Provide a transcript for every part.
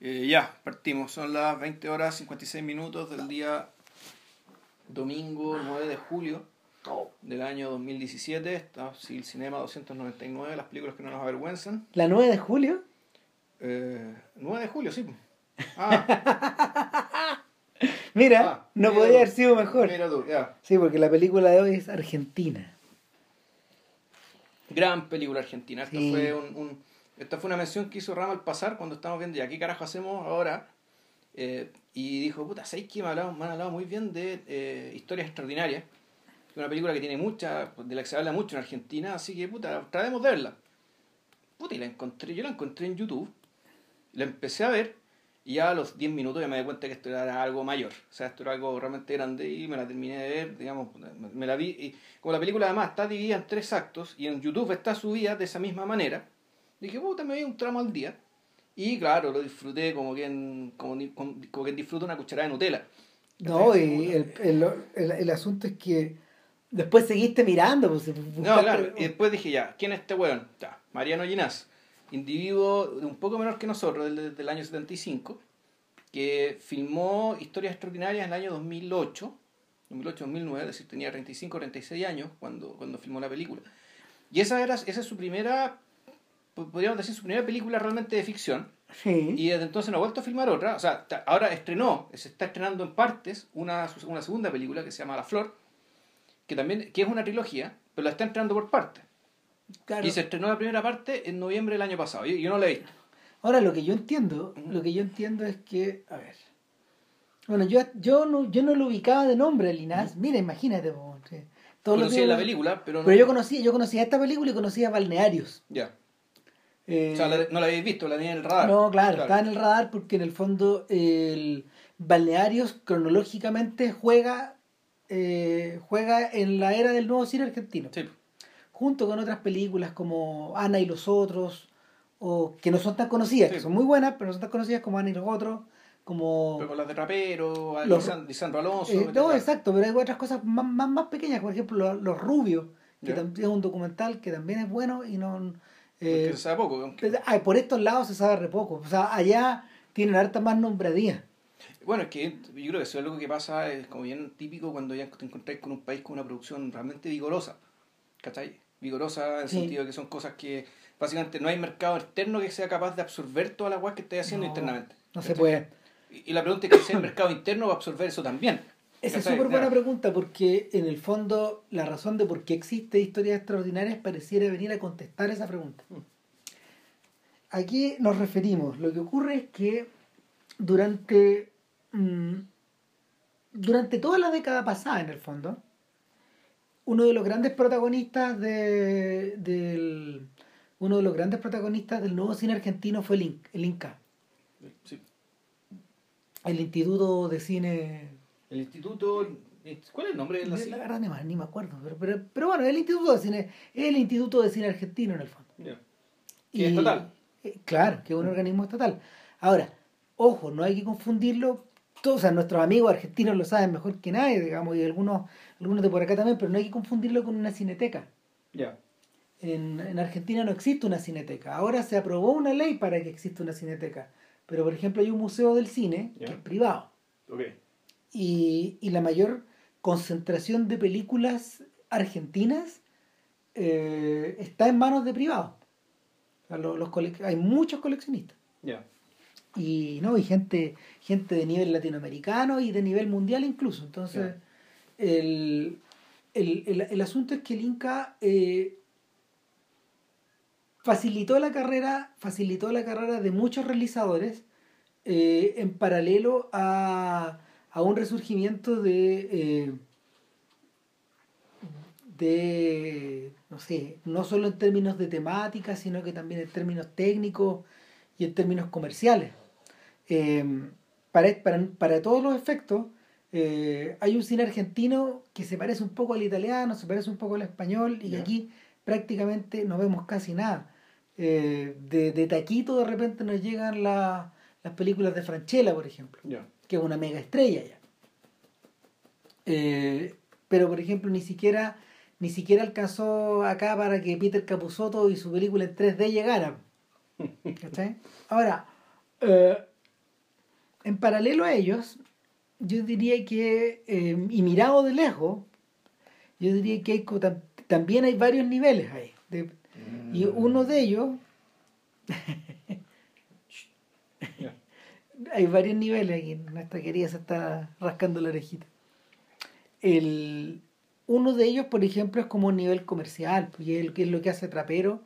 Eh, ya, partimos. Son las 20 horas 56 minutos del día domingo 9 de julio del año 2017. Está el Cinema 299, las películas que no nos avergüenzan. ¿La 9 de julio? Eh, 9 de julio, sí. Ah, Mira, Ah, no mira podría tú. haber sido mejor. mira tú, ya. Sí, porque la película de hoy es Argentina. Gran película argentina. Esta, Sí. fue un, un- esta fue una mención que hizo Rama al pasar cuando estábamos viendo, ¿ya qué carajo hacemos ahora? Eh, y dijo, puta, ¿sabéis que me, han muy bien de eh, Historias Extraordinarias? Es una película que tiene mucha, de la que se habla mucho en Argentina, así que, puta, tratemos de verla. Puta, y la encontré, yo la encontré en YouTube, la empecé a ver, y ya a los 10 minutos ya me di cuenta que esto era algo mayor. O sea, esto era algo realmente grande y me la terminé de ver, digamos, me la vi. Y como la película además está dividida en tres actos y en YouTube está subida de esa misma manera, dije, puta, me vi un tramo al día. Y claro, lo disfruté como quien, como, como, quien disfruta una cucharada de Nutella. No, y el, el, el, el asunto es que después seguiste mirando. Pues, No, claro. Y después dije, ya, ¿quién es este weón? Ya, Mariano Ginás, individuo de un poco menor que nosotros, del, del año 75, que filmó Historias Extraordinarias en el año 2008, 2008-2009, es decir, tenía 35 36 años cuando, cuando filmó la película. Y esa, era, esa es su primera, podríamos decir, su primera película realmente de ficción. Sí. Y desde entonces no ha vuelto a filmar otra. O sea, ahora estrenó, se está estrenando en partes una, una segunda película que se llama La Flor, que también que es una trilogía, pero la está estrenando por partes. claro. Y se estrenó la primera parte en noviembre del año pasado. Yo, yo no la he visto. Ahora lo que yo entiendo, lo que yo entiendo es que, a ver. Bueno, yo, yo no, yo no lo ubicaba de nombre al Inás. Mira, imagínate, todos los Conocí días- la película, pero no. Pero yo conocía, yo conocía esta película y conocía Balnearios. Ya. Eh, O sea, la- no la habéis visto, la tenía en el radar. No, claro, estaba en el radar porque en el fondo el Balnearios cronológicamente juega eh, juega en la era del nuevo cine argentino, Sí. junto con otras películas como Ana y los otros, o que no son tan conocidas, Sí. que son muy buenas, pero no son tan conocidas como Ana y los otros, como... Pero las de rapero, Los- Lisan- Lisandro Alonso. Eh, no, exacto, pero hay otras cosas más, más, más pequeñas, por ejemplo, Los, Rubios, que también es un documental que también es bueno y no... Porque eh, se sabe poco. aunque- por estos lados se sabe re poco. O sea, allá tienen harta más nombradía. Bueno, es que yo creo que eso es algo que pasa, es como bien típico cuando ya te encontráis con un país con una producción realmente vigorosa. ¿Cachai? Vigorosa en el Sí. sentido de que son cosas que básicamente no hay mercado externo que sea capaz de absorber todas las cosas que estáis haciendo No, internamente. No se puede. Y y la pregunta es que si el mercado interno va a absorber eso también. Esa es súper buena pregunta porque en el fondo la razón de por qué existe historias extraordinarias pareciera venir a contestar esa pregunta. Mm. ¿A qué nos referimos? Lo que ocurre es que durante, mm, durante toda la década pasada, en el fondo, uno de los grandes protagonistas de, del uno de los grandes protagonistas del nuevo cine argentino fue el, el Inca, Sí. el Instituto de Cine El instituto. ¿Cuál es el nombre de la La verdad ni me, ni me acuerdo, pero, pero, pero bueno, el Instituto de Cine, es el Instituto de Cine Argentino en el fondo. Que es estatal. eh, claro, que es un organismo estatal. Ahora, ojo, no hay que confundirlo, todos, o sea, nuestros amigos argentinos lo saben mejor que nadie, digamos, y algunos, algunos de por acá también, pero no hay que confundirlo con una cineteca. Ya. En, en Argentina no existe una cineteca. Ahora se aprobó una ley para que exista una cineteca. Pero, por ejemplo, hay un museo del cine que es privado. Ok. Y, y la mayor concentración de películas argentinas eh, está en manos de privados. O sea, lo- los hay muchos coleccionistas. Y no y gente gente de nivel latinoamericano y de nivel mundial incluso. Entonces el, el, el, el asunto es que el Inca eh, facilitó la carrera facilitó la carrera de muchos realizadores eh, en paralelo a, a un resurgimiento de eh, de no sé no solo en términos de temática sino que también en términos técnicos y en términos comerciales eh, para, para, para todos los efectos eh, hay un cine argentino que se parece un poco al italiano se parece un poco al español y Ya. aquí prácticamente no vemos casi nada Eh, de, de taquito de repente nos llegan la- las películas de Franchella por ejemplo. Que es una mega estrella ya. Eh, pero por ejemplo ni siquiera ni siquiera alcanzó acá para que Peter Capusotto y su película en 3D llegara. ¿Cachai? Ahora, eh, en paralelo a ellos, yo diría que, eh, y mirado de lejos, yo diría que hay también hay varios niveles ahí. de- y uno de ellos. hay varios niveles aquí, nuestra querida se está rascando la orejita. El, uno de ellos, por ejemplo, es como un nivel comercial, pues, y es, lo que hace Trapero,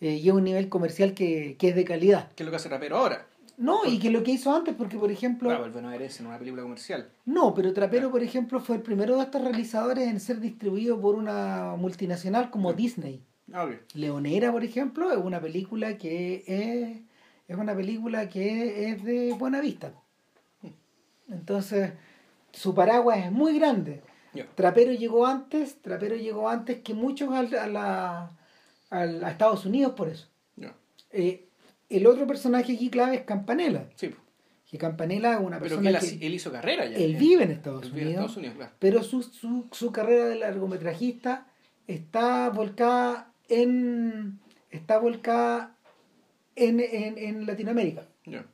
eh, y es un nivel comercial que, que es de calidad. ¿Qué es lo que hace Rapero ahora? No, y que lo que hizo antes, porque por ejemplo... Claro, el Buenos Aires en una película comercial. No, pero Trapero, por ejemplo, fue el primero de estos realizadores en ser distribuido por una multinacional como Disney. Ah, ok. Leonera, por ejemplo, es una película que es, es una película que es de buena vista. Entonces, su paraguas es muy grande. Trapero llegó antes, Trapero llegó antes que muchos al- a, la- a Estados Unidos por eso. Eh, el otro personaje aquí clave es Campanella. Sí. Que Campanella es una pero persona que él, que él hizo carrera ya. él Eh, vive en Estados él vive en Unidos. Estados Unidos, claro. pero su, su, su carrera de largometrajista está volcada en está volcada en, en, en Latinoamérica Ya.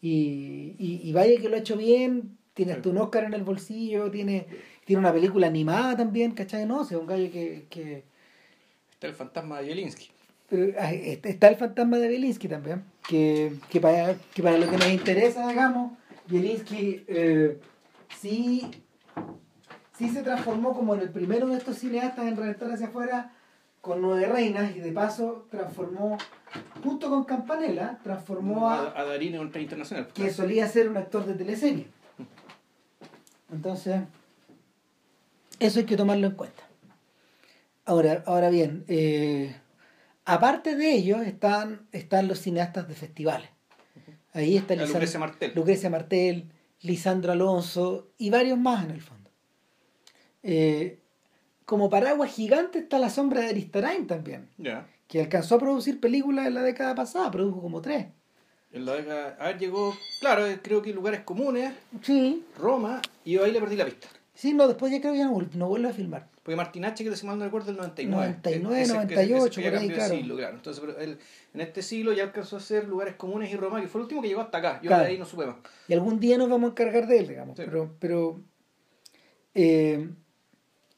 y, y, y vaya que lo ha hecho bien tiene hasta un Oscar en el bolsillo tiene tiene una película animada también ¿cachai? no sea, un gallo que, que Está el fantasma de Jelinski. está está el fantasma de Bielinski también que, que, para, que para lo que nos interesa digamos Bielinski eh, sí sí se transformó como en el primero de estos cineastas en reventar hacia afuera con Nueve Reinas y de paso transformó, junto con Campanella, transformó a, a, a Darín en un internacional. que solía ser un actor de teleserie. Entonces, eso hay que tomarlo en cuenta. Ahora, ahora bien, eh, aparte de ellos están, están los cineastas de festivales. Ahí está Lisandro- Lucrecia Martel. Lucrecia Martel, Lisandro Alonso y varios más en el fondo. Eh, como paraguas gigante está la sombra de Aristarain también, Ya. Que alcanzó a producir películas en la década pasada, produjo como tres. En la década. A ver, llegó. Claro, eh, creo que lugares comunes, Sí, Roma, y yo ahí le perdí la pista. sí, no, después ya creo que ya no, vuel- no vuelve a filmar. Porque Martinache, que si mal no recuerdo, el 99. 99, Ese- ese- 98, ese ya por ahí, claro. siglo, claro. Entonces, pero él, en este siglo ya alcanzó a hacer lugares comunes y Roma, que fue el último que llegó hasta acá. Yo Claro. de ahí no supe más. Y algún día nos vamos a encargar de él, digamos. Sí. Pero, pero eh,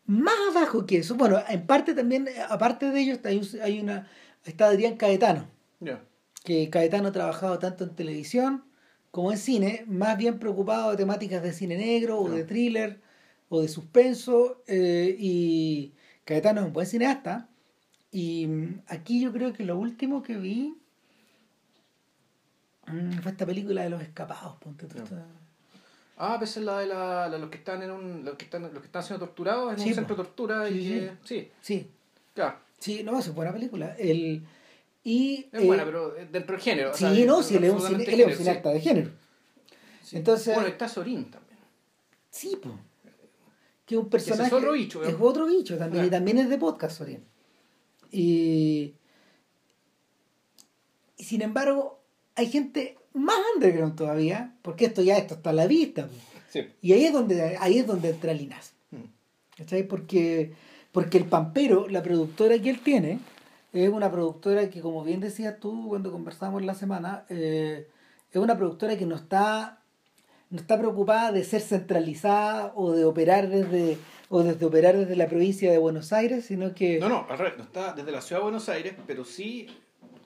más abajo que eso, bueno, en parte también, aparte de ellos, hay, un- hay una, está Adrián Caetano, Ya. que Caetano ha trabajado tanto en televisión como en cine, más bien preocupado de temáticas de cine negro o de thriller o de suspenso, eh, y Caetano es un buen cineasta. Y mm, aquí yo creo que lo último que vi mm, fue esta película de los escapados. Ponte tú, Ya. Ah, pues es la de la, la- los que están en un, los que están, los que están siendo torturados en Sí, un centro de tortura Sí, y que, sí, Sí, claro. sí, no, es buena película. El, y, Es eh, buena, pero eh, dentro del género. o Sí, sea, no, sí, él es un, cineasta de género. sí, sí. Entonces- Bueno, está Sorín también. Sí, pues. Que un personaje. es otro bicho, Es otro bicho también. Y también es de podcast, Sorín. Y. y sin embargo, hay gente más underground todavía, porque esto ya esto está a la vista. Sí. Y ahí es donde, ahí es donde entra Linas. Mm. ¿Cachai? Porque, porque el Pampero, la productora que él tiene, es una productora que, como bien decías tú cuando conversamos la semana, eh, es una productora que no está, no está preocupada de ser centralizada o de operar desde o desde operar desde la provincia de Buenos Aires, sino que No, no, al revés, no está desde la ciudad de Buenos Aires, pero sí,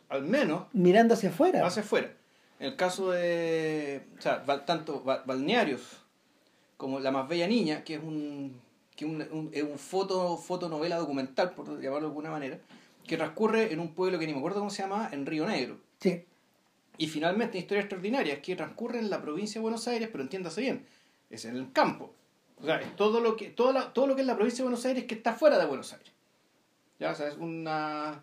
al menos, mirando hacia afuera. hacia afuera. En el caso de, o sea, tanto ba- balnearios como La más bella niña, que es un, que un, un- es un foto, fotonovela documental, por llamarlo de alguna manera, que transcurre en un pueblo que ni me acuerdo cómo se llama, en Río Negro. Sí, Y finalmente, Historia Extraordinaria, que transcurre en la provincia de Buenos Aires, pero entiéndase bien, es en el campo. O sea, es todo lo que, todo, la- todo lo que es la provincia de Buenos Aires que está fuera de Buenos Aires. Ya, o sea, es una...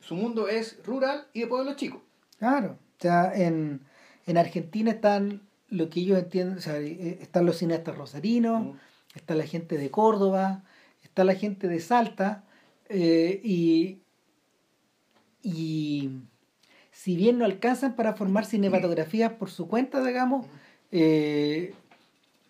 Su mundo es rural y de pueblo chico. claro. Sea, en, en Argentina están lo que ellos entienden, o sea, eh, están los cineastas rosarinos, Mm. está la gente de Córdoba, está la gente de Salta, eh, y, y si bien no alcanzan para formar cinematografías por su cuenta, digamos, eh,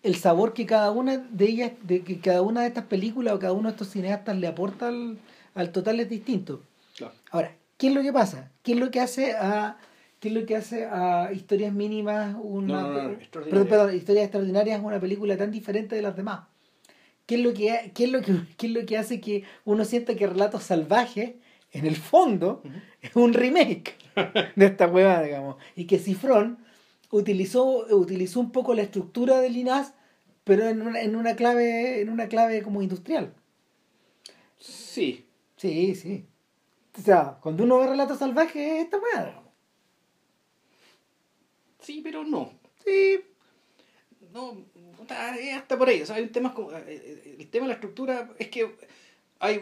el sabor que cada una de ellas, de que cada una de estas películas o cada uno de estos cineastas le aporta al, al total es distinto. Claro. Ahora, ¿qué es lo que pasa? ¿Qué es lo que hace a ¿Qué es lo que hace a Historias Mínimas una... No, no, no, perdón, Extraordinarias. perdón, Historias Extraordinarias una película tan diferente de las demás? ¿Qué es lo que, qué es lo que, qué es lo que hace que uno sienta que Relatos Salvajes, en el fondo, es un remake de esta hueá, digamos? Y que Cifrón utilizó, utilizó un poco la estructura de Linás, pero en una, en una clave, en una clave como industrial. Sí, Sí, sí. O sea, cuando uno ve Relatos Salvajes, es esta digamos. Sí, pero no. Sí, No, es hasta por ahí. O sea, hay un tema como. eh, eh, El tema de la estructura es que hay.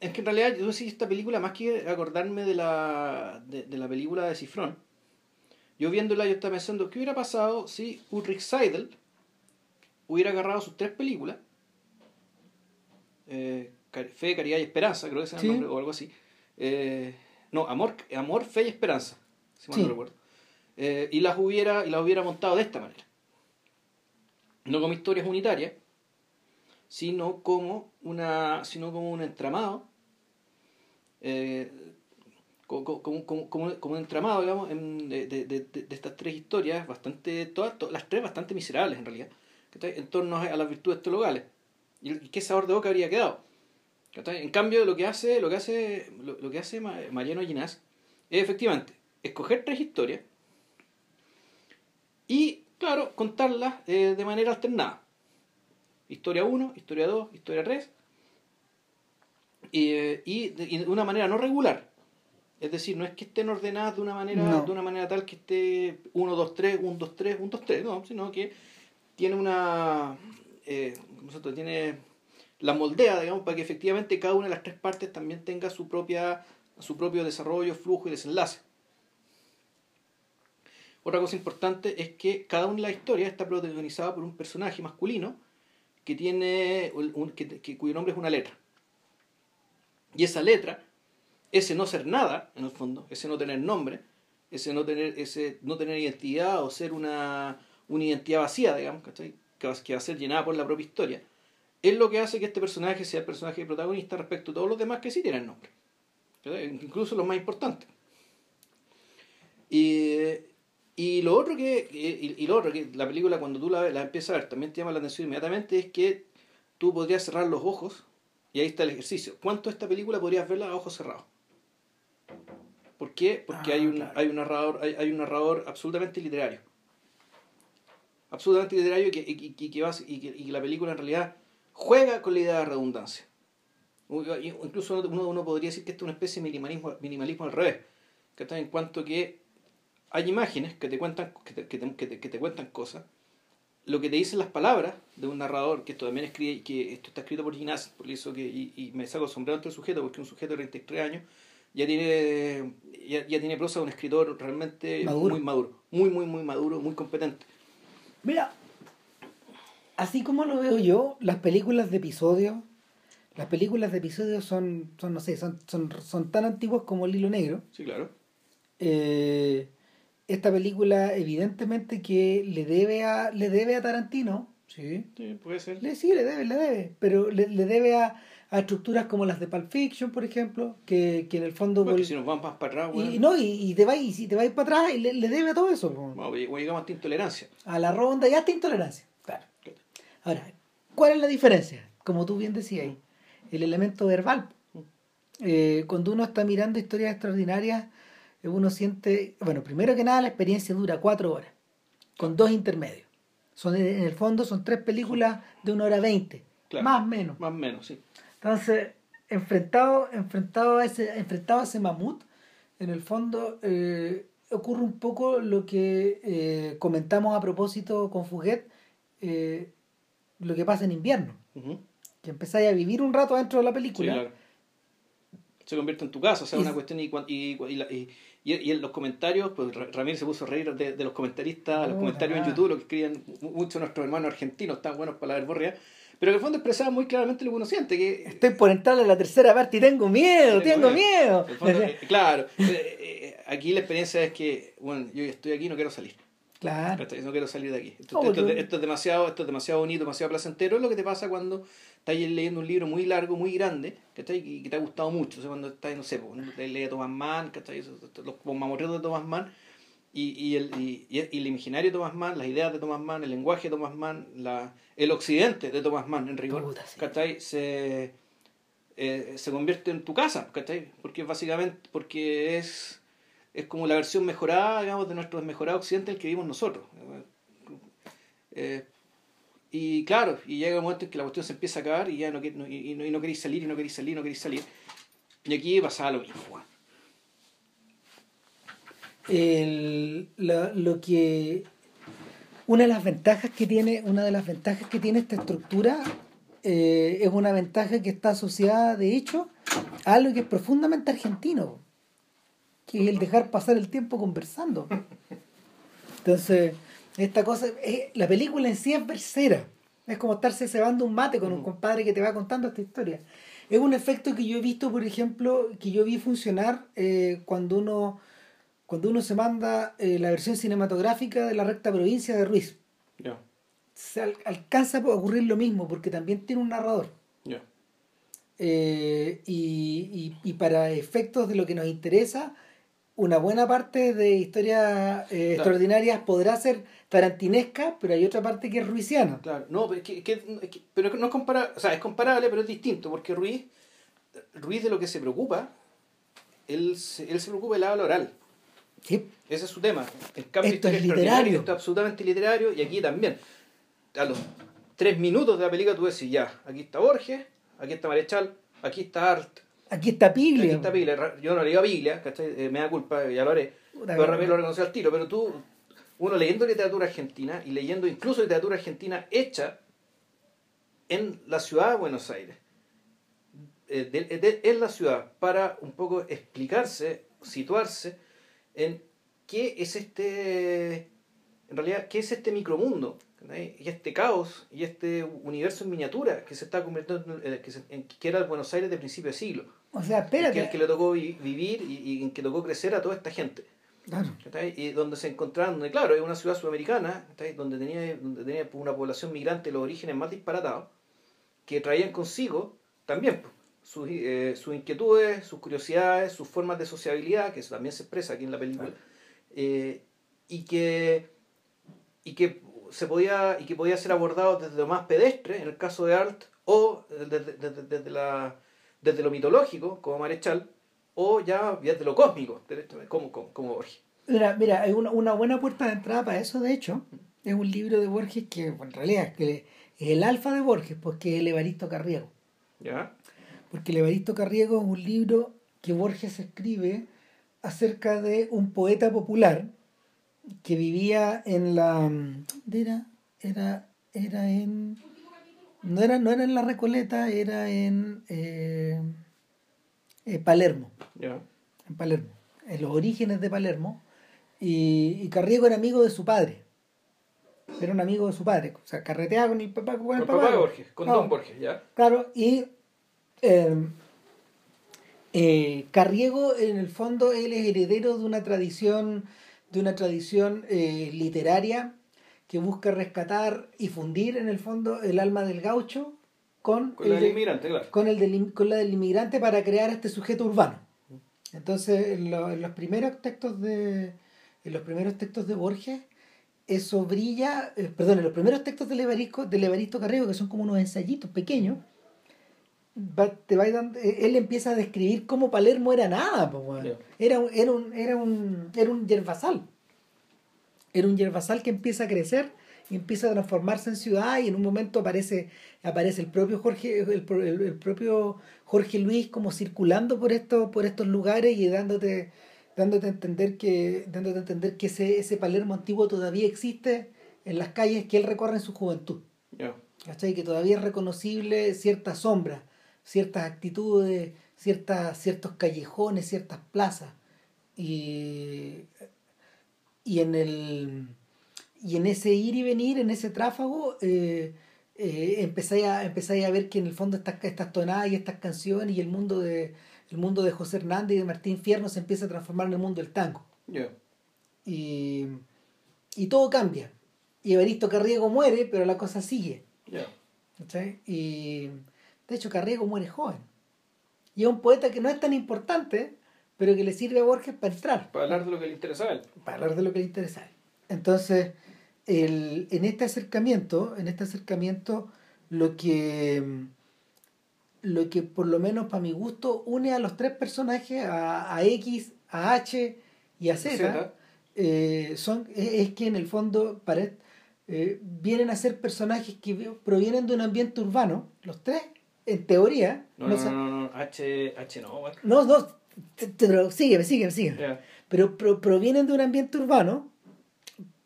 Es que en realidad yo sí esta película, más que acordarme de la, de, de la película de Cifrón, yo viéndola yo estaba pensando, ¿qué hubiera pasado si Ulrich Seidel hubiera agarrado sus tres películas? Eh, Fe, Caridad y Esperanza, creo que ese era el Sí. nombre, o algo así. Eh, no, Amor, Amor, Fe y Esperanza, si mal Sí. no recuerdo. Eh, y las hubiera y las hubiera montado de esta manera. No como historias unitarias sino como una sino como un entramado eh, co- co- como, como, como, como un entramado digamos de, de, de, de estas tres historias bastante todas to- las tres bastante miserables en realidad en torno a las virtudes teologales. Y, qué sabor de boca habría quedado en cambio lo que hace lo que hace lo, que hace Ma- Mariano Ginás es efectivamente escoger tres historias y, claro, contarlas eh, de manera alternada. Historia 1, historia 2, historia 3. Y, eh, y, de, y de una manera no regular. Es decir, no es que estén ordenadas de una manera, No. de una manera tal que esté 1, 2, 3, 1, 2, 3, 1, 2, 3, no, sino que tiene una. Eh, ¿cómo se tiene la moldea, digamos, para que efectivamente cada una de las tres partes también tenga su propia su propio desarrollo, flujo y desenlace. Otra cosa importante es que cada una de las historias está protagonizada por un personaje masculino que tiene que, cuyo nombre es una letra. Y esa letra, ese no ser nada, en el fondo, ese no tener nombre, ese no tener, ese no tener identidad o ser una, una identidad vacía, digamos, ¿cachai? Que va, a ser llenada por la propia historia, es lo que hace que este personaje sea el personaje protagonista respecto a todos los demás que sí tienen nombre. Incluso los más importantes. Y, y lo otro que y, y lo otro que la película cuando tú la, la empiezas a ver también te llama la atención inmediatamente es que tú podrías cerrar los ojos y ahí está el ejercicio. ¿Cuánto esta película podrías verla a ojos cerrados? ¿Por qué? Porque Ah, hay un claro. hay un narrador hay, hay un narrador absolutamente literario. Absolutamente literario y que, y, y- y que va- y que- y que la película en realidad juega con la idea de redundancia. Incluso uno, uno podría decir que esto es una especie de minimalismo, minimalismo al revés. Que está en cuanto que hay imágenes que te cuentan que te, que te- que te- que te cuentan cosas lo que te dicen las palabras de un narrador que esto también escribe que esto está escrito por Ginás por eso que y, y me saco el sombrero ante el sujeto porque un sujeto de 33 años ya tiene ya, ya tiene prosa de un escritor realmente Maduro. muy maduro muy muy muy maduro muy competente Mira, así como lo veo yo, las películas de episodio, las películas de episodio son, son no sé, son, son, son tan antiguas como el hilo negro. sí claro Eh, esta película evidentemente que le debe a, le debe a Tarantino, sí, sí puede ser le, sí, le debe, le debe, pero le, le debe a, a estructuras como las de Pulp Fiction, por ejemplo, que, que en el fondo... porque si nos vamos más para atrás y, no, y, y te vais, y si te vais para atrás, y le, le debe a todo eso. bueno, llegamos hasta intolerancia a la ronda y hasta intolerancia. Claro. Ahora, ¿cuál es la diferencia? Como tú bien decías ahí, el elemento verbal. Eh, cuando uno está mirando historias extraordinarias, uno siente, bueno, primero que nada la experiencia dura cuatro horas, con dos intermedios. Son, en el fondo son tres películas de una hora veinte, Claro. más o menos. más o menos sí Entonces, enfrentado, enfrentado, a ese, enfrentado a ese mamut, en el fondo eh, ocurre un poco lo que eh, comentamos a propósito con Fuguet, eh, lo que pasa en invierno, que empezáis a vivir un rato dentro de la Sí, película. claro. Se convierte en tu casa, o sea, Y- una cuestión y, y, y, y, y- en los comentarios, pues Ra- Ramírez se puso a reír de, de los comentaristas, los Puta comentarios en. YouTube, lo que escribían mu- muchos nuestros hermanos argentinos, tan buenos para la verborrea, pero en el fondo expresaban muy claramente lo que uno siente, que Estoy por entrar en la tercera parte y tengo miedo, tengo miedo. en el fondo, eh, claro, eh, eh, aquí la experiencia es que, bueno, yo estoy aquí y no quiero salir. Claro. No quiero salir de aquí. Esto, porque- esto es demasiado, esto es demasiado bonito, demasiado placentero. Es lo que te pasa cuando estás leyendo un libro muy largo, muy grande, ¿cachai? Y que te ha gustado mucho. O sea, cuando estás, no sé, pues, lees a Thomas Mann, ¿cachai? Los, los de Thomas Mann. Y, y, el, y, y el imaginario de Thomas Mann, las ideas de Thomas Mann, el lenguaje de Thomas Mann, la, el occidente de Thomas Mann, en rigor, Puta, sí. ¿cachai? Se, eh, se convierte en tu casa, ¿cachai? Porque básicamente, porque es, es como la versión mejorada, digamos, de nuestro desmejorado occidente el que vivimos nosotros. Eh, y claro, y llega un momento en que la cuestión se empieza a acabar y ya no, no- y, no, y no queréis salir, y no queréis salir, y no queréis salir. Y aquí pasaba lo mismo, el, lo, lo que una de las ventajas que tiene una de las ventajas que tiene esta estructura eh, es una ventaja que está asociada de hecho a algo que es profundamente argentino que es el dejar pasar el tiempo conversando entonces esta cosa eh, la película en sí es versera es como estarse cebando un mate con un compadre que te va contando esta historia es un efecto que yo he visto por ejemplo que yo vi funcionar eh, cuando uno cuando uno se manda eh, la versión cinematográfica de la recta provincia de Ruiz. Ya, Se al- alcanza a ocurrir lo mismo porque también tiene un narrador. ya. Eh, y, y- y para efectos de lo que nos interesa, una buena parte de historias eh, extraordinarias podrá ser tarantinesca, pero hay otra parte que es ruisiana. Claro, no, pero, es que, que- pero no es comparable, o sea, es comparable, pero es distinto, porque Ruiz, Ruiz de lo que se preocupa, él, se- él se preocupa del habla oral. Sí, Ese es su tema. En cambio, Esto es literario. Esto es absolutamente literario y aquí también. A los tres minutos de la película tú decís, ya, aquí está Borges, aquí está Marechal, aquí está Art, aquí está aquí Piglia. está Biblia. Yo no le digo Biblia, ¿cachai? Eh, me da culpa, ya lo haré. Puta, Pero también lo reconocí al tiro. Pero tú, uno leyendo literatura argentina y leyendo incluso literatura argentina hecha en la ciudad de Buenos Aires, eh, de- de- en la ciudad, para un poco explicarse, situarse en qué es este, en realidad, qué es este micromundo, y este caos, y este universo en miniatura que se está convirtiendo, en, que, se- en- que era el Buenos Aires de principio de siglo. O sea, Que, espérate. el que le tocó vi- vivir y, y en que tocó crecer a toda esta gente. Claro. Y donde se encontraban, donde, claro, es una ciudad sudamericana, donde tenía, donde tenía una población migrante de los orígenes más disparatados, que traían consigo también pues, sus, eh, sus inquietudes, sus curiosidades, sus formas de sociabilidad, que eso también se expresa aquí en la película, eh, y que y que se podía y que podía ser abordado desde lo más pedestre en el caso de Art o desde, desde- desde la, desde lo mitológico como Marechal o ya desde lo cósmico como, como, como Borges Mira, mira, hay una, una buena puerta de entrada para eso, de hecho, es un libro de Borges que bueno, en realidad es, que es el alfa de Borges, porque es el Evaristo Carriego. ¿ya? Porque el Evaristo Carriego es un libro que Borges escribe acerca de un poeta popular que vivía en la... ¿dónde era? Era, era en... No era, no era en La Recoleta, era en eh, eh, Palermo. en Palermo, en los orígenes de Palermo, y, y Carriego era amigo de su padre. Era un amigo de su padre, o sea, carreteaba con el papá, con con el el papá. papá de Borges con No, Don Borges ¿ya? Claro, y eh, eh, Carriego, en el fondo, él es heredero de una tradición, de una tradición eh, literaria que busca rescatar y fundir, en el fondo, el alma del gaucho con, con la el del de- inmigrante claro con, el del, con la del inmigrante para crear este sujeto urbano. Entonces, en, lo- en los primeros textos de en los primeros textos de Borges, eso brilla, eh, perdón, en los primeros textos del Evaristo, del Evaristo Carrego, que son como unos ensayitos pequeños, va- te va dando, eh, él empieza a describir cómo Palermo era nada, era, un, era, un, era, un, era un yerbasal. Era un yerbasal que empieza a crecer y empieza a transformarse en ciudad y en un momento aparece, aparece el propio Jorge, el, el- el propio Jorge Luis como circulando por estos, por estos lugares y dándote, dándote a entender que, dándote a entender que ese, ese Palermo antiguo todavía existe en las calles que él recorre en su juventud. ¿ya? ¿cachai? Que todavía es reconocible ciertas sombras, ciertas actitudes, ciertas, ciertos callejones, ciertas plazas. Y, y en el y en ese ir y venir, en ese tráfago, eh, eh, empezáis, a, empezáis a ver que en el fondo estas, estas tonadas y estas canciones y el mundo de el mundo de José Hernández y de Martín Fierro se empieza a transformar en el mundo del tango. ¿ya? Y, y todo cambia. Y Evaristo Carriego muere, pero la cosa sigue. Ya. ¿cachai? Y de hecho Carriego muere joven. Y es un poeta que no es tan importante, pero que le sirve a Borges para entrar, Para hablar de lo que le interesaba a él. para hablar de lo que le interesa a él. Entonces, el, en este acercamiento, en este acercamiento, lo que lo que por lo menos para mi gusto une a los tres personajes, a, a X, a H y a Z, eh, son, es, que en el fondo eh, vienen a ser personajes que vi- provienen de un ambiente urbano, los tres, en teoría. No, no no, no, H, H no, no, no, sígueme, sígueme, sígueme. Pero pro- provienen de un ambiente urbano,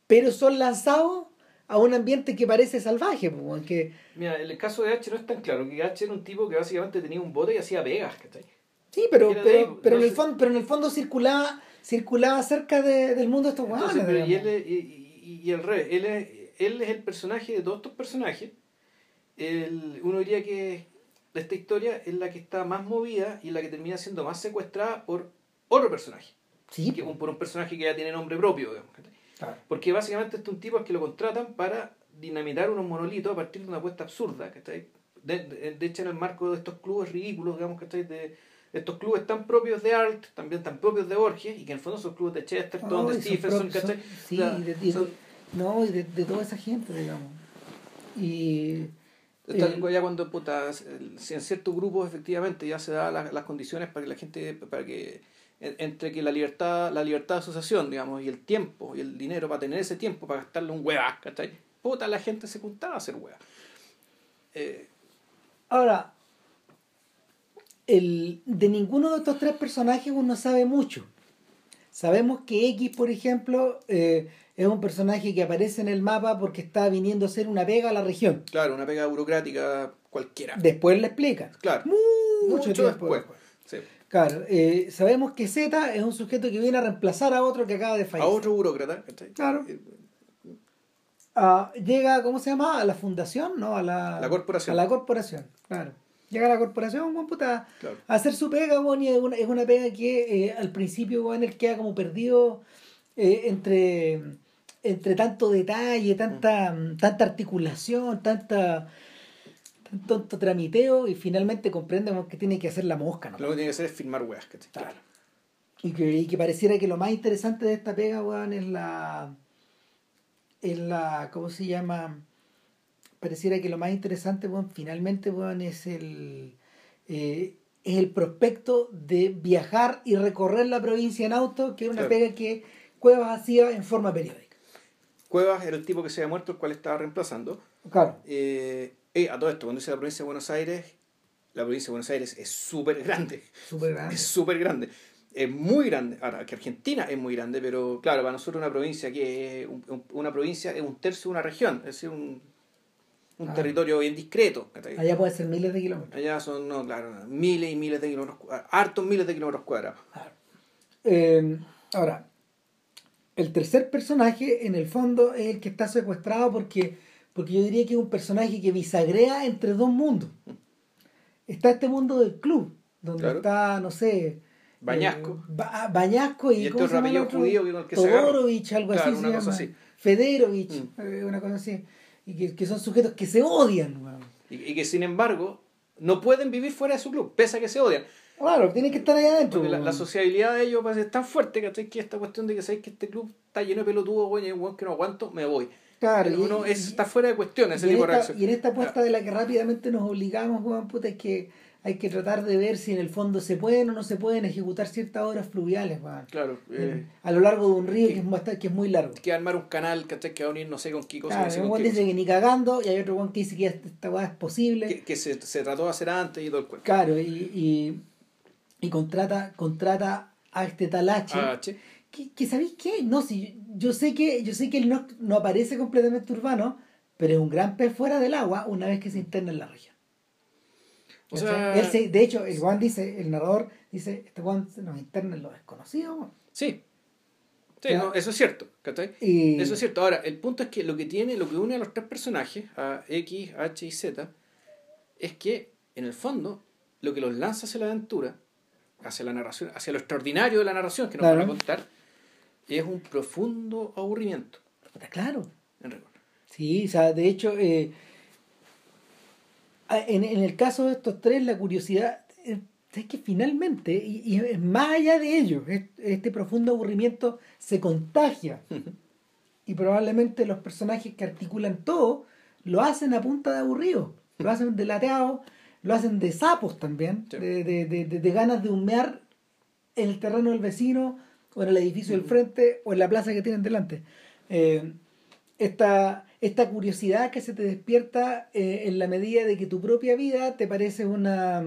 pero son lanzados a un ambiente que parece salvaje, pues, weón, que Mira, el caso de H no es tan claro, que H era un tipo que básicamente tenía un bote y hacía vegas, ¿cachai? sí, pero, de pero, pero no en el fondo, pero en el fondo circulaba, circulaba cerca de- del mundo de estos Entonces, guanes, pero y, él, es- y, y, y al revés, él es, él es el personaje de todos estos personajes. El, uno diría que esta historia es la que está más movida y la que termina siendo más secuestrada por otro personaje. Sí, que por un personaje que ya tiene nombre propio, digamos. Porque básicamente estos tipos que lo contratan para dinamitar unos monolitos a partir de una apuesta absurda, ¿cachai? De, de, de hecho, en el marco de estos clubes ridículos, digamos, ¿cachai? De estos clubes tan propios de Art, también tan propios de Borges, y que en el fondo son clubes de Chesterton, No, de Stephenson, ¿cachai? sí, y de, de- son- no, y de, de toda esa gente, digamos. Y Está- Eh, ya cuando puta, si en ciertos grupos efectivamente ya se da la- las condiciones para que la gente para que entre que la libertad la libertad de asociación digamos y el tiempo y el dinero para tener ese tiempo para gastarle un hueva ¿cachai? puta la gente se juntaba a hacer hueva eh, ahora, el, de ninguno de estos tres personajes uno sabe mucho. Sabemos que X, por ejemplo, eh, es un personaje que aparece en el mapa porque está viniendo a hacer una pega a la región. claro una pega burocrática cualquiera Después le explican. claro Mucho, mucho tiempo después después. sí. Claro, eh, sabemos que Z es un sujeto que viene a reemplazar a otro que acaba de a fallecer. otro burócrata ¿cachai? Claro. Eh, Ah, llega, ¿cómo se llama? A la fundación, ¿no? A la, La corporación. A la corporación, claro. Llega a la corporación, buen puta, claro a hacer su pega, weón, y es una, es una pega que eh, al principio, weón, él queda como perdido eh, entre, entre tanto detalle, tanta, Mm. tanta articulación, tanta tanto tramiteo, y finalmente comprende que tiene que hacer la mosca, ¿no? lo que tiene que hacer es firmar ¿cachai? Claro. Y que, y que pareciera que lo más interesante de esta pega, weón, es la. Es la. ¿Cómo se llama? Pareciera que lo más interesante, weón, finalmente, weón, es el. eh, es el prospecto de viajar y recorrer la provincia en auto, que era una Claro. pega que Cuevas hacía en forma periódica. Cuevas era el tipo que se había muerto el cual estaba reemplazando Claro. Eh, eh, a todo esto, cuando dice la provincia de Buenos Aires, la provincia de Buenos Aires es súper grande. Súper grande. Es súper grande. Es muy grande. Ahora, que Argentina es muy grande, pero claro, para nosotros una provincia que es un- un- una provincia es un tercio de una región, es decir, un, un Ah. territorio bien discreto. Allá puede ser miles de kilómetros. Allá son, no, claro, miles y miles de kilómetros, cu- hartos miles de kilómetros cuadrados. Eh, ahora, el tercer personaje, en el fondo, es el que está secuestrado porque, porque yo diría que es un personaje que bisagrea entre dos mundos. Está este mundo del club, donde Claro. está, no sé. Bañasco. eh, Ba- Bañasco y, Y este ¿cómo otro se judío que con el que se. Todorovich, algo Claro, así se una cosa llama. así. Federovich, Mm. eh, una cosa así. Y que, que son sujetos que se odian. weón. Y, y que sin embargo no pueden vivir fuera de su club, pese a que se odian. Claro, tienen que estar ahí adentro. Porque la, sociabilidad de ellos parece es tan fuerte. Que esta cuestión de que sabéis que este club está lleno de pelotudos, güey, que no aguanto, me voy. Claro, y- Uno es- y- está fuera de cuestión ese tipo de esta- reacción. Y en esta apuesta de la que rápidamente nos obligamos, Juan Puta, es que hay que tratar de ver si en el fondo se pueden o no se pueden ejecutar ciertas obras fluviales. Claro, eh, a lo largo de un río que- que es, bastante- que es muy largo. que armar un canal, ¿cachai? Que va a unir no sé con qué cosa, Claro, un dice que ni cagando y hay otro Juan que dice que esta weá es posible. que, que se, se trató de hacer antes y todo el cuento. Claro, y, y, y contrata, contrata a este tal H. Ah, que, que ¿sabéis qué? No, si yo sé que yo sé que él no, no aparece completamente urbano, pero es un gran pez fuera del agua una vez que se interna en la región. O sea, Él se- de hecho, el Juan dice, el narrador dice, este Juan se nos interna en lo desconocido. sí. Sí, no, eso es cierto. Y, Eso es cierto. Ahora, el punto es que lo que tiene, lo que une a los tres personajes, a X, H y Z, es que, en el fondo, lo que los lanza hacia la aventura, hacia la narración, hacia lo extraordinario de la narración que nos Claro. van a contar, es un profundo aburrimiento. Claro. En rigor. Sí, o sea, de hecho, eh, en, en, el caso de estos tres, la curiosidad es, que finalmente, y, y, más allá de ellos, este profundo aburrimiento se contagia. y probablemente los personajes que articulan todo lo hacen a punta de aburrido, lo hacen de lateado, lo hacen de sapos también, de, de, de, de, ganas de humear en el terreno del vecino, o en el edificio del frente, o en la plaza que tienen delante. Eh, esta, esta curiosidad que se te despierta eh, en la medida de que tu propia vida te parece una,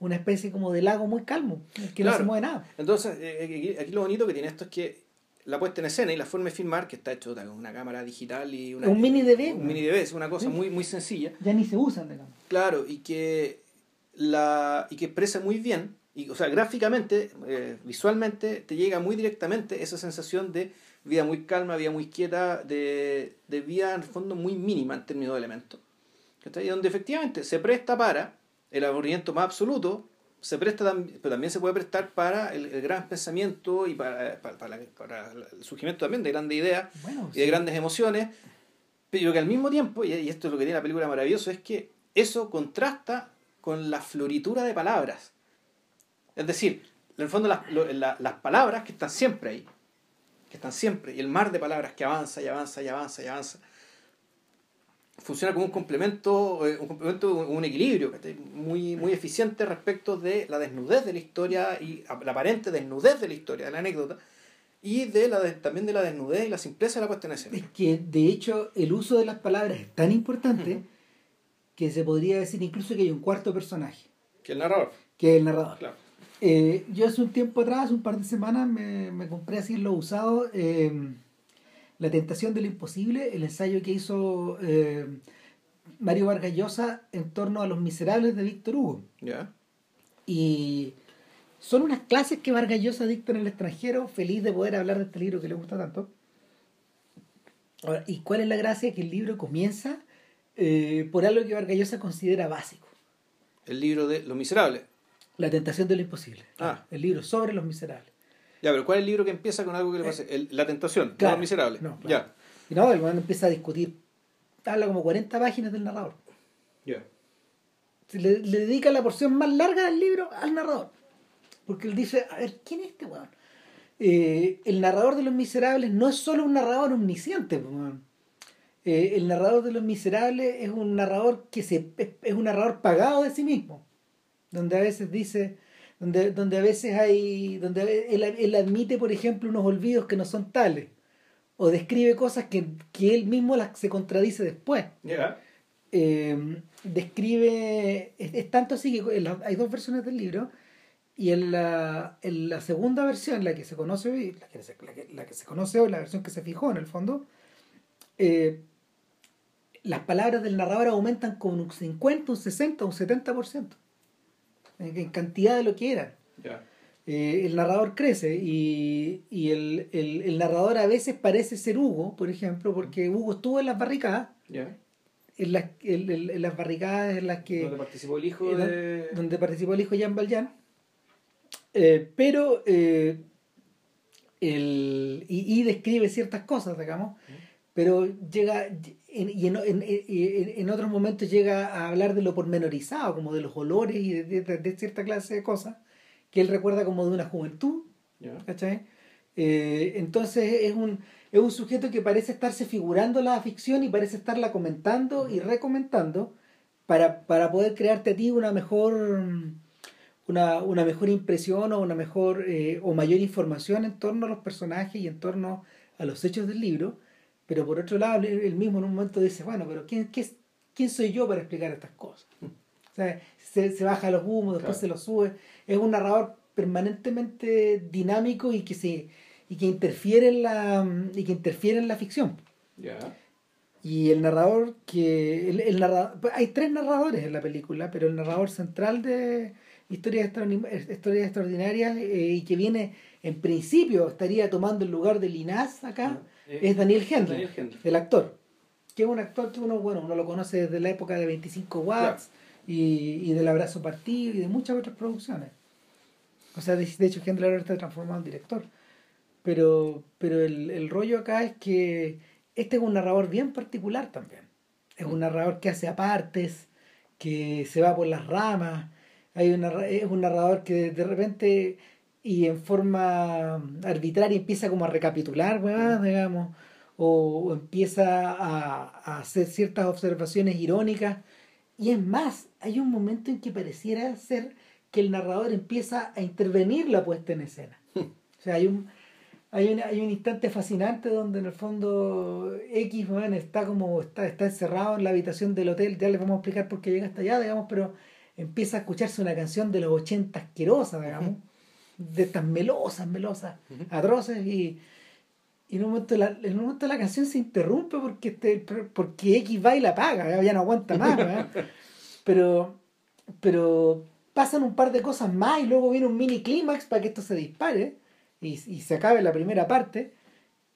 una especie como de lago muy calmo, que no se mueve nada. Entonces, eh, aquí, lo bonito que tiene esto es que la puesta en escena y la forma de filmar, que está hecho con una cámara digital y una... Un mini DV. Un mini DV, es una cosa muy, muy sencilla. Ya ni se usan, digamos. Claro, y que, la, y que expresa muy bien, y, o sea, gráficamente, eh, visualmente, te llega muy directamente esa sensación de vida muy calma, vida muy quieta, de, de vida en el fondo muy mínima en términos de elementos. Y donde efectivamente se presta para el aburrimiento más absoluto, se presta pero también se puede prestar para el, gran pensamiento y para, para, el surgimiento también de grandes ideas y de grandes emociones, pero que al mismo tiempo, y esto es lo que tiene la película maravilloso, es que eso contrasta con la floritura de palabras. Es decir, en el fondo las, las palabras que están siempre ahí, que están siempre, y el mar de palabras que avanza y avanza y avanza y avanza, funciona como un complemento, eh, un complemento, un equilibrio muy, muy eficiente respecto de la desnudez de la historia y la aparente desnudez de la historia, de la anécdota, y de la también de la desnudez y la simpleza de la puesta en escena. Es que de hecho el uso de las palabras es tan importante que se podría decir incluso que hay un cuarto personaje. Que el narrador. Que el narrador. Claro. Eh, yo hace un tiempo atrás, un par de semanas, me, me compré así en lo usado eh, La tentación de lo imposible, el ensayo que hizo eh, Mario Vargas Llosa en torno a los miserables de Víctor Hugo. Y son unas clases que Vargas Llosa dicta en el extranjero, feliz de poder hablar de este libro que le gusta tanto. ¿y cuál es la gracia? Que el libro comienza por algo que Vargas Llosa considera básico. El libro de Los Miserables. La tentación de lo imposible. Ah. El libro sobre los miserables. Ya, pero ¿cuál es el libro que empieza con algo que le pasa? Eh, la tentación, de los miserables. No, Ya. Y no, el man empieza a discutir. Habla como 40 páginas del narrador. Ya. Le, le, dedica la porción más larga del libro al narrador. Porque él dice, a ver, ¿quién es este weón? Eh, el narrador de los miserables no es solo un narrador omnisciente, eh, el narrador de los miserables es un narrador que se, es un narrador pagado de sí mismo donde a veces dice, donde, donde a veces hay, donde él, él, admite, por ejemplo, unos olvidos que no son tales, o describe cosas que, que él mismo las, se contradice después. Eh, describe, es, tanto así que hay dos versiones del libro, y en la, en la segunda versión, la que se conoce hoy, la que se, la que, se conoce hoy, la versión que se fijó en el fondo, eh, las palabras del narrador aumentan con un 50, un 60, un 70% en cantidad de lo que eran. Eh, el narrador crece y, y el, el, el, narrador a veces parece ser Hugo, por ejemplo, porque Hugo estuvo en las barricadas. En, las, en, las barricadas en las que... Donde participó el hijo de... Donde participó el hijo Jean Valjean. Eh, pero... Eh, el, y, y, describe ciertas cosas, digamos, pero llega y en, en, en, otros momentos llega a hablar de lo pormenorizado, como de los olores y de, cierta clase de cosas, que él recuerda como de una juventud. Eh, entonces es un, es un sujeto que parece estarse figurando la ficción y parece estarla comentando y recomentando para, para poder crearte a ti una mejor una, una mejor impresión o una mejor eh, o mayor información en torno a los personajes y en torno a los hechos del libro pero por otro lado, él mismo en un momento dice, bueno, pero ¿quién, qué, quién soy yo para explicar estas cosas? O sea, se, se baja los humos, después se los sube. Es un narrador permanentemente dinámico y que se y que interfiere en la y que interfiere en la ficción. Y el narrador que el, el hay tres narradores en la película, pero el narrador central de historias, historias extraordinarias eh, y que viene en principio estaría tomando el lugar de Linás acá es Daniel Hendler, el actor. Que es un actor que uno, bueno, uno lo conoce desde la época de 25 watts y, y del abrazo partido y de muchas otras producciones. O sea, de, hecho Hendler ahora está transformado en director. Pero, pero el, el rollo acá es que este es un narrador bien particular también. Es un narrador que hace apartes, que se va por las ramas. Hay una, es un narrador que de repente y en forma arbitraria empieza como a recapitular, digamos, o, empieza a, a, hacer ciertas observaciones irónicas. Y es más, hay un momento en que pareciera ser que el narrador empieza a intervenir la puesta en escena. O sea, hay un, hay un, hay un instante fascinante donde en el fondo X está como está, está encerrado en la habitación del hotel, ya les vamos a explicar por qué llega hasta allá, digamos, pero empieza a escucharse una canción de los 80 asquerosa, digamos, de estas melosas, melosas, atroces, y, y en un, momento la, en un momento la canción se interrumpe porque, este, porque X va y la paga, ya no aguanta más, pero, pero pasan un par de cosas más y luego viene un mini clímax para que esto se dispare y, y se acabe la primera parte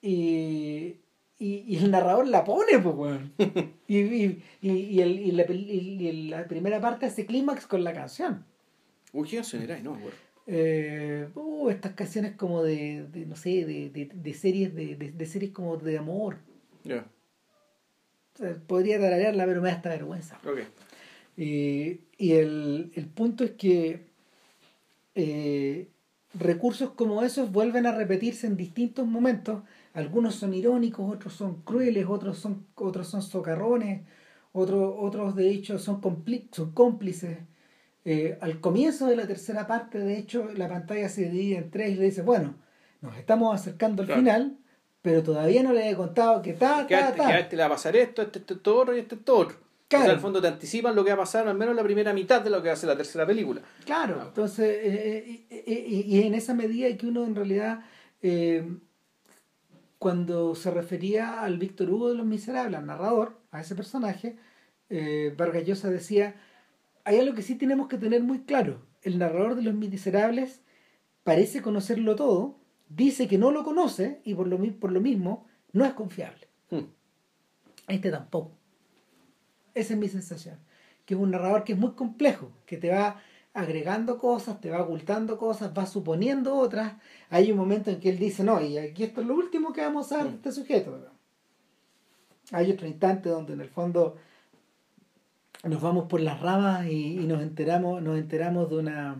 y, y, el narrador la pone, pues, weón. y, y, y, el, y, la, y la primera parte hace clímax con la canción. Uy, ¿qué canción era? No, weón. Eh, uh, estas canciones como de, de no sé, de, de, de series de, de, series como de amor. Ya. podría tararearla, pero me da esta vergüenza. Okay. y el, el punto es que eh, recursos como esos vuelven a repetirse en distintos momentos. Algunos son irónicos, otros son crueles, otros son, otros son socarrones, otros, otros de hecho son, son cómplices. Eh, al comienzo de la tercera parte, de hecho, la pantalla se divide en tres y le dice, bueno, nos estamos acercando al final, pero todavía no le he contado que ta, que a este le va a pasar esto, este, este, todo y este, todo Claro. O sea, al fondo te anticipan lo que va a pasar, al menos la primera mitad de lo que ser la tercera película. Claro, entonces, eh, eh, eh, y en esa medida que uno en realidad, cuando se refería al Víctor Hugo de los Miserables, al narrador, a ese personaje, Vargas Llosa decía, hay algo que sí tenemos que tener muy claro, el narrador de los Miserables parece conocerlo todo, dice que no lo conoce y por lo, por lo mismo no es confiable. Hmm. Este tampoco. Esa es mi sensación. Que es un narrador que es muy complejo, que te va agregando cosas, te va ocultando cosas, va suponiendo otras. Hay un momento en que él dice, no, y aquí esto es lo último que vamos a hacer mm. este sujeto. Hay otro instante donde en el fondo nos vamos por las ramas y, nos enteramos, nos enteramos de una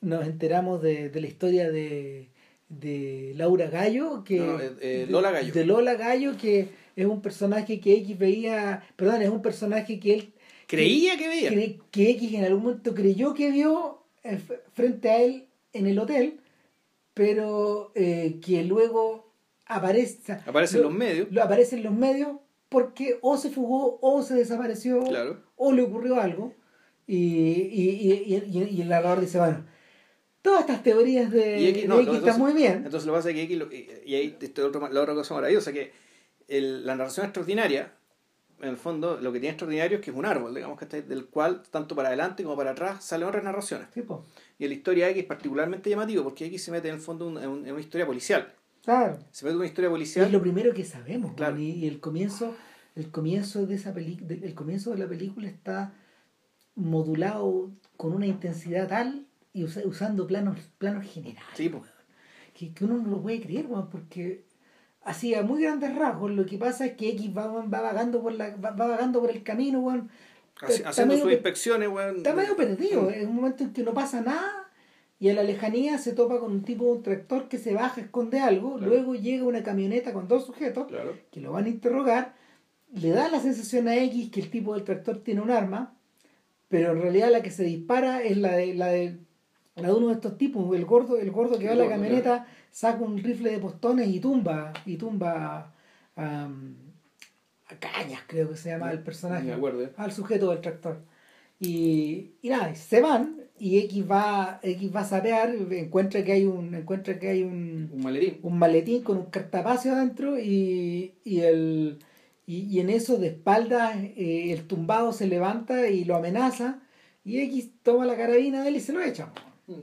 nos enteramos de, de la historia de, de Laura Gallo, que eh, eh, Lola Gallo. De Lola Gallo, que es un personaje que X veía, perdón, es un personaje que él creía que, veía. Que, X en algún momento creyó que vio eh, frente a él en el hotel, pero eh, que luego aparece. Aparece en los medios. Lo aparece en los medios porque o se fugó o se desapareció o le ocurrió algo. Y, y, y, y el narrador dice, bueno, todas estas teorías de X, están muy bien. Entonces lo que pasa es que X, y ahí este otro, la otra cosa maravillosa, que el, la narración extraordinaria, en el fondo, lo que tiene extraordinario es que es un árbol, digamos, que está, del cual, tanto para adelante como para atrás, salen otras narraciones. y en la historia X es particularmente llamativo, porque X se mete en el fondo en, una historia policial. Claro. Se una historia policial. Es lo primero que sabemos. Claro. Y, el comienzo, el comienzo de esa peli el comienzo de la película está modulado con una intensidad tal y usando planos, planos generales. Sí, pues. que, que, uno no lo puede creer, porque así a muy grandes rasgos lo que pasa es que X va, va vagando por la va, vagando por el camino weón haciendo sus inspecciones weón está medio perdido en un momento en que no pasa nada y a la lejanía se topa con un tipo de un tractor que se baja esconde algo luego llega una camioneta con dos sujetos que lo van a interrogar le da la sensación a X que el tipo del tractor tiene un arma pero en realidad la que se dispara es la de la de, la de uno de estos tipos el gordo el gordo que va a la camioneta saca un rifle de postones y tumba, y tumba a Cañas, creo que se llama el personaje, al sujeto del tractor. Y, y nada, se van y X va, X va a sapear, encuentra que hay un, encuentra que hay un, un maletín. un maletín con un cartapacio adentro y, y el y, en eso de espaldas eh, el tumbado se levanta y lo amenaza y X toma la carabina de él y se lo echa. Mm.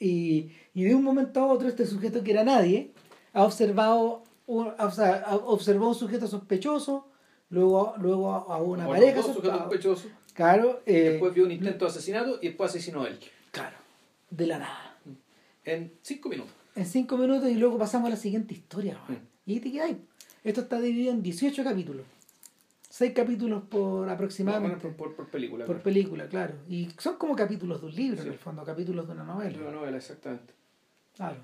Y, y de un momento a otro este sujeto que era nadie ha observado un, o sea, observó un sujeto sospechoso, luego, luego a una pareja sospechoso. Claro. Eh, después vio un intento de asesinato y después asesinó a él. Claro. De la nada. En cinco minutos. En cinco minutos y luego pasamos a la siguiente historia. Y te quedáis. Esto está dividido en 18 capítulos. 6 capítulos por aproximadamente. Por, por, por película. Por claro. película, claro. Y son como capítulos de un libro, Sí. en el fondo, capítulos de una novela. Una novela, exactamente. Claro.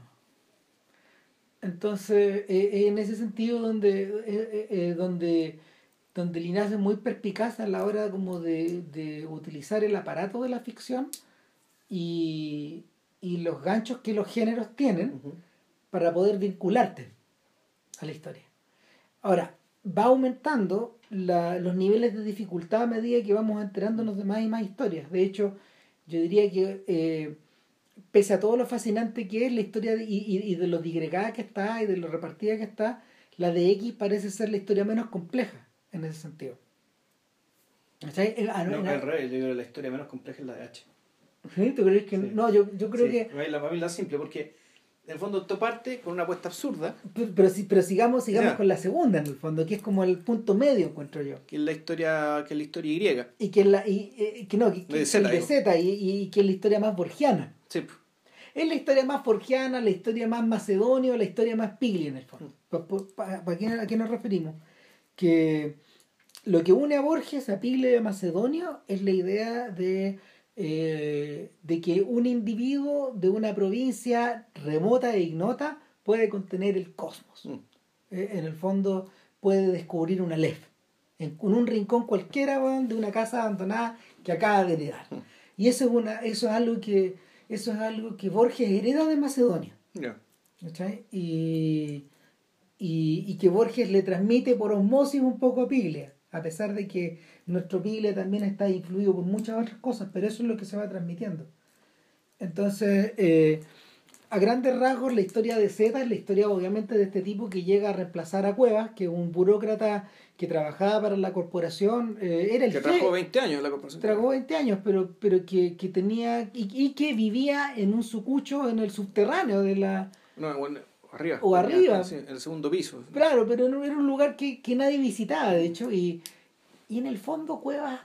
Entonces, eh, en ese sentido donde, eh, eh, eh, donde, donde Linares es muy perspicaz a la hora como de, de utilizar el aparato de la ficción y, y los ganchos que los géneros tienen para poder vincularte a la historia. Ahora, va aumentando la- los niveles de dificultad a medida que vamos enterándonos de más y más historias. De hecho, yo diría que eh, pese a todo lo fascinante que es la historia de- y- y de lo digregada que está y de lo repartida que está, la de X parece ser la historia menos compleja en ese sentido. ¿Cachai? Eh, ah, no, no, al revés, yo creo que la historia menos compleja es la de H. ¿sí? ¿Tú crees que Sí. no? Yo, yo creo Sí, que... para la, para la simple, porque en el fondo esto parte con una apuesta absurda, Pero, pero, pero sigamos, sigamos con la segunda en el fondo, que es como el punto medio, encuentro yo. que es la historia, que es la historia griega. y que la y, eh, que no que, que- De el de digo. Zeta, y, y que es la historia más borgiana Sí, es la historia más borgiana la historia más macedonio la historia más pigli en el fondo ¿para qué, a qué nos referimos? Que lo que une a Borges a Piglia y a Macedonio es la idea de eh, de que un individuo de una provincia remota e ignota puede contener el cosmos Mm. eh, en el fondo puede descubrir una lef en, un rincón cualquiera de una casa abandonada que acaba de heredar y eso es una eso es algo que eso es algo que Borges hereda de Macedonia Ya. ¿cachai? y, y, y que Borges le transmite por osmosis un poco a Piglia a pesar de que nuestro Piglia también está influido por muchas otras cosas pero eso es lo que se va transmitiendo entonces eh, a grandes rasgos la historia de Z es la historia obviamente de este tipo que llega a reemplazar a Cuevas, que es un burócrata que trabajaba para la corporación, eh, era el Que trabajó 20 años la corporación. trabajó 20 años, pero, pero que, que tenía, y, y que vivía en un sucucho en el subterráneo de la... No, bueno, arriba. O arriba. En el segundo piso. Claro, pero no era un lugar que, que nadie visitaba, de hecho, y, y en el fondo Cuevas,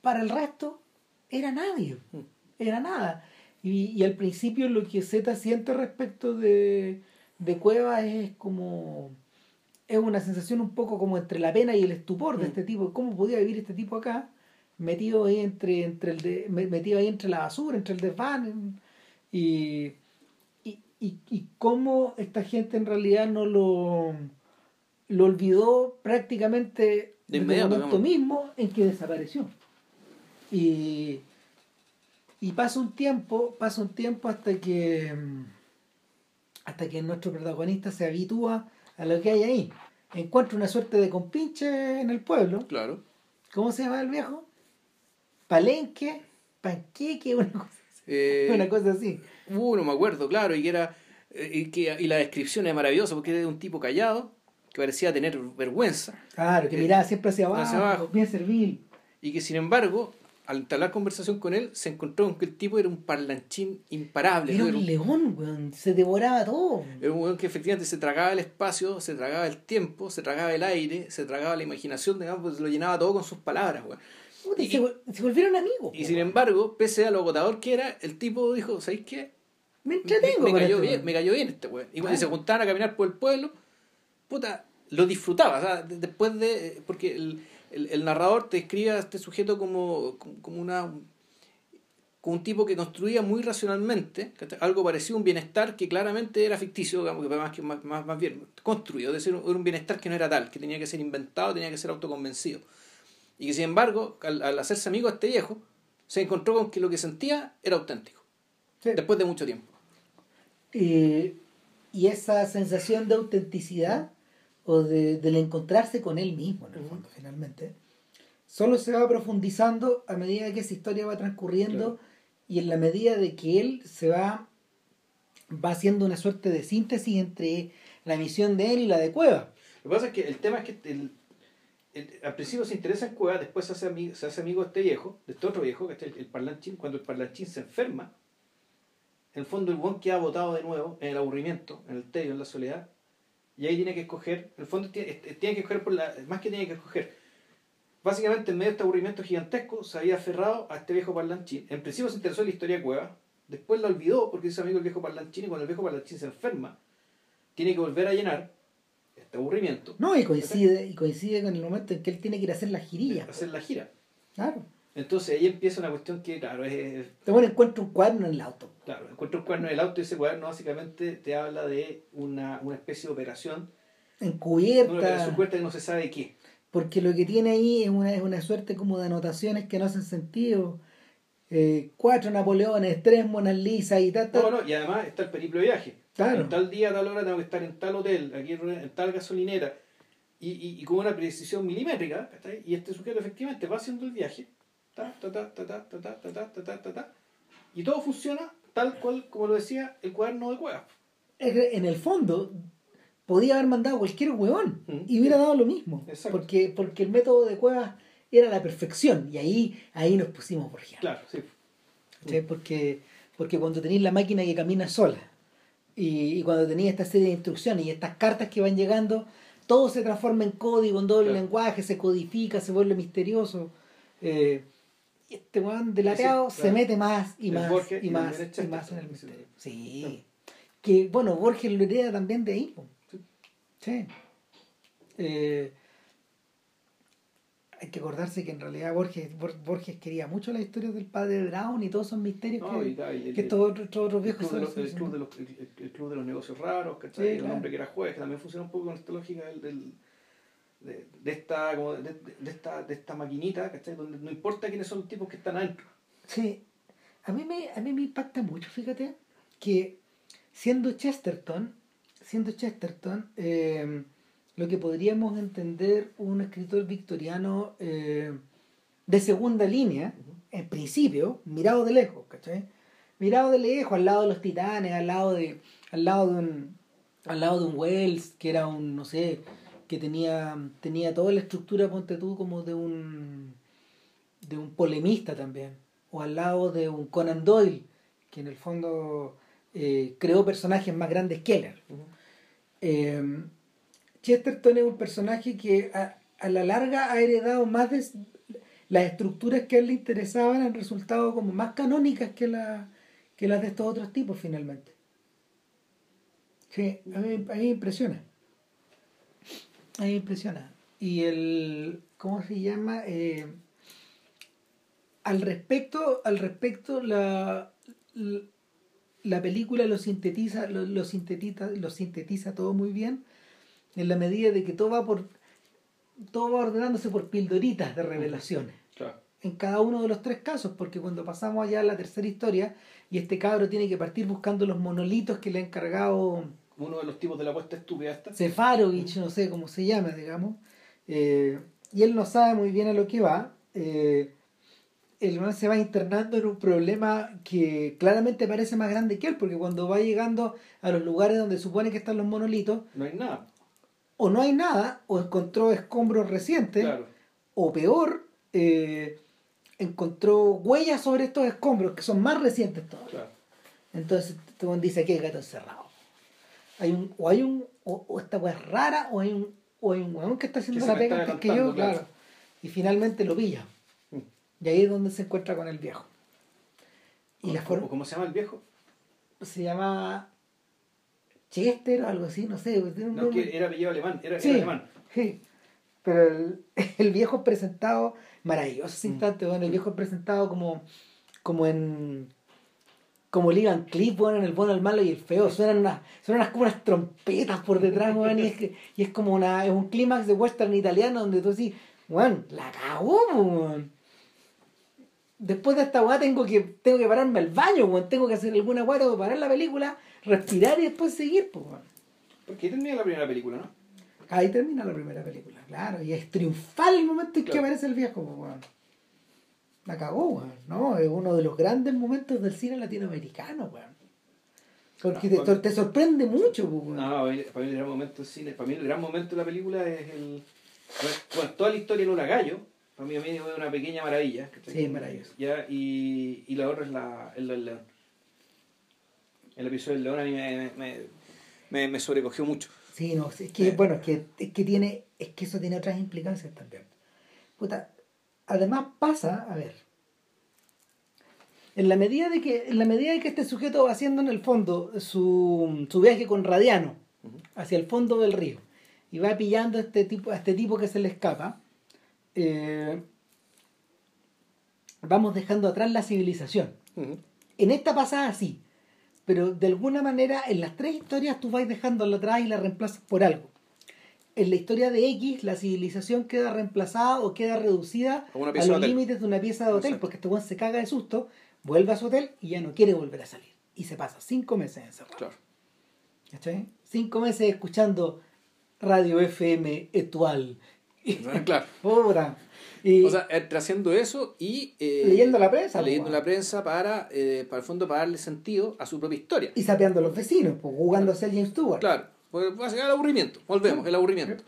para el resto, era nadie, Mm. era nada. Y, y al principio lo que Z siente respecto de, de Cuevas es como... Es una sensación un poco como entre la pena y el estupor de Mm. este tipo. ¿Cómo podía vivir este tipo acá? Metido ahí entre, entre el de, me- metido ahí entre la basura, entre el desván. Y, y, y, cómo esta gente en realidad no lo, lo olvidó prácticamente De desde inmediato, el momento digamos. mismo en que desapareció. Y, y pasa un tiempo, pasa un tiempo hasta que hasta que nuestro protagonista se habitúa a lo que hay ahí. Encuentra una suerte de compinche en el pueblo. Claro. ¿Cómo se llama el viejo? Palenque, panqueque, una cosa, Eh, una cosa así. Uh, no me acuerdo, claro, y que era eh, y, que, y la descripción es maravillosa porque era un tipo callado que parecía tener vergüenza Claro, que Eh, miraba siempre hacia abajo, hacia abajo. bien servil. y que sin embargo al entablar conversación con él se encontró con que el tipo era un parlanchín imparable Era ¿no? un Era un, león, weón. Se devoraba todo. era un weón que efectivamente se tragaba el espacio, se tragaba el tiempo, se tragaba el aire, se tragaba la imaginación, digamos, pues lo llenaba todo con sus palabras, weón. Puta, y Y- se, vol- se volvieron amigos. Y sin embargo, pese a lo agotador que era, el tipo dijo, ¿sabéis qué? me entretengo. me con cayó este bien, me cayó bien este weón. Y cuando Claro. se juntaban a caminar por el pueblo, puta, lo disfrutaba. O sea, de- después de. Porque el, el, el narrador te escribe a este sujeto como, como, una. como un tipo que construía muy racionalmente, algo parecido a un bienestar que claramente era ficticio, digamos, que más, que más, más, más bien construido, es decir, era un bienestar que no era tal, que tenía que ser inventado, tenía que ser autoconvencido. Y que sin embargo, al, al hacerse amigo de este viejo, se encontró con que lo que sentía era auténtico, Sí. después de mucho tiempo. Eh, y esa sensación de autenticidad o de, del encontrarse con él mismo, en el fondo, finalmente, solo se va profundizando a medida que esa historia va transcurriendo Claro. y en la medida de que él se va, va haciendo una suerte de síntesis entre la misión de él y la de Cueva. Lo que pasa es que el tema es que el, el- al principio se interesa en Cueva, después se hace, amigo, se hace amigo de este viejo, de este otro viejo, que es el, el parlanchín. Cuando el parlanchín se enferma, en el fondo el buen queda botado de nuevo en el aburrimiento, en el tedio, en la soledad. Y ahí tiene que escoger, en el fondo tiene, este- tiene que escoger por la, más que tiene que escoger. Básicamente en medio de este aburrimiento gigantesco se había aferrado a este viejo parlanchín. En principio se interesó en la historia Cueva, después la olvidó porque es amigo del viejo parlanchín y cuando el viejo parlanchín se enferma, tiene que volver a llenar de aburrimiento. No, y coincide, y coincide con el momento en que él tiene que ir a hacer la girilla. Hacer la gira. Claro. Entonces ahí empieza una cuestión que, claro, es. Te bueno, encuentra un cuaderno en el auto. Claro, encuentra un cuaderno en el auto y ese cuaderno básicamente te habla de una, una especie de operación. Encubierta. Una operación encubierta que no se sabe qué. Porque lo que tiene ahí es una, es una suerte como de anotaciones que no hacen sentido. Eh, cuatro Napoleones, tres Monas Lisa y tal, tal. No, no, y además está el periplo de viaje. Claro. En tal día, a tal hora tengo que estar en tal hotel, aquí en tal gasolinera. Y, y, y con una precisión milimétrica. Y este sujeto efectivamente va haciendo el viaje. Ta, ta, ta, ta, ta, ta, ta, ta, ta, ta, ta. Y todo funciona tal cual, como lo decía, el cuaderno de Cuevas. En el fondo, podía haber mandado cualquier huevón Mm. y hubiera dado lo mismo. Exacto. Porque, porque el método de Cuevas era la perfección. Y ahí, ahí nos pusimos por ejemplo. Claro, sí. Porque, porque cuando tenéis la máquina que camina sola y, y cuando tenéis esta serie de instrucciones y estas cartas que van llegando, todo se transforma en código, en doble Claro. lenguaje, se codifica, se vuelve misterioso. Eh, y este weón delateado Sí, se mete más y El más Borges y más y más en el misterio. sí. Que bueno, Borges lo hereda también de ahí. Sí. Eh, hay que acordarse que en realidad Borges, Bor- Borges quería mucho la historia del padre Brown y todos esos misterios No, que, y, claro, y el- que estos otros, otros el viejos club, de los, el, club de los, el, el- el club de los negocios raros, ¿cachai? Sí, claro. hombre que era juez, que también funciona un poco con esta lógica del, del- de, de esta, como de, de- de esta, de esta maquinita, ¿cachai? Donde no importa quiénes son los tipos que están adentro. Sí, a mí me, a mí me impacta mucho, fíjate, que siendo Chesterton, siendo Chesterton, eh, lo que podríamos entender un escritor victoriano eh, de segunda línea, en principio, mirado de lejos, ¿cachai? Mirado de lejos, al lado de los titanes, al lado de, al lado de un, al lado de un Wells, que era un, no sé, que tenía, tenía toda la estructura, ponte tú, como de un, de un polemista también, o al lado de un Conan Doyle, que en el fondo eh, creó personajes más grandes que él. Eh, Chesterton es un personaje que a, a la larga ha heredado más de las estructuras que a él le interesaban han resultado como más canónicas que, la, que las de estos otros tipos finalmente. Sí, a mí, me impresiona. A mí me impresiona. Y el, ¿cómo se llama? Eh, al respecto, al respecto la, la, la película lo sintetiza, lo, lo sintetiza, lo sintetiza todo muy bien en la medida de que todo va por todo va ordenándose por pildoritas de revelaciones Claro. en cada uno de los tres casos, porque cuando pasamos allá a la tercera historia y este cabro tiene que partir buscando los monolitos que le ha encargado Uno de los tipos de la apuesta estúpida esta. Sefarovich, no sé cómo se llama, digamos, eh, y él no sabe muy bien a lo que va, eh, el man se va internando en un problema que claramente parece más grande que él, porque cuando va llegando a los lugares donde supone que están los monolitos, No hay nada. O no hay nada, o encontró escombros recientes, Claro. o peor, eh, encontró huellas sobre estos escombros que son más recientes todavía. Claro. Entonces este weón dice que hay gato encerrado. Hay un, o hay un, o, o esta weá es rara, o hay un, o hay un weón que está haciendo Que la pega antes que yo, claro. claro. Y finalmente lo pilla. Mm. Y ahí es donde se encuentra con el viejo. Y la ¿Cómo, forma ¿Cómo se llama el viejo? se llama Chester o algo así, no sé. un No, que era apellido alemán. Era, era Sí, alemán. sí. Pero el, el viejo es presentado, maravilloso ese Mm. instante, bueno, el viejo es presentado como, como en como Ligan Clip, bueno, en el bueno, el malo y el feo, suenan unas, suenan unas, como unas trompetas por detrás, weón, y es, que- y es como una, es un clímax de western italiano donde tú decís, weón, la cagó. Después de esta weá tengo que, tengo que pararme al baño, weón, tengo que hacer alguna weá, tengo que parar la película, respirar y después seguir, pues, weón. Porque ahí termina la primera película, ¿no? Ahí termina la primera película, claro. Y es triunfal el momento en que aparece el viejo, pues, weón. La cagó, weón. No, es uno de los grandes momentos del cine latinoamericano, weón. Porque No, te, sorprende mucho, pues, weón. No, para mí, para mí el gran momento del cine, para mí el gran momento de la película es el. Bueno, bueno, toda la historia de Lola Gallo, para mí, a mí es una pequeña maravilla. Sí, maravilloso. Ya, y, y la otra es la, el león. El episodio del león a mí me, me, me, me sobrecogió mucho. Sí, no, es que, Eh. bueno, es que, es que tiene, es que eso tiene otras implicancias también. Puta, además pasa, a ver, en la medida de que, en la medida de que este sujeto va haciendo en el fondo su, su viaje con Radiano hacia el fondo del río, y va pillando a este tipo, a este tipo que se le escapa, eh, vamos dejando atrás la civilización. En esta pasada sí, pero de alguna manera en las tres historias tú vas dejándola atrás y la reemplazas por algo. En la historia de X, la civilización queda reemplazada o queda reducida A los límites de una pieza de hotel, Exacto. porque este weón se caga de susto, vuelve a su hotel y ya no quiere volver a salir. Y se pasa cinco meses encerrado. Claro. ¿Cachai? Cinco meses escuchando radio FM Etual. Claro. Puta. Y O sea, entre haciendo eso y... eh, leyendo la prensa. leyendo la prensa para, eh, para el fondo, para darle sentido a su propia historia. Y sapeando a los vecinos, pues, jugando a ser James Stewart. Claro, porque va a ser el aburrimiento, volvemos, el aburrimiento.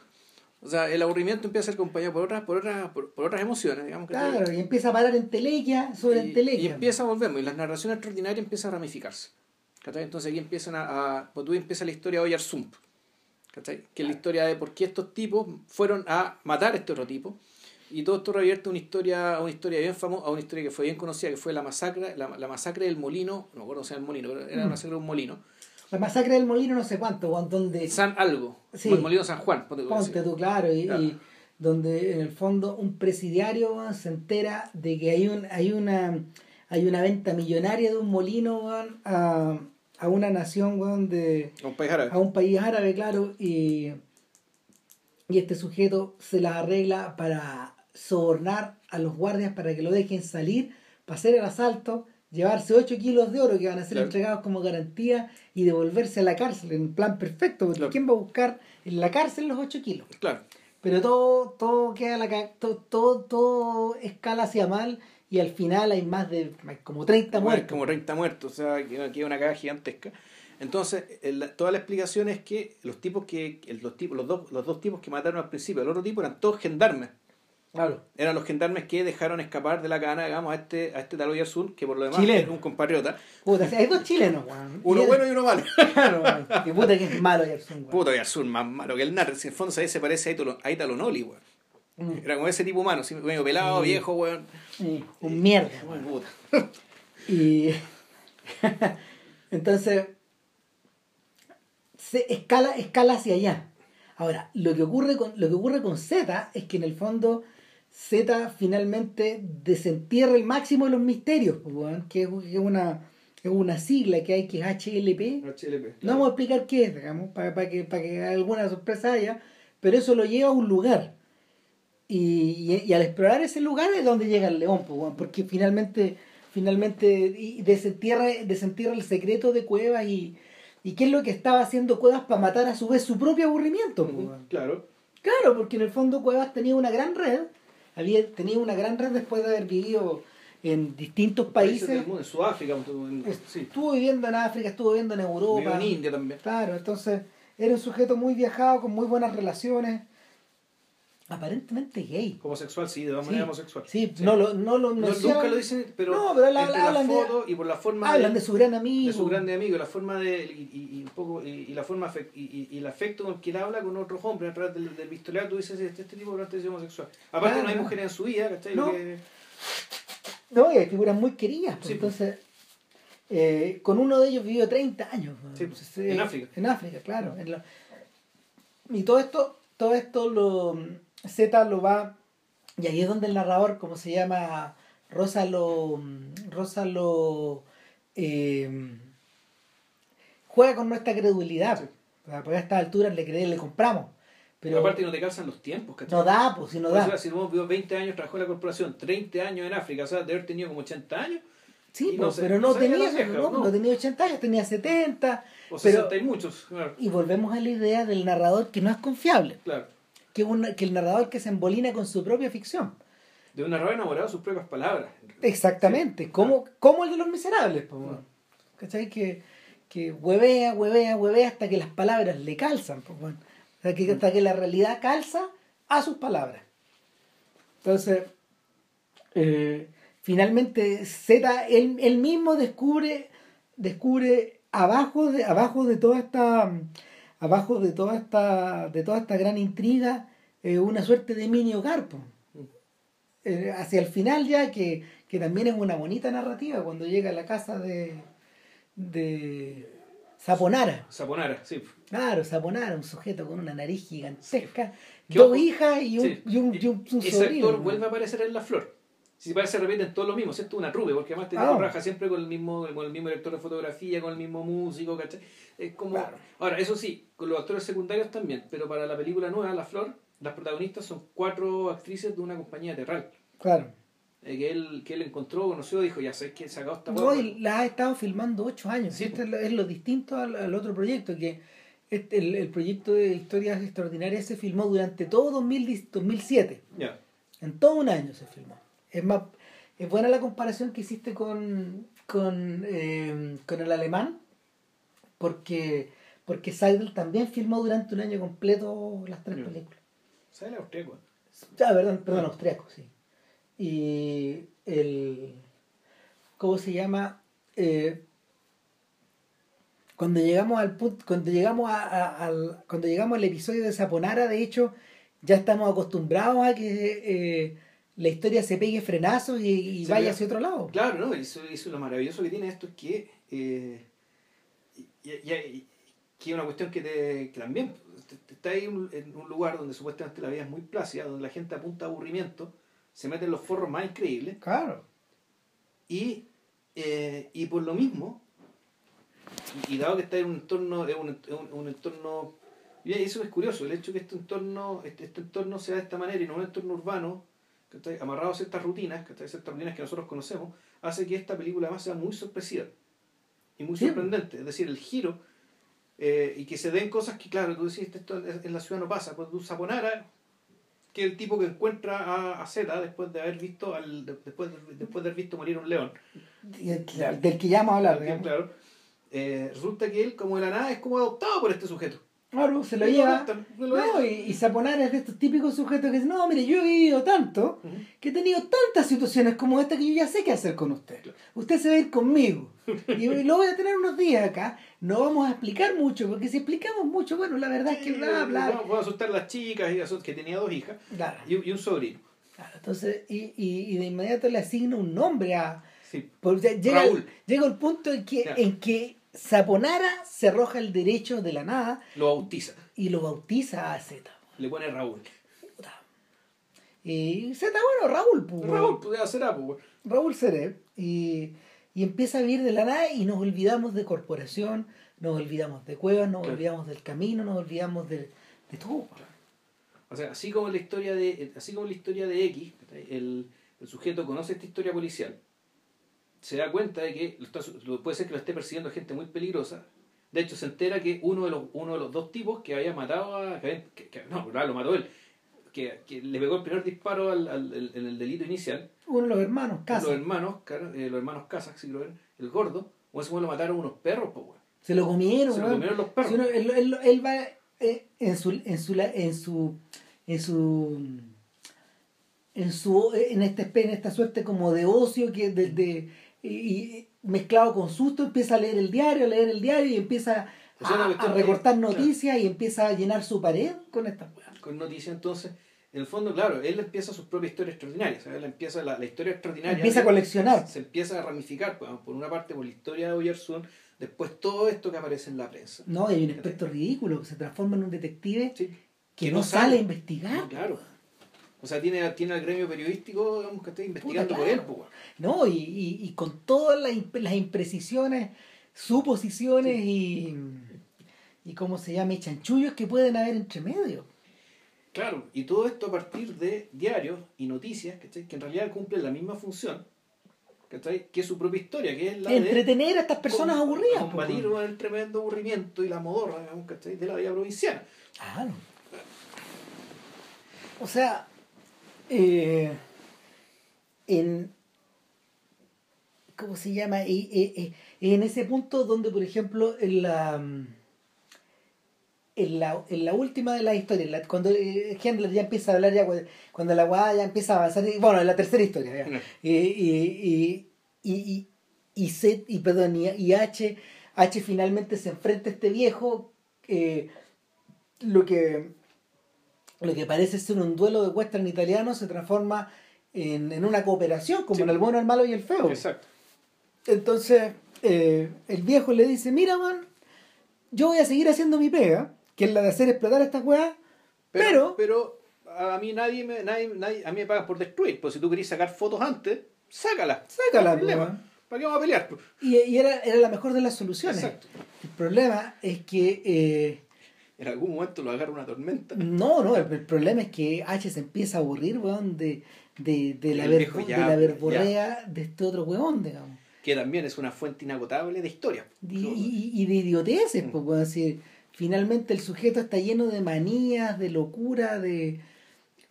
O sea, el aburrimiento empieza a ser acompañado por otras, por otras, por, por otras emociones, digamos que Claro, y empieza a parar en telequia sobre y, entelequia. y empieza, volvemos, y las narraciones extraordinarias empiezan a ramificarse. ¿cachai? Entonces aquí empiezan a, a pues tú empieza la historia de Oyar Zump, ¿cachai? que es la historia de por qué estos tipos fueron a matar a este otro tipo. Y todo esto revierte a una historia, a una historia bien famosa, a una historia que fue bien conocida, que fue la masacre, la, la masacre del molino, no me acuerdo si era el molino, pero era la Mm. masacre de un molino. La masacre del molino no sé cuánto, donde... San algo, Sí. el molino San Juan. ponte tú, Ponte tú, claro, y, Claro. y donde en el fondo un presidiario se entera de que hay un hay una hay una venta millonaria de un molino a, a una nación weón, de Un país árabe. a un país árabe, claro, y, y este sujeto se las arregla para sobornar a los guardias para que lo dejen salir, hacer el asalto, llevarse 8 kilos de oro que van a ser Claro. entregados como garantía y devolverse a la cárcel en plan perfecto, porque Claro. ¿quién va a buscar en la cárcel los 8 kilos? Claro. Pero todo, todo queda la todo, todo, todo escala hacia mal y al final hay más de como 30 Como, muertos. como 30 muertos, o sea, que queda una caga gigantesca. Entonces, el- toda la explicación es que los tipos que, el- los tipos, los dos, los dos tipos que mataron al principio, el otro tipo eran todos gendarmes. Claro. Eran los gendarmes que dejaron escapar de la cana, digamos, a este, a este Oyarzún, que por lo demás Chileno. era un compatriota. Puta, hay dos chilenos, weón. Uno bueno y uno malo. Claro, weón. Que puta que es malo Gerson, weón. Puto Oyarzún, más malo que el Nar. Si en el fondo se parece a Italo, Noli, weón. Mm. Era como ese tipo humano, medio pelado, Sí. viejo, weón. Un mierda, weón. Puta. Y entonces se escala, escala hacia allá. Ahora, lo que ocurre con, lo que ocurre con Z es que en el fondo Z finalmente desentierra el máximo de los misterios, que es, una, es una sigla que hay que es HLP. HLP. No vamos a explicar qué es, digamos, para, para que, para que alguna sorpresa haya, pero eso lo lleva a un lugar. Y, y- y al explorar ese lugar es donde llega el león, porque finalmente, finalmente desentierra, desentierra el secreto de Cuevas y, y qué es lo que estaba haciendo Cuevas para matar a su vez su propio aburrimiento. weón. Claro. Claro, porque en el fondo Cuevas tenía una gran red, había tenía una gran red después de haber vivido en distintos países. en Sudáfrica, en- sí. Estuvo viviendo en África, estuvo viviendo en Europa. Vivió en India también. Claro, entonces era un sujeto muy viajado, con muy buenas relaciones. Aparentemente gay. Homosexual, sí, de todas Sí, maneras homosexual. sí, no lo, no lo No, nunca lo dicen, pero, No, pero hablan- entre hablan la de- y por la forma Hablan de, de su gran amigo. de su grande amigo, la forma de y, y- y un poco y, y la forma y, y- el afecto con que él habla con otros hombres a través del, del tú dices este, este tipo es homosexual. Aparte Claro. no hay mujeres en su vida, ¿cachai? No. que- No, y hay figuras muy queridas. pues, Sí, pues. entonces, eh, con uno de ellos vivió 30 años. ¿no? Sí, pues, Entonces, en eh, África. En África, claro. en la- Y todo esto, todo esto lo Z lo va. Y ahí es donde el narrador, como se llama, Rosa lo. Rosa lo. eh, juega con nuestra credulidad. Sí. Porque a estas alturas le creemos, le compramos. Pero Pero aparte no te calzan los tiempos, ¿cachai? no da, pues si no Por eso, da. si vivió 20 años, trabajó en la corporación, 30 años en África, o sea, de haber tenido como 80 años, Sí, no pues, pero no no tenía, no, ¿no? no tenía 80 años, tenía 70. o Pero- 60 y muchos, claro. Y volvemos a la idea del narrador que no es confiable, claro. Que, un- que el narrador que se embolina con su propia ficción. De un narrador enamorado de sus propias palabras. Exactamente, como, como el de los miserables. po. ¿Cachai? Que, que huevea, huevea, huevea hasta que las palabras le calzan. po, weón. O sea, que, hasta que la realidad calza a sus palabras. Entonces, eh, finalmente Z, él, él mismo descubre, descubre abajo de, abajo de toda esta abajo de toda esta de toda esta gran intriga eh, una suerte de mini hogar. Eh, hacia el final ya que, que también es una bonita narrativa cuando llega a la casa de de Saponara. Saponara, sí. Claro, Saponara, un sujeto con una nariz gigantesca, ¿Qué dos hijas y un, Sí. y un, y un- un Ese sobrino. actor vuelve a aparecer en La Flor. Si parece repiten todos lo mismo, ¿cierto? Una trupe, porque además te Ah. trabaja siempre con el mismo con el mismo director de fotografía, con el mismo músico, ¿cachai? Es como... Claro. Ahora, eso sí, con los actores secundarios también, pero para la película nueva, La Flor, las protagonistas son cuatro actrices de una compañía teatral. Claro. eh, que, él, que él encontró, conoció, dijo, ya sabes que he sacado esta No, y las ha estado filmando ocho años. Sí, Esto es lo, distinto al, al otro proyecto, que este- el, el proyecto de historias extraordinarias se filmó durante todo 2010 2007. Ya. En todo un año se filmó. Es más, es buena la comparación que hiciste con, con, eh, con el alemán, porque, porque Seidel también filmó durante un año completo las tres películas. ¿Sabes el austríaco? Ah, perdón, perdón, austriaco, sí. Y el. ¿Cómo se llama? Eh, cuando llegamos al punto, cuando llegamos a- a- al, cuando llegamos al episodio de Saponara, de hecho, ya estamos acostumbrados a que eh, la historia se pegue frenazos y, y vaya hacia otro lado. Claro, ¿no? Eso, eso lo maravilloso que tiene esto es que... eh, y, y- que es una cuestión que, te, que también te- te- está ahí un- en un lugar donde supuestamente la vida es muy plácida, donde la gente apunta a aburrimiento, se mete en los forros más increíbles Claro. y, eh, y por lo mismo, y, dado que está en un entorno, es un, es un- un entorno, y eso es curioso, el hecho que este entorno, este, este entorno sea de esta manera y no un entorno urbano, ¿cachai? amarrado a ciertas rutinas, ¿cachai? ciertas rutinas que nosotros conocemos, hace que esta película además sea muy sorpresiva y muy Sí. sorprendente. Es decir, el giro eh, y que se den cosas que, claro, tú decís, esto en la ciudad no pasa. Pues tú Saponara, que el tipo que encuentra a, a Zeta después de haber visto al, de- después, de, después de haber visto morir un león. Del que ya vamos a hablar. Claro. Eh, resulta que él, como de la nada, es como adoptado por este sujeto. Claro, se lo Y lleva. lo No, y, y Saponara es de estos típicos sujetos que dicen, no, mire, yo he vivido tanto que he tenido tantas situaciones como esta que yo ya sé qué hacer con usted. Usted se va a ir conmigo. Y, lo voy a tener unos días acá. No vamos a explicar mucho, porque si explicamos mucho, bueno, la verdad es que bla, bla. Vamos vamos a asustar a las chicas, y que tenía dos hijas Claro, y, un- y un sobrino. claro. Entonces, y, y, de inmediato le asigna un nombre a... Sí. llega, Raúl. llega el punto en que, Ya. en que Saponara se arroja el derecho de la nada Lo bautiza. y lo bautiza a Z. Le pone Raúl. Y Z, bueno, Raúl, pues, Raúl, pues será, pues. Raúl Cereb y, y empieza a vivir de la nada y nos olvidamos de corporación, nos olvidamos de cuevas, nos Claro. olvidamos del camino, nos olvidamos de, de todo. O sea, así como la historia de, así como la historia de X, el, el sujeto conoce esta historia policial, se da cuenta de que lo está- lo- puede ser que lo esté persiguiendo gente muy peligrosa. De hecho, se entera que uno de los, uno de los dos tipos que había matado a. Que, que- no, lo mató él. Que, que le pegó el primer disparo al, al- en el delito inicial. Uno de los hermanos, Los casa, hermanos, eh, los hermanos Casas, si lo el gordo, o ese lo mataron unos perros, pues, se lo comieron. Se lo comieron los perros. Si uno- él, él- él va eh, en su en su en su en su en su en esta en esta suerte como de ocio que de, de- y, y mezclado con susto empieza a leer el diario a leer el diario y empieza O sea, una a, de- recortar claro. noticias y empieza a llenar su pared con estas weas. con noticias entonces en el fondo claro él empieza su propia historia extraordinaria o sea, él empieza la, la historia extraordinaria empieza a coleccionar se empieza a ramificar pues, por una parte por la historia de Oyerson después todo esto que aparece en la prensa no hay un aspecto ridículo que se transforma en un detective Sí. que, Que no, no sale, sale. a investigar No, claro o sea tiene tiene al gremio periodístico digamos que está investigando Puta, por él pues. No, y, y, y con todas las, imp- las imprecisiones, suposiciones y, y cómo se llama, y chanchullos que pueden haber entre medio. claro y todo esto a partir de diarios y noticias ¿cachai? que en realidad cumplen la misma función ¿cachai? que su propia historia que es la de Entretener a estas personas aburridas. combatir weón. el tremendo aburrimiento y la modorra digamos, ¿cachai? de la vida provinciana Claro. O sea, eh, en. ¿Cómo se llama? Y- y- en ese punto donde, por ejemplo, en la. En la, en la última de las historias, la- cuando eh, Hendler ya empieza a hablar, ya cuando, la guada ya empieza a avanzar, y- bueno, en la tercera historia. No. Y, y, y, y, y, Z- y, perdón, y, y H, H finalmente se enfrenta a este viejo, eh, lo que lo que parece ser un duelo de western italiano se transforma en, en una cooperación, como Sí. en el bueno, el malo y el feo. exacto Entonces, eh, el viejo le dice, mira, man, yo voy a seguir haciendo mi pega, que es la de hacer explotar estas weas, pero, pero, a mí nadie me, nadie, nadie, a mí me pagan por destruir. Pues si tú querías sacar fotos antes, sácalas. Sácalas, no. ¿Para qué vamos a pelear? pues? Y, y era, era la mejor de las soluciones. Exacto. El problema es que... eh, En algún momento lo agarra una tormenta. No, no, el, el problema es que H se empieza a aburrir, weón, de, de, de la, ver- viejo de ya, la verborrea de este otro weón, digamos. Que también es una fuente inagotable de historia. Y, y- y de idioteces, pues, weón, así, finalmente el sujeto está lleno de manías, de locura, de...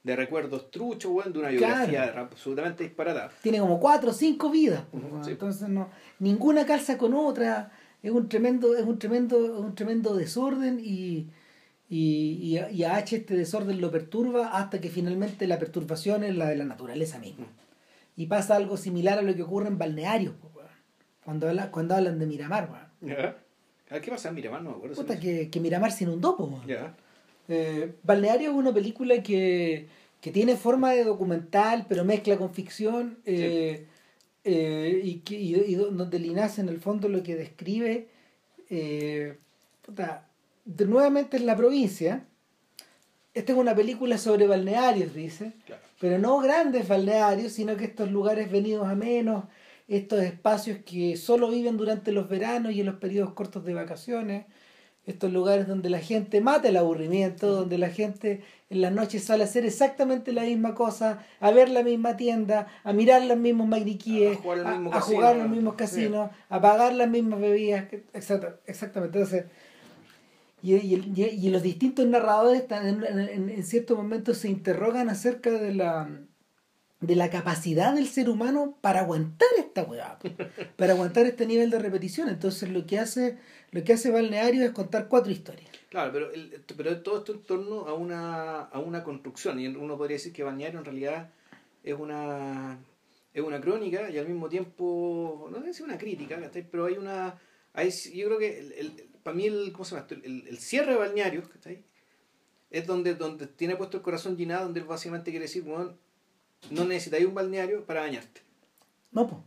De recuerdos truchos, weón, de una Claro. biografía absolutamente disparatada. Tiene como cuatro o cinco vidas, pues, weón. Sí. entonces no, ninguna calza con otra, es un tremendo, es un tremendo, un tremendo desorden y... Y, y, a- y a H este desorden lo perturba hasta que finalmente la perturbación es la de la naturaleza misma. Y pasa algo similar a lo que ocurre en balnearios, cuando, habla- cuando hablan de Miramar. ver, ¿Qué pasa en Miramar? No me acuerdo. Puta, que, que Miramar se inundó. po. Ya. Eh, Balneario es una película que, que tiene forma de documental, pero mezcla con ficción. eh, eh, y, que, y, y donde Linás en el fondo lo que describe, eh, puta, de, nuevamente en la provincia. Esta es una película sobre balnearios, dice, Claro. pero no grandes balnearios, sino que estos lugares venidos a menos, estos espacios que solo viven durante los veranos y en los periodos cortos de vacaciones, estos lugares donde la gente mata el aburrimiento, donde la gente en las noches sale a hacer exactamente la misma cosa, a ver la misma tienda, a mirar los mismos magriquíes, A jugar a, mismo a casino. jugar los mismos casinos, a pagar las mismas bebidas, exacta- exactamente. Entonces, y, y- y- los distintos narradores están en, en- en ciertos momentos se interrogan acerca de la de la capacidad del ser humano para aguantar esta weá, para aguantar este nivel de repetición. Entonces lo que hace, lo que hace Balneario es contar cuatro historias. Claro, pero, el- pero todo esto en torno a una, a una construcción. Y uno podría decir que Balneario en realidad es una, es una crónica y al mismo tiempo, no sé si una crítica, pero hay una. Hay, yo creo que el, el- para mí el, ¿cómo se llama? El, el cierre de Balneario ¿cachai? es donde, donde tiene puesto el corazón llenado, donde él básicamente quiere decir, no necesitáis un balneario para bañarte. No, pues.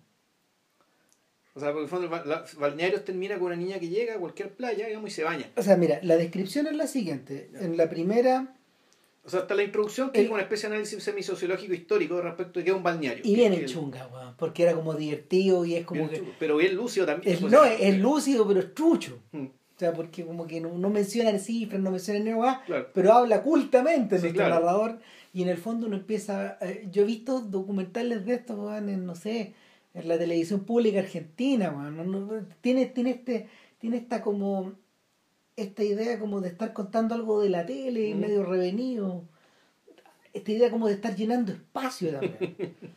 O sea, porque en el fondo el la- balnearios termina con una niña que llega a cualquier playa digamos, y se baña. O sea, mira, la descripción es la siguiente. En la primera, O sea, hasta la introducción que El- es una especie de análisis semisociológico histórico respecto de qué es un balneario. y viene Que- chunga, weón, porque era como divertido y es como bien que... chulo. Pero bien lúcido también. Es, pues, no, es, es lúcido, pero es trucho. Mm, O sea, porque como que no, no mencionan cifras, no mencionan nada, Claro. pero habla cultamente Sí, nuestro claro. narrador y en el fondo uno empieza... eh, yo he visto documentales de estos, weón, en, no sé, en la televisión pública argentina, weón, tiene, tiene, este, tiene esta como... Esta idea como de estar contando algo de la tele, Mm. medio revenido. Esta idea como de estar llenando espacio también.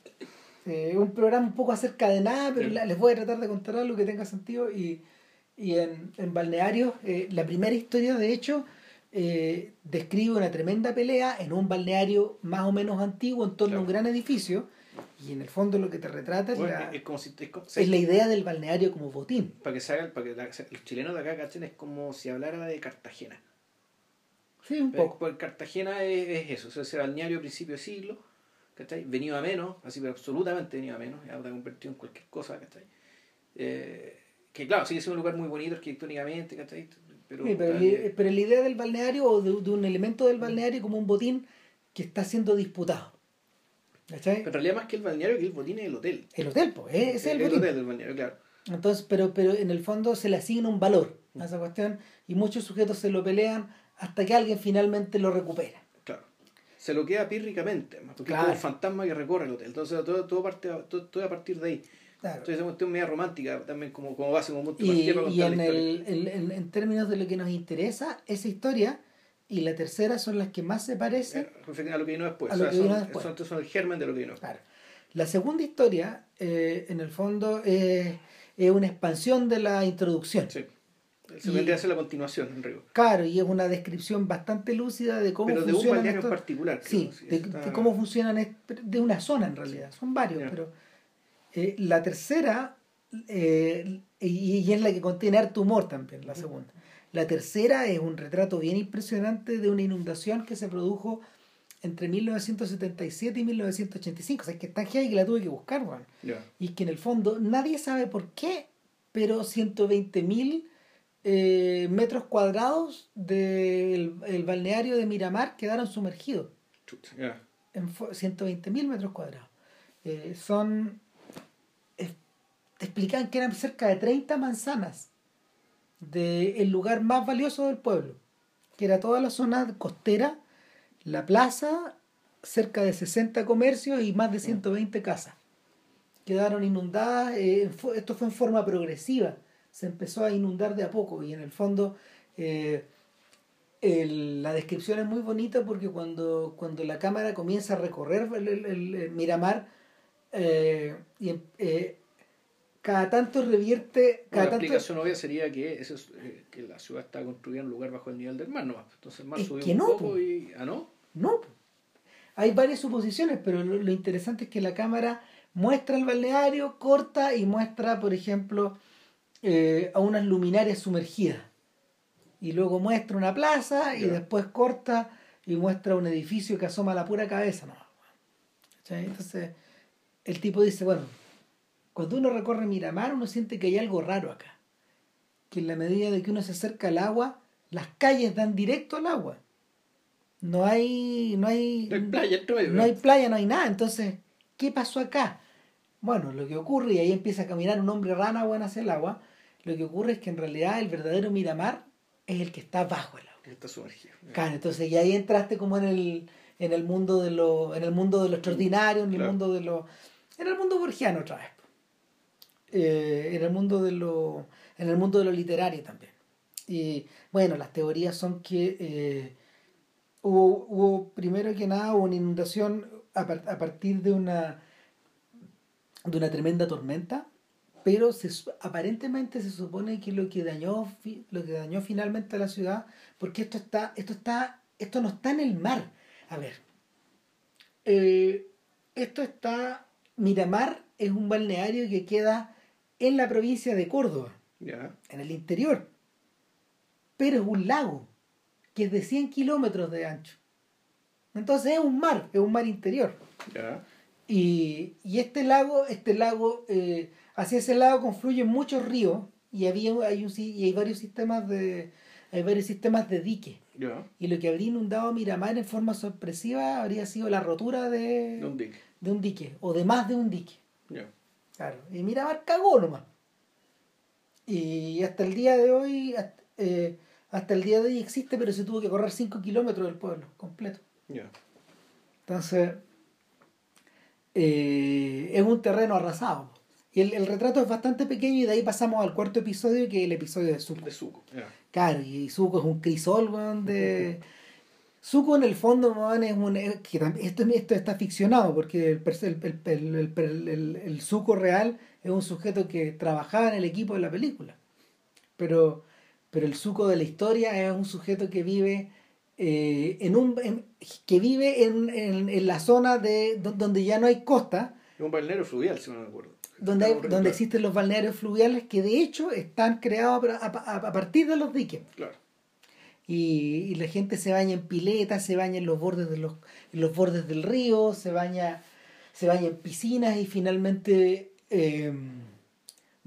Eh, un programa un poco acerca de nada, pero la- les voy a tratar de contar algo que tenga sentido. Y, y en, en Balnearios, eh, la primera historia, de hecho, eh, describe una tremenda pelea en un balneario más o menos antiguo en torno a un gran edificio. Y en el fondo lo que te retrata es, la, es como si. Es como- es la idea del balneario como botín. Para que se haga, para que la- los chilenos de acá cachen, es como si hablara de Cartagena. Sí, un Pero- poco. Porque Cartagena es, es eso, o sea, ese balneario a principio de siglo, ¿cachai? Venido a menos, así pero absolutamente venido a menos, ya está convertido en cualquier cosa, ¿cachai? Eh, que claro, sigue siendo un lugar muy bonito arquitectónicamente, ¿cachai? Pero, Sí, pero, pero la idea del balneario o de, de un elemento del balneario como un botín que está siendo disputado. ¿Cachai? pero en realidad más que el balneario, que el botín es el hotel. el hotel, pues, ese es el, el botín. hotel del balneario, claro. Entonces, pero, pero en el fondo se le asigna un valor a esa cuestión y muchos sujetos se lo pelean hasta que alguien finalmente lo recupera. Claro. Se lo queda pírricamente, porque Claro. es como un fantasma que recorre el hotel. Entonces todo, todo, parte, todo, todo a partir de ahí. Claro. Entonces es una cuestión media romántica también como, como base, como punto Y, para y contar en, historia. el, en, en- términos de lo que nos interesa, esa historia y la tercera son las que más se parecen. Eh, a lo que vino después. a O lo sea, que son, vino después. son- son el germen de lo que vino. Claro. La segunda historia, eh, en el fondo, es, es una expansión de la introducción. Sí. Se vendría a ser la continuación, en rigor. Claro, y es una descripción bastante lúcida de cómo Pero de un funcionan balneario en particular. Sí, creo, sí, de, está- de cómo funcionan, de una zona en realidad, son varios, Ya. pero eh, la tercera, eh, y, y es la que contiene harto humor también, la segunda. La tercera es un retrato bien impresionante de una inundación que se produjo entre 1977 y 1985, o sea, es que es tan heavy que la tuve que buscar, weón. Ya. Y que en el fondo nadie sabe por qué, pero 120.000 eh, metros cuadrados del el balneario de Miramar quedaron sumergidos. En 120.000 metros cuadrados. Eh, son. Te explicaban que eran cerca de 30 manzanas del lugar más valioso del pueblo, que era toda la zona costera, la plaza, cerca de 60 comercios y más de 120 casas. Quedaron inundadas, eh, esto fue en forma progresiva, se empezó a inundar de a poco y en el fondo eh, el- la descripción es muy bonita porque cuando, cuando la cámara comienza a recorrer el, el- el- el Miramar, eh, y, eh, cada tanto revierte, cada la tanto, explicación obvia sería que, eso es, eh, que la ciudad está construida en un lugar bajo el nivel del mar, ¿no? Entonces el mar Es subió que un no, poco po. y... ¿Ah, no? No. po. Hay varias suposiciones, pero lo, lo interesante es que la cámara muestra el balneario, corta y muestra, por ejemplo, eh, a unas luminarias sumergidas. Y luego muestra una plaza y después corta y muestra un edificio que asoma la pura cabeza. ¿no? Entonces, el tipo dice, bueno, cuando uno recorre Miramar uno siente que hay algo raro acá. Que en la medida de que uno se acerca al agua, las calles dan directo al agua. No hay, no hay, No hay playa no hay playa, no hay nada. Entonces, ¿qué pasó acá? Bueno, lo que ocurre, y ahí empieza a caminar un hombre rana bueno hacia el agua, lo que ocurre es que en realidad el verdadero Miramar es el que está bajo el agua. Está sumergido. Claro, entonces y ahí entraste como en el, en el mundo de lo, en el mundo de lo extraordinario, en el Claro. mundo de lo. En el mundo borgiano otra vez. Eh, en el mundo de lo. En el mundo de lo literario también. Y bueno, las teorías son que eh, hubo, hubo, primero que nada, una inundación a, a partir de una de una tremenda tormenta, pero se, aparentemente se supone que lo que dañó lo que dañó finalmente a la ciudad, porque esto está esto está esto no está en el mar. A ver, eh, esto está Miramar es un balneario que queda en la provincia de Córdoba en el interior. Pero es un lago que es de 100 kilómetros de ancho. Entonces es un mar, es un mar interior. Y, y este lago, este lago, eh, hacia ese lago confluyen muchos ríos y había hay un, y hay varios sistemas de hay varios sistemas de dique. Ya. Y lo que habría inundado Miramar en forma sorpresiva habría sido la rotura de, De un dique. de un dique, o de más de un dique. Claro, y Miramar cagó nomás. Y hasta el día de hoy, hasta, eh, hasta el día de hoy existe, pero se tuvo que correr 5 kilómetros del pueblo, completo. Entonces, eh, es un terreno arrasado. Y el, el retrato es bastante pequeño y de ahí pasamos al cuarto episodio, que es el episodio de Zuko. De suco. Ya. Claro, y Zuko es un crisol, de... Zuko en el fondo, weón, es un... es que esto, esto está ficcionado, porque el, el, el, el, el, Zuko real es un sujeto que trabajaba en el equipo de la película. Pero, pero el Zuko de la historia es un sujeto que vive eh, en un... en- que vive en, en, en la zona de do- donde ya no hay costa, Es un balneario fluvial, si no me acuerdo. donde, hay- donde existen los balnearios fluviales que de hecho están creados a, a- a partir de los diques. Claro. Y, y la gente se baña en piletas, se baña en los bordes de los, en los bordes del río, se baña, se baña en piscinas y finalmente eh,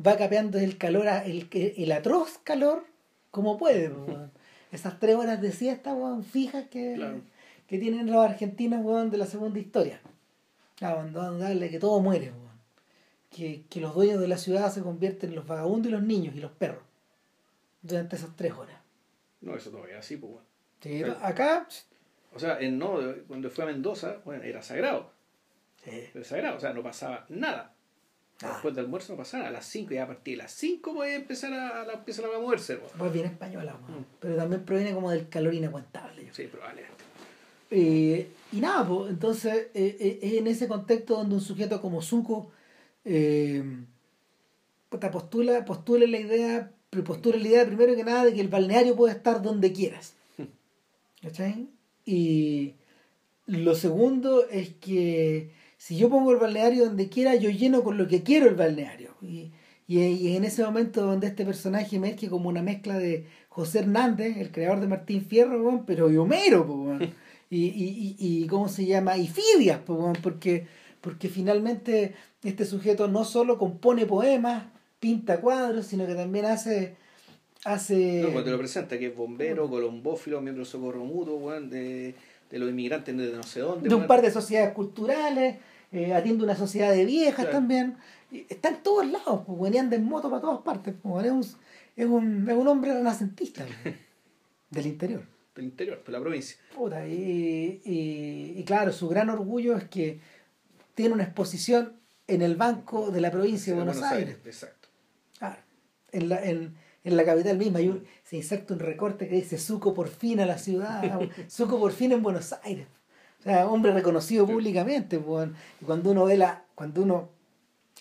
va capeando el calor, el, el atroz calor como puede. Esas tres horas de siesta, weón, fijas que, Claro. que tienen los argentinos, de la segunda historia. Darle que todo muere. Que, que los dueños de la ciudad se convierten en los vagabundos y los niños y los perros durante esas tres horas. No, eso todavía así, pues, bueno. Sí, acá O sea, en no, cuando fue a Mendoza, bueno, era sagrado. sí, Era sagrado, o sea, no pasaba nada. Nada. Después del almuerzo no pasaba. A las 5 ya a partir de las 5 puede empezar a, a la, empieza a moverse, pues bien española. Mm. pero también proviene como del calor inaguantable. yo Sí, probablemente. Eh, y nada, pues, entonces eh, eh, es en ese contexto donde un sujeto como Zuko eh, postula, postula la idea, postula la idea primero que nada de que el balneario puede estar donde quieras. ¿Cachai? Y lo segundo es que si yo pongo el balneario donde quiera, yo lleno con lo que quiero el balneario. Y, y, en ese momento donde este personaje emerge como una mezcla de José Hernández, el creador de Martín Fierro, pero y Homero, weón. y, y, y, ¿cómo se llama? Y Fidias, porque, porque finalmente este sujeto no solo compone poemas, pinta cuadros, sino que también hace, hace... No, cuando te lo presenta, que es bombero, colombófilo, miembro de socorro mutuo, de, de los inmigrantes de no sé dónde. de un par de sociedades culturales, eh, atiende una sociedad de viejas Claro. también. Está en todos lados, pues, anda en moto para todas partes. pues, es, un, es, un, es un hombre renacentista del interior. Del interior, de la provincia. Puta, y, y- y claro, su gran orgullo es que tiene una exposición en el Banco de la provincia de Buenos, Aires. Exacto. En, la, en, en la capital misma. Se inserta un recorte que dice Suco por fin a la ciudad, Suco por fin en Buenos Aires. O sea, hombre reconocido públicamente. cuando uno ve la, cuando uno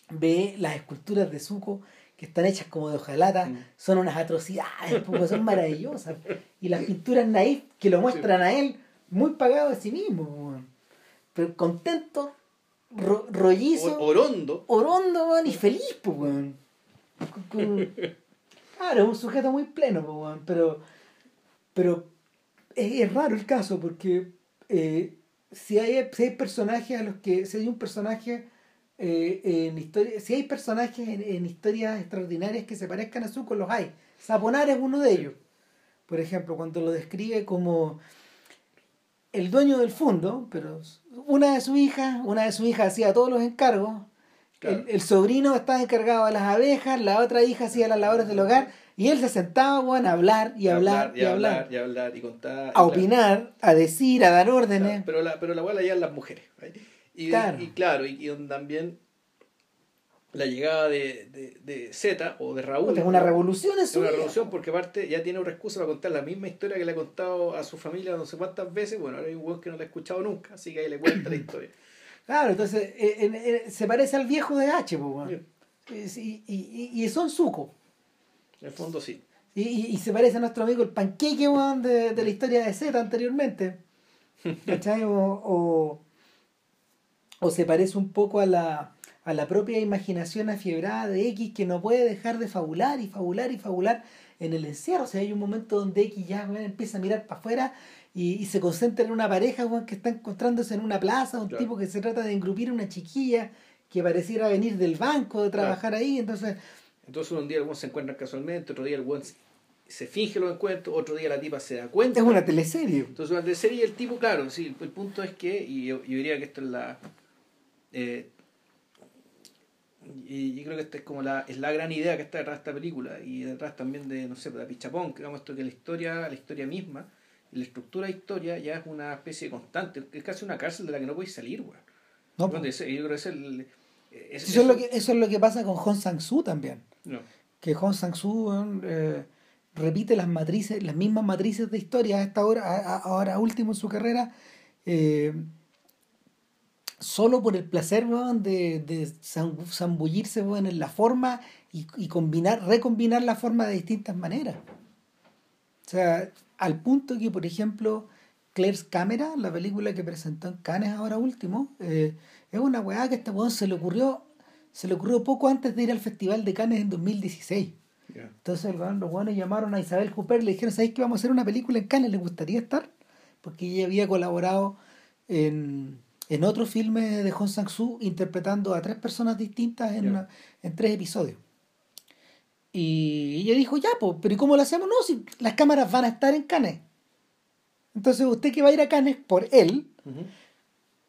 ve las esculturas de Suco que están hechas como de hojalata, son unas atrocidades, pues, son maravillosas. Y las pinturas naif que lo muestran a él muy pagado de sí mismo, pero contento, ro- rollizo, Orondo. orondo, y feliz, pues. Con- Claro, es un sujeto muy pleno, pero, pero es, es raro el caso porque eh, si, hay, si hay personajes a los que, si hay un personaje eh, en historia, si hay personajes en, en historias extraordinarias que se parezcan a Zuko, los hay. Saponar es uno de ellos. Por ejemplo, cuando lo describe como el dueño del fondo, pero una de sus hijas, una de sus hijas hacía todos los encargos, Claro. el, el sobrino estaba encargado de las abejas, la otra hija hacía las labores del hogar, y él se sentaba weón, a hablar y hablar y, hablar, y hablar y contar. a opinar, a decir, a dar órdenes. Claro, pero la, pero la weá la llevan las mujeres. Y, Claro. y claro, y, también la llegada de, de, de Z o de Raúl. Es una revolución Es una revolución porque aparte ya tiene una excusa para contar la misma historia que le ha contado a su familia no sé cuántas veces. Bueno, ahora hay un weón que no la ha escuchado nunca, así que ahí le cuenta la historia. Claro, entonces eh, en- se parece al viejo de H, pues. Es- y, y, y- y son suco. En el fondo sí. Y, y, y se parece a nuestro amigo el panqueque, weón, de, de la historia de Z anteriormente. ¿Cachai? O, o, o se parece un poco a la, a la propia imaginación afiebrada de X que no puede dejar de fabular y fabular y fabular en el encierro. O sea, hay un momento donde X ya weón, empieza a mirar para afuera y, y se concentra en una pareja que está encontrándose en una plaza, un Claro. tipo que se trata de engrupir a una chiquilla que pareciera venir del banco, de trabajar ahí. Entonces, Entonces un día el weón se encuentra casualmente, otro día el weón se, finge los encuentros, otro día la tipa se da cuenta. es una teleserie. Entonces durante la serie el tipo, claro, sí, el punto es que, y yo, yo diría que esto es la... eh, y yo creo que esta es como la, es la gran idea que está detrás de esta película y detrás también de, no sé, de Pichapón, que digamos esto que la historia, la historia misma, la estructura de historia ya es una especie de constante, es casi una cárcel de la que no puedes salir, weón. ¿no? Bueno, ese- yo creo que es el... es- eso, es lo que, eso es lo que pasa con Hong Sang-soo también. no. que Hong Sang-soo eh, repite las matrices, las mismas matrices de historia a esta hora, a- a- ahora último en su carrera, eh, solo por el placer weón, de, de zam- zambullirse weón, en la forma y, y combinar, recombinar la forma de distintas maneras. O sea, al punto que, por ejemplo, Claire's Camera, la película que presentó en Cannes ahora último, eh, es una weá que a este weón se le ocurrió, se le ocurrió poco antes de ir al Festival de Cannes en 2016. Ya. Entonces los buenos llamaron a Isabel Cooper y le dijeron, ¿sabéis que vamos a hacer una película en Cannes? ¿Le gustaría estar? Porque ella había colaborado en, en otro filme de Hong Sang-soo interpretando a tres personas distintas en, una- en tres episodios. Y ella dijo, ya, pues, pero ¿y cómo lo hacemos? No, si las cámaras van a estar en Cannes. Entonces usted que va a ir a Cannes por él, Ujú.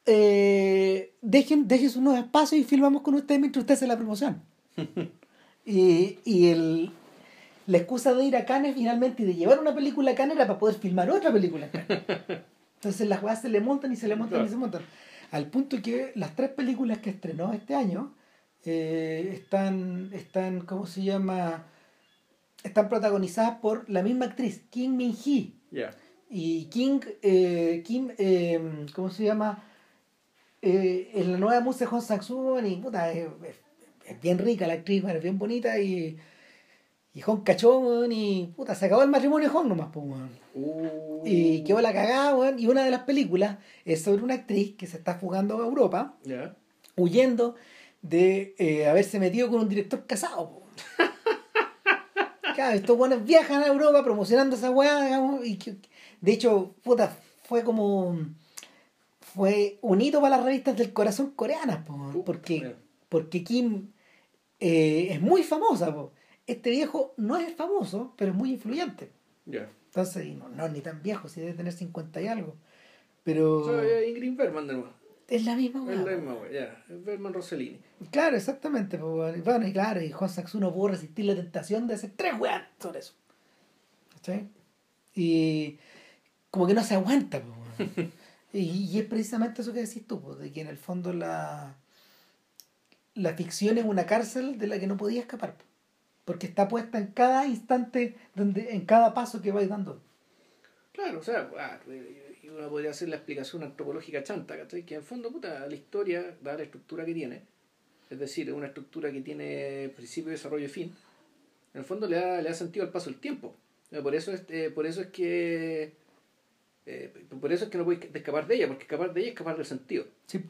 eh, dejen, dejen unos espacios y filmamos con usted mientras usted hace la promoción. y y el, la excusa de ir a Cannes finalmente y de llevar una película a Cannes era para poder filmar otra película en Cannes. Entonces las weas se le montan y se le montan Claro. y se montan. Al punto que las tres películas que estrenó este año eh, están, están, ¿cómo se llama? Están protagonizadas por la misma actriz, Kim Min Hee. Y King, eh, Kim, eh, ¿cómo se llama? Eh, en la nueva música de Hong Sang-soo, y puta, es, bien rica la actriz, es bien bonita y, y Hong cachó, y puta, se acabó el matrimonio de Hong nomás, pues. Uh. Y quedó la cagada, weón, y una de las películas es sobre una actriz que se está fugando a Europa, huyendo de eh, haberse metido con un director casado. Claro, estos buenos viajan a Europa promocionando esa weá, digamos, y que, de hecho, puta, fue como fue un hito para las revistas del corazón coreanas, po, Uh, porque, porque Kim eh, es muy famosa, po. este viejo no es famoso, pero es muy influyente. Entonces, no, no es ni tan viejo, si debe tener 50 y algo. Pero sea, eh, Ingrid Bergman de nuevo. Es la misma Es weá, la po. misma wea, ya. Es Bergman Rossellini. Claro, exactamente. Y Bueno, y claro, y Juan Saxo no pudo resistir la tentación de hacer tres weas sobre eso. ¿Cachai? Y como que no se aguanta. weón. y, y es precisamente eso que decís tú, po, de que en el fondo la, la ficción es una cárcel de la que no podía escapar. po. Porque está puesta en cada instante, donde, en cada paso que vais dando. Claro, o sea, ah, uno podría hacer la explicación antropológica chanta, ¿cachai? Que en fondo, puta, la historia, da la estructura que tiene, es decir, es una estructura que tiene principio, desarrollo y fin, en el fondo le da, le da sentido al paso del tiempo. Por eso es, eh, por eso es que eh, por eso es que no puedes escapar de ella, porque escapar de ella es escapar del sentido. Sí.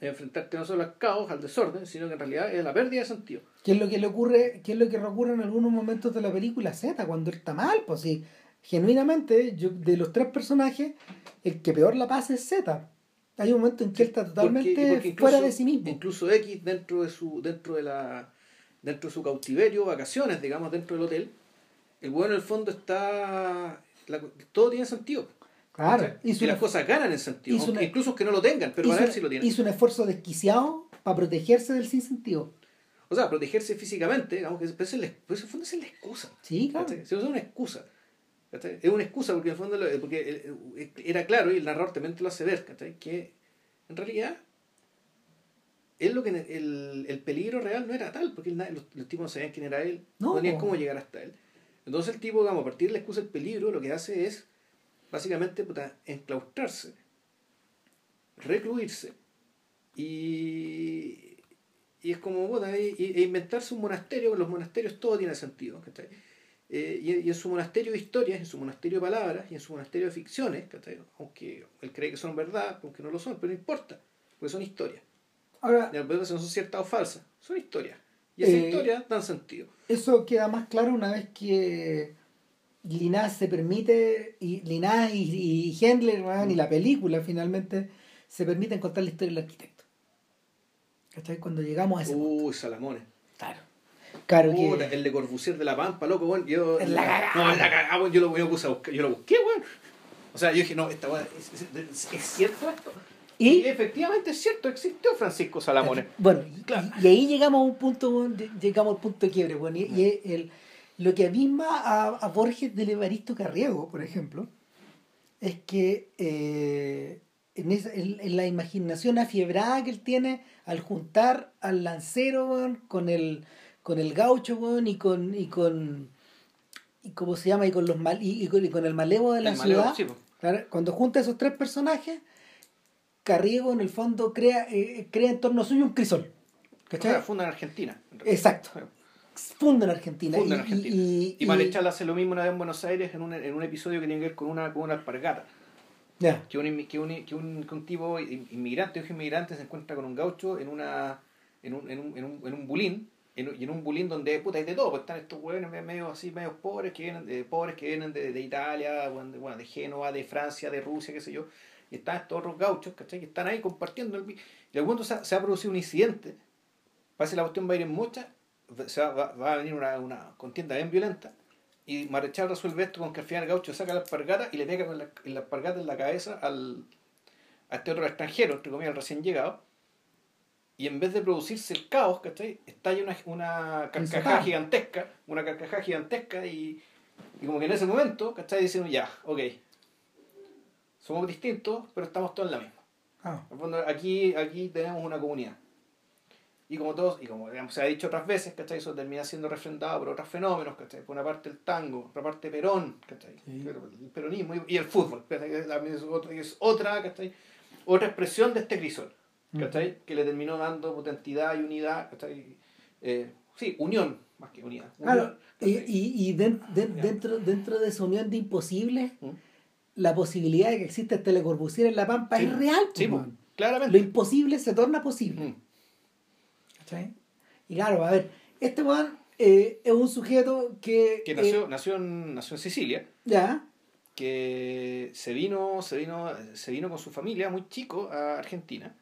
enfrentarte no solo al caos, al desorden, sino que en realidad es la pérdida de sentido. ¿Qué es lo que le ocurre, qué es lo que ocurre en algunos momentos de la película Z cuando él está mal? Pues sí, genuinamente, yo, de los tres personajes, el que peor la pasa es Z. Hay un momento en que él está totalmente Porque- porque incluso- fuera de sí mismo. Incluso X dentro de su, dentro de la, dentro de su cautiverio, vacaciones, digamos, dentro del hotel, el bueno en el fondo está. la- todo tiene sentido. Claro, y las cosas ganan en sentido. una- incluso que no lo tengan, pero para hizo, él sí lo tienen. hizo un esfuerzo desquiciado para protegerse del sinsentido. O sea, protegerse físicamente, digamos que eso es la, pero eso en el fondo es la excusa. Sí, claro. Eso es una excusa. ¿Cachai? Es una excusa porque en el fondo lo- porque el- el- era claro y el narrador también te lo hace ver, ¿cachai? que en realidad es lo que el, el peligro real no era tal, porque los, los tipos no sabían quién era él, no, No. tenían cómo llegar hasta él. Entonces el tipo, digamos, a partir de la excusa del peligro, lo que hace es básicamente puta, enclaustrarse, recluirse y, y es como puta, e, e inventarse un monasterio, los monasterios todo tiene sentido. ¿cachai? Eh, y, y en su monasterio de historias, en su monasterio de palabras y en su monasterio de ficciones, ¿cachai? aunque él cree que son verdad, aunque no lo son, pero no importa, porque son historias. Ahora, Y no son ciertas o falsas, son historias. Y esas Eh, historias dan sentido. eso queda más claro una vez que Linás se permite, y Linás y, y Hendler, y la película finalmente, se permiten contar la historia del arquitecto. ¿Cachai? Cuando llegamos a ese. Uy, Salamones. Claro. Claro Puta, que... el de Corbusier de la Pampa, loco, bueno, yo... Es la cagada. No, es la cagada, bueno, yo lo, yo puse a buscar, yo lo busqué, bueno. O sea, yo dije, no, esta weá, ¿es, es, es cierto esto? Y Y, efectivamente es cierto, existió Francisco Salamones. bueno, y, Claro. y ahí llegamos a un punto, weón, lle- llegamos al punto de quiebre, weón, y, el, lo que abisma a, a Borges del Evaristo Carriego, por ejemplo, es que eh, en, esa- en- en la imaginación afiebrada que él tiene al juntar al lancero weón, con el con el gaucho weón, y con y con y cómo se llama y con los mal y, y con, y con el malevo de la El ciudad sí. Claro, cuando junta esos tres personajes Carriego en el fondo crea eh, crea en torno suyo un crisol O ¿cachai? sea, funda en Argentina. en exacto funda en Argentina Funda en y- Argentina. y, Y, Marechal hace lo mismo una vez en Buenos Aires en un, en un episodio que tiene que ver con una, con una alpargata. ya Que un, que un, que un, que un tipo in- inmigrante, un inmigrante se encuentra con un gaucho en una en un, en un, en un, en un bulín. Y en un bulín donde puta hay de todo, pues están estos hueones me- medio así, medio pobres que vienen de, pobres que vienen de, de Italia, de, bueno, de Génova, de Francia, de Rusia, qué sé yo, y están estos otros gauchos, ¿cachai? Que están ahí compartiendo el y algún se, se ha producido un incidente, parece que la cuestión va a ir en mocha, se va, a venir una, una contienda bien violenta, y Marechal resuelve esto con que al final el gaucho saca la alpargata y le pega con la, la en la cabeza al, a este otro extranjero, entre comillas, recién llegado. Y en vez de producirse el caos, ¿cachai? Estalla una, una carcajada gigantesca, una carcajada gigantesca y, y como que en ese momento, ¿cachai? Dicen, ya, ok, somos distintos, pero estamos todos en la misma. Ah, aquí, aquí tenemos una comunidad. Y como todos, y como digamos, se ha dicho otras veces, ¿cachai? Eso termina siendo refrendado por otros fenómenos, ¿cachai? Por una parte el tango, por otra parte Perón, ¿cachai? Sí. El peronismo y, y el fútbol, también es otra, es otra, ¿cachai? Otra expresión de este crisol, ¿cachai? Que le terminó dando potentidad y unidad, ¿cachai? Eh, sí, unión, más que unidad. Claro, Unión, y, ¿cachai? y, y den- den- Ya. dentro, dentro de esa unión de imposibles, ¿Mm? la posibilidad de que exista el telecorbusier en la pampa Sí, es real. Sí, po, weón. claramente. Lo imposible se torna posible. Mm. ¿cachai? Y claro, a ver, este weón eh, es un sujeto que. Que eh, nació, nació, en, nació en Sicilia. ya, que se vino, se vino, se vino con su familia muy chico a Argentina.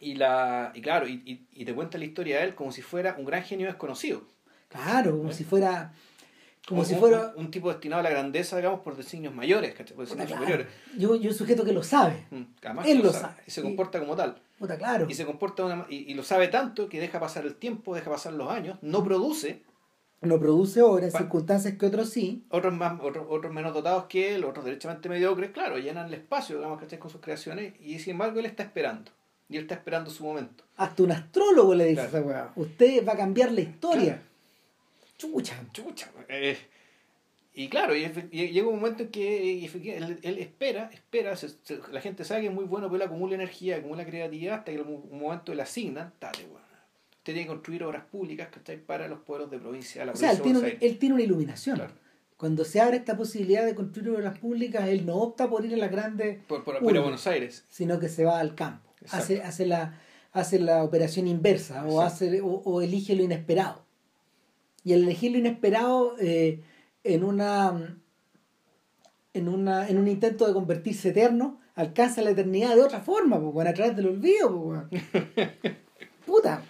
Y la, y claro, y, y, y te cuenta la historia de él como si fuera un gran genio desconocido. Claro, como ¿Eh? si fuera. Como O si un- fuera. Un, un tipo destinado a la grandeza, digamos, por designios mayores. Por designios Puta, superiores. claro. Yo, yo un sujeto que lo sabe. Mm, Además Él lo sabe. Y se comporta como tal. Puta, claro. Y se comporta una y, y lo sabe tanto que deja pasar el tiempo, deja pasar los años, no produce. No produce obra en Pa- circunstancias que otros sí. Otros más, otros, otros menos dotados que él, otros derechamente mediocres, claro, llenan el espacio, digamos, ¿cachai? Con sus creaciones, y sin embargo él está esperando. Y él está esperando su momento. Hasta un astrólogo le dice Claro. esa weá. Usted va a cambiar la historia. Chucha. Chucha. eh, y claro, y, llega un momento en que él, él espera, espera, se- se- la gente sabe que es muy bueno, pero él acumula energía, acumula creatividad, hasta que en un momento le asignan, dale, bueno, usted tiene que construir obras públicas ¿cachai? para los pueblos de provincia, la O sea, él tiene, un- él tiene una iluminación. Claro. Cuando se abre esta posibilidad de construir obras públicas, él no opta por ir a las grandes, Por, por, a Buenos Aires. sino que se va al campo. Hace, hace, la, hace la operación inversa o, hace, o, o elige lo inesperado. Y al elegir lo inesperado eh, en, una, en, una, en un intento de convertirse eterno, alcanza la eternidad de otra forma, bueno, a través del olvido. Puta.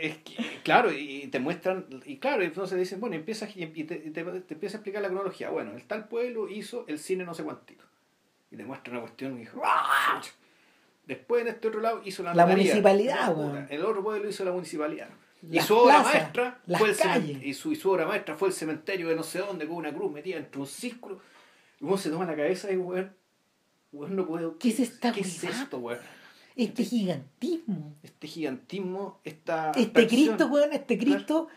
Es que, claro, y te muestran, y claro, entonces dicen, bueno, empiezas y te, te, te empieza a explicar la cronología. Bueno, el tal pueblo hizo el cine no sé cuántito. Y te muestra una cuestión y dijo, ¡ah! Después en este otro lado hizo la La municipalidad, weón. El otro pueblo hizo la municipalidad. Y su obra plazas, maestra fue el cemen- calles. y su, y su obra maestra fue el cementerio de no sé dónde con una cruz metida entre un círculo. Y uno se toma la cabeza y weón, weón no puedo. ¿Qué es esta ¿Qué es esto, weón? Este gigantismo. Este gigantismo, esta. Este. Cristo, weón, este Cristo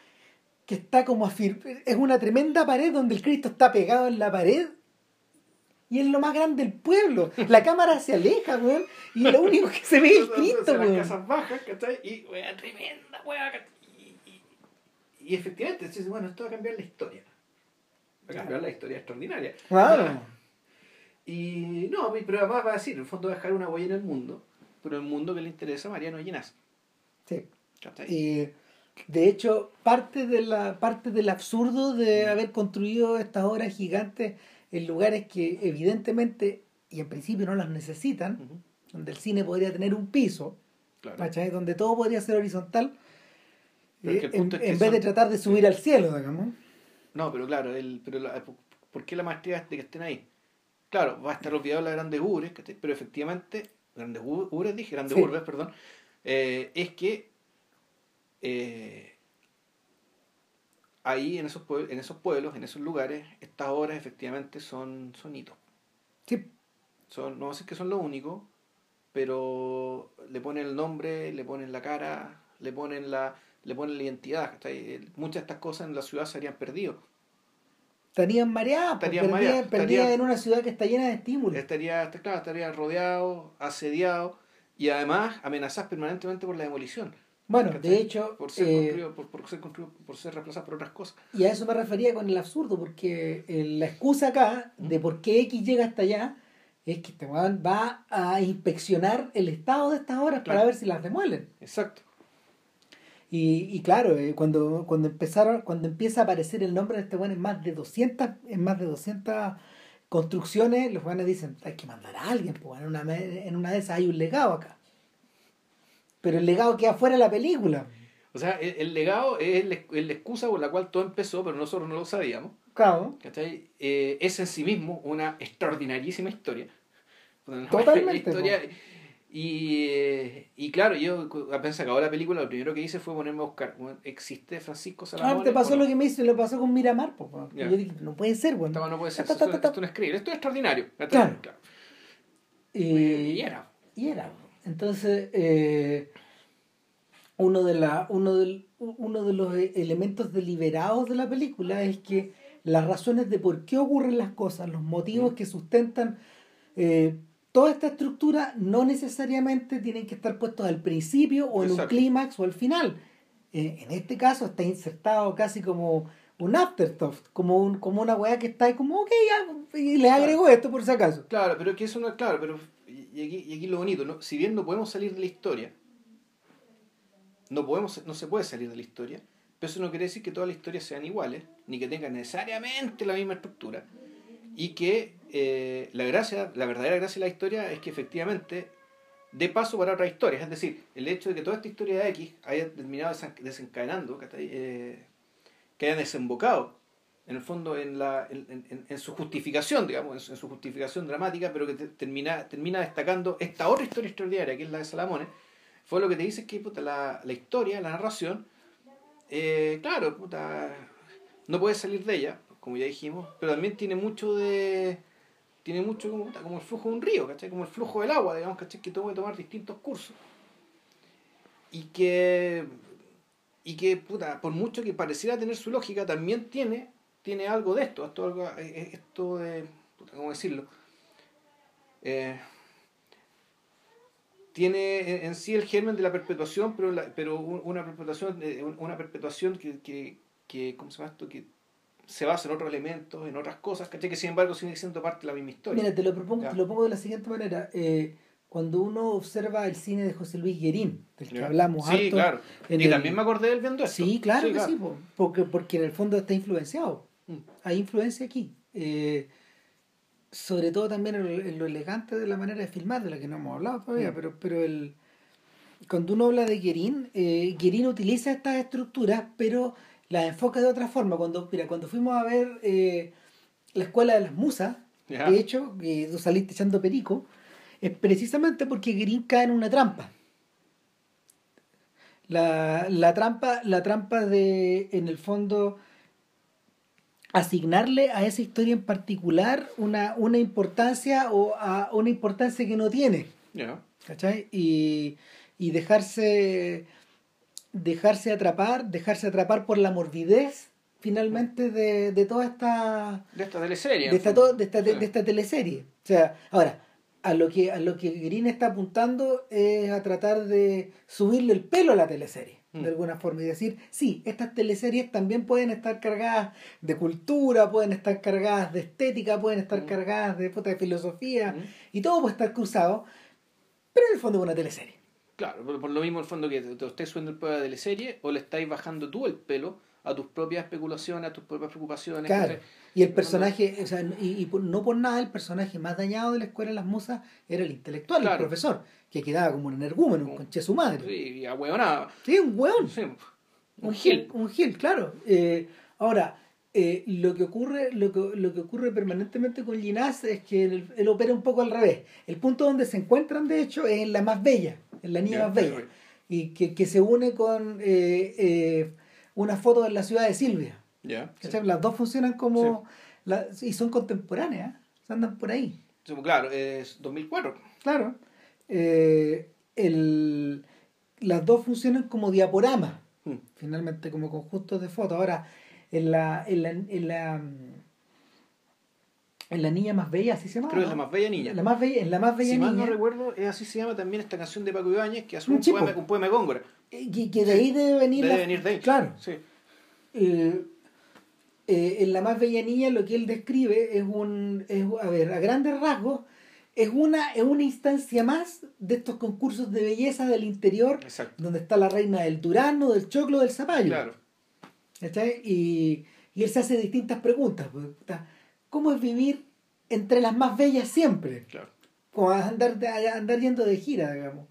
que está como afir... Es una tremenda pared donde el Cristo está pegado en la pared y es lo más grande del pueblo. La cámara se aleja, weón, y lo único que se ve es Cristo, Entonces, las weón. casas bajas, ¿cachai? Y, weón, tremenda, weón. Y, y, y efectivamente, dices, bueno, esto va a cambiar la historia. Va a cambiar la historia extraordinaria. Claro. Y no, pero además va a decir, en el fondo va a dejar una huella en el mundo, pero el mundo que le interesa a Mariano Llenas. Sí. ¿cachai? Y, de hecho, parte, de la, parte del absurdo de haber construido estas obras gigantes en lugares que evidentemente y en principio no las necesitan, donde el cine podría tener un piso, claro. donde todo podría ser horizontal, eh, en, es que en vez de tratar de subir al cielo, digamos. No, pero claro, el, pero la- ¿por qué la maestría es de que estén ahí? Claro, va a estar olvidado las grandes urbes, pero efectivamente, grandes urbes, dije, grandes Sí. urbes, perdón, eh, es que eh, ahí en esos, pueblos, en esos pueblos, en esos lugares, estas obras efectivamente son, son hitos. Sí, Son, no sé que son lo único, pero le ponen el nombre, le ponen la cara, le ponen la, le ponen la identidad. ¿cachai? Muchas de estas cosas en la ciudad se harían perdido. estarían mareadas, pues, Estarían mareadas, estarían- en una ciudad que está llena de estímulos. Estaría, claro, estaría rodeado, asediado y además amenazadas permanentemente por la demolición. Bueno, ¿cachai? de hecho, por ser, eh, por, por ser por ser reemplazado por otras cosas. y a eso me refería con el absurdo, porque eh, la excusa acá de por qué X llega hasta allá es que este va a inspeccionar el estado de estas obras para ver si las demuelen. Exacto. Y, y claro, eh, cuando, cuando empezaron, cuando empieza a aparecer el nombre de este weón en más de 200, en más de 200 construcciones, los weones dicen, hay que mandar a alguien, pues, en, una, en una de esas hay un legado acá. Pero el legado queda fuera de la película. O sea, el, el legado es la excusa por la cual todo empezó, pero nosotros no lo sabíamos. Claro. ¿cachai? Eh, es en sí mismo una extraordinarísima historia. Una Totalmente, historia- y, eh, y claro, yo apenas acabó la película, lo primero que hice fue ponerme a buscar. bueno, ¿Existe Francisco Ah, Salamone? te pasó no? lo que me hizo, le pasó con Miramar, Ya. yo dije, no puede ser. Esto no puede ser, Ta, esto, ta, ta, ta. esto no es creíble, esto es extraordinario. Claro. Claro. Y, Y era. y era. Entonces, eh, uno, de la, uno, del, uno de los elementos deliberados de la película es que las razones de por qué ocurren las cosas, los motivos Mm. que sustentan eh, toda esta estructura, no necesariamente tienen que estar puestos al principio o en un clímax o al final. Eh, en este caso está insertado casi como un afterthought, como, un, como una weá que está ahí como, ok, ya, y le agrego esto por si acaso. Claro, pero que eso no es claro, pero y aquí, y aquí lo bonito, si bien no podemos salir de la historia, no podemos, no se puede salir de la historia, pero eso no quiere decir que todas las historias sean iguales, ni que tengan necesariamente la misma estructura, y que eh, la gracia, la verdadera gracia de la historia es que efectivamente de paso para otras historias. Es decir, el hecho de que toda esta historia de X haya terminado desencadenando, eh, que haya desembocado, en el fondo, en, la, en, en, su justificación, digamos, en su, justificación dramática, pero que termina, termina destacando esta otra historia extraordinaria, que es la de Salamones, fue lo que te dice que la, la historia, la narración, eh, claro, puta, no puede salir de ella, como ya dijimos, pero también tiene mucho de tiene mucho como, como el flujo de un río, ¿cachai? Como el flujo del agua, digamos, ¿cachai? Que tuvo que tomar distintos cursos. Y que, y que, puta, por mucho que pareciera tener su lógica, también tiene, tiene algo de esto, esto, eh, eh, esto de, ¿cómo decirlo? Eh, tiene en sí el germen de la perpetuación, pero, pero una perpetuación, una perpetuación que, que, que, ¿cómo se llama esto? Que se basa en otros elementos, en otras cosas, ¿cachai? Que sin embargo sigue siendo parte de la misma historia. Mira, te lo, propongo, te lo pongo de la siguiente manera. Eh, cuando uno observa el cine de José Luis Guerín, del que hablamos sí, claro. y también me acordé del viendo esto. Sí, claro que sí, porque, porque en el fondo está influenciado. Mm. Hay influencia aquí. Eh, sobre todo también en lo, elegante de la manera de filmar, de la que no hemos hablado todavía, mm. pero, pero el, cuando uno habla de Guerín, eh, Guerín utiliza estas estructuras, pero la enfoca de otra forma. Cuando, mira, cuando fuimos a ver eh, la escuela de las musas, de hecho, que tú saliste echando perico, es precisamente porque Green cae en una trampa. La, la, trampa, la trampa de, en el fondo, asignarle a esa historia en particular una, una importancia o a una importancia que no tiene. ¿Cachai? Y, y dejarse dejarse atrapar, dejarse atrapar por la morbidez finalmente de, de toda esta de esta teleserie de esta, de esta, de, esta teleserie. O sea ahora a lo que a lo que Green está apuntando es a tratar de subirle el pelo a la teleserie de mm. alguna forma y decir sí estas teleseries también pueden estar cargadas de cultura pueden estar cargadas de estética pueden estar mm. cargadas de, de filosofía mm. y todo puede estar cruzado pero en el fondo es una teleserie Claro, por, lo mismo el fondo que te estés subiendo el de la serie o le estáis bajando tú el pelo a tus propias especulaciones, a tus propias preocupaciones. Claro. Y el personaje, o sea, y, no por nada el personaje más dañado de la escuela de las musas era el intelectual, el profesor, que quedaba como un energúmeno, un conche su madre. Sí, y nada Sí, un hueón. Sí, un, gil. Un gil, claro. Eh, ahora, eh, lo que ocurre lo que, lo que ocurre permanentemente con Ginás es que él, opera un poco al revés el punto donde se encuentran de hecho es en la más bella en la niña más bella y que, que, se une con eh, eh, una foto de la ciudad de Silvia las dos funcionan como y son contemporáneas andan por ahí claro es 2004 claro el, las dos funcionan como diaporama hmm. finalmente como conjuntos de fotos ahora en la, en la, en la, en la niña más bella, así se llama. Creo que es la más bella niña. La más bella, en la más bella si niña. Si mal no recuerdo, es así se llama también esta canción de Paco Ibáñez, que hace un, poema, un poema de Góngora. Que, que de ahí debe venir. Debe venir de ahí. Claro. Sí. Eh, eh, en la más bella niña lo que él describe es un, es, a ver, a grandes rasgos, es una, es una instancia más de estos concursos de belleza del interior, Exacto. donde está la reina del Durano, del Choclo, del Zapallo. Claro. Y, y él se hace distintas preguntas. Pues, ¿Cómo es vivir entre las más bellas siempre? Claro. Como andar, andar yendo de gira, digamos.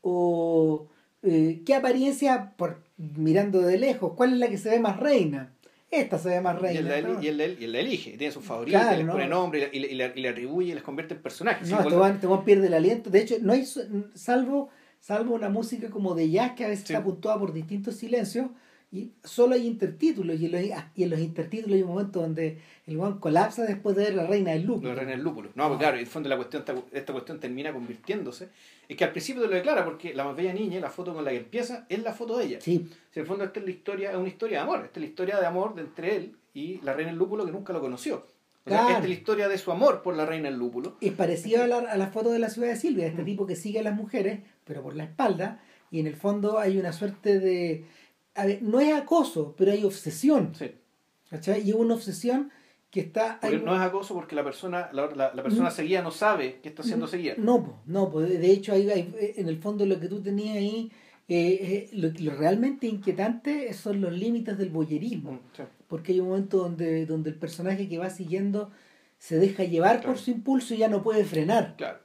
O eh, qué apariencia, por mirando de lejos, cuál es la que se ve más reina. Esta se ve más reina. Y él, y él, la elige, tiene sus favoritos, le pone nombre y, le, atribuye y les convierte en personajes. No, te van, pierde el aliento. De hecho, no hay salvo, salvo una música como de jazz que a veces está puntuada por distintos silencios y solo hay intertítulos y en, los, y en los intertítulos hay un momento donde el guan colapsa después de ver la reina del lúpulo. La reina del lúpulo. No, porque claro, en el fondo la cuestión, esta cuestión termina convirtiéndose. Es que al principio te lo declara porque la más bella niña, la foto con la que empieza, es la foto de ella. Sí. en el fondo esta es la historia, es una historia de amor. Esta es la historia de amor de entre él y la reina del lúpulo que nunca lo conoció. O sea, esta es la historia de su amor por la reina del lúpulo. Es parecido a la, a la foto de la ciudad de Silvia, este tipo que sigue a las mujeres, pero por la espalda, y en el fondo hay una suerte de a ver, no es acoso, pero hay obsesión. Sí. ¿Cachai? Y una obsesión que está... no es acoso porque la persona, la, la, persona mm. seguida no sabe que está siendo mm. seguida. No, no, de hecho hay, en el fondo lo que tú tenías ahí, eh, eh, lo, lo, realmente inquietante son los límites del boyerismo. Mm, porque hay un momento donde, donde el personaje que va siguiendo se deja llevar por su impulso y ya no puede frenar. Claro.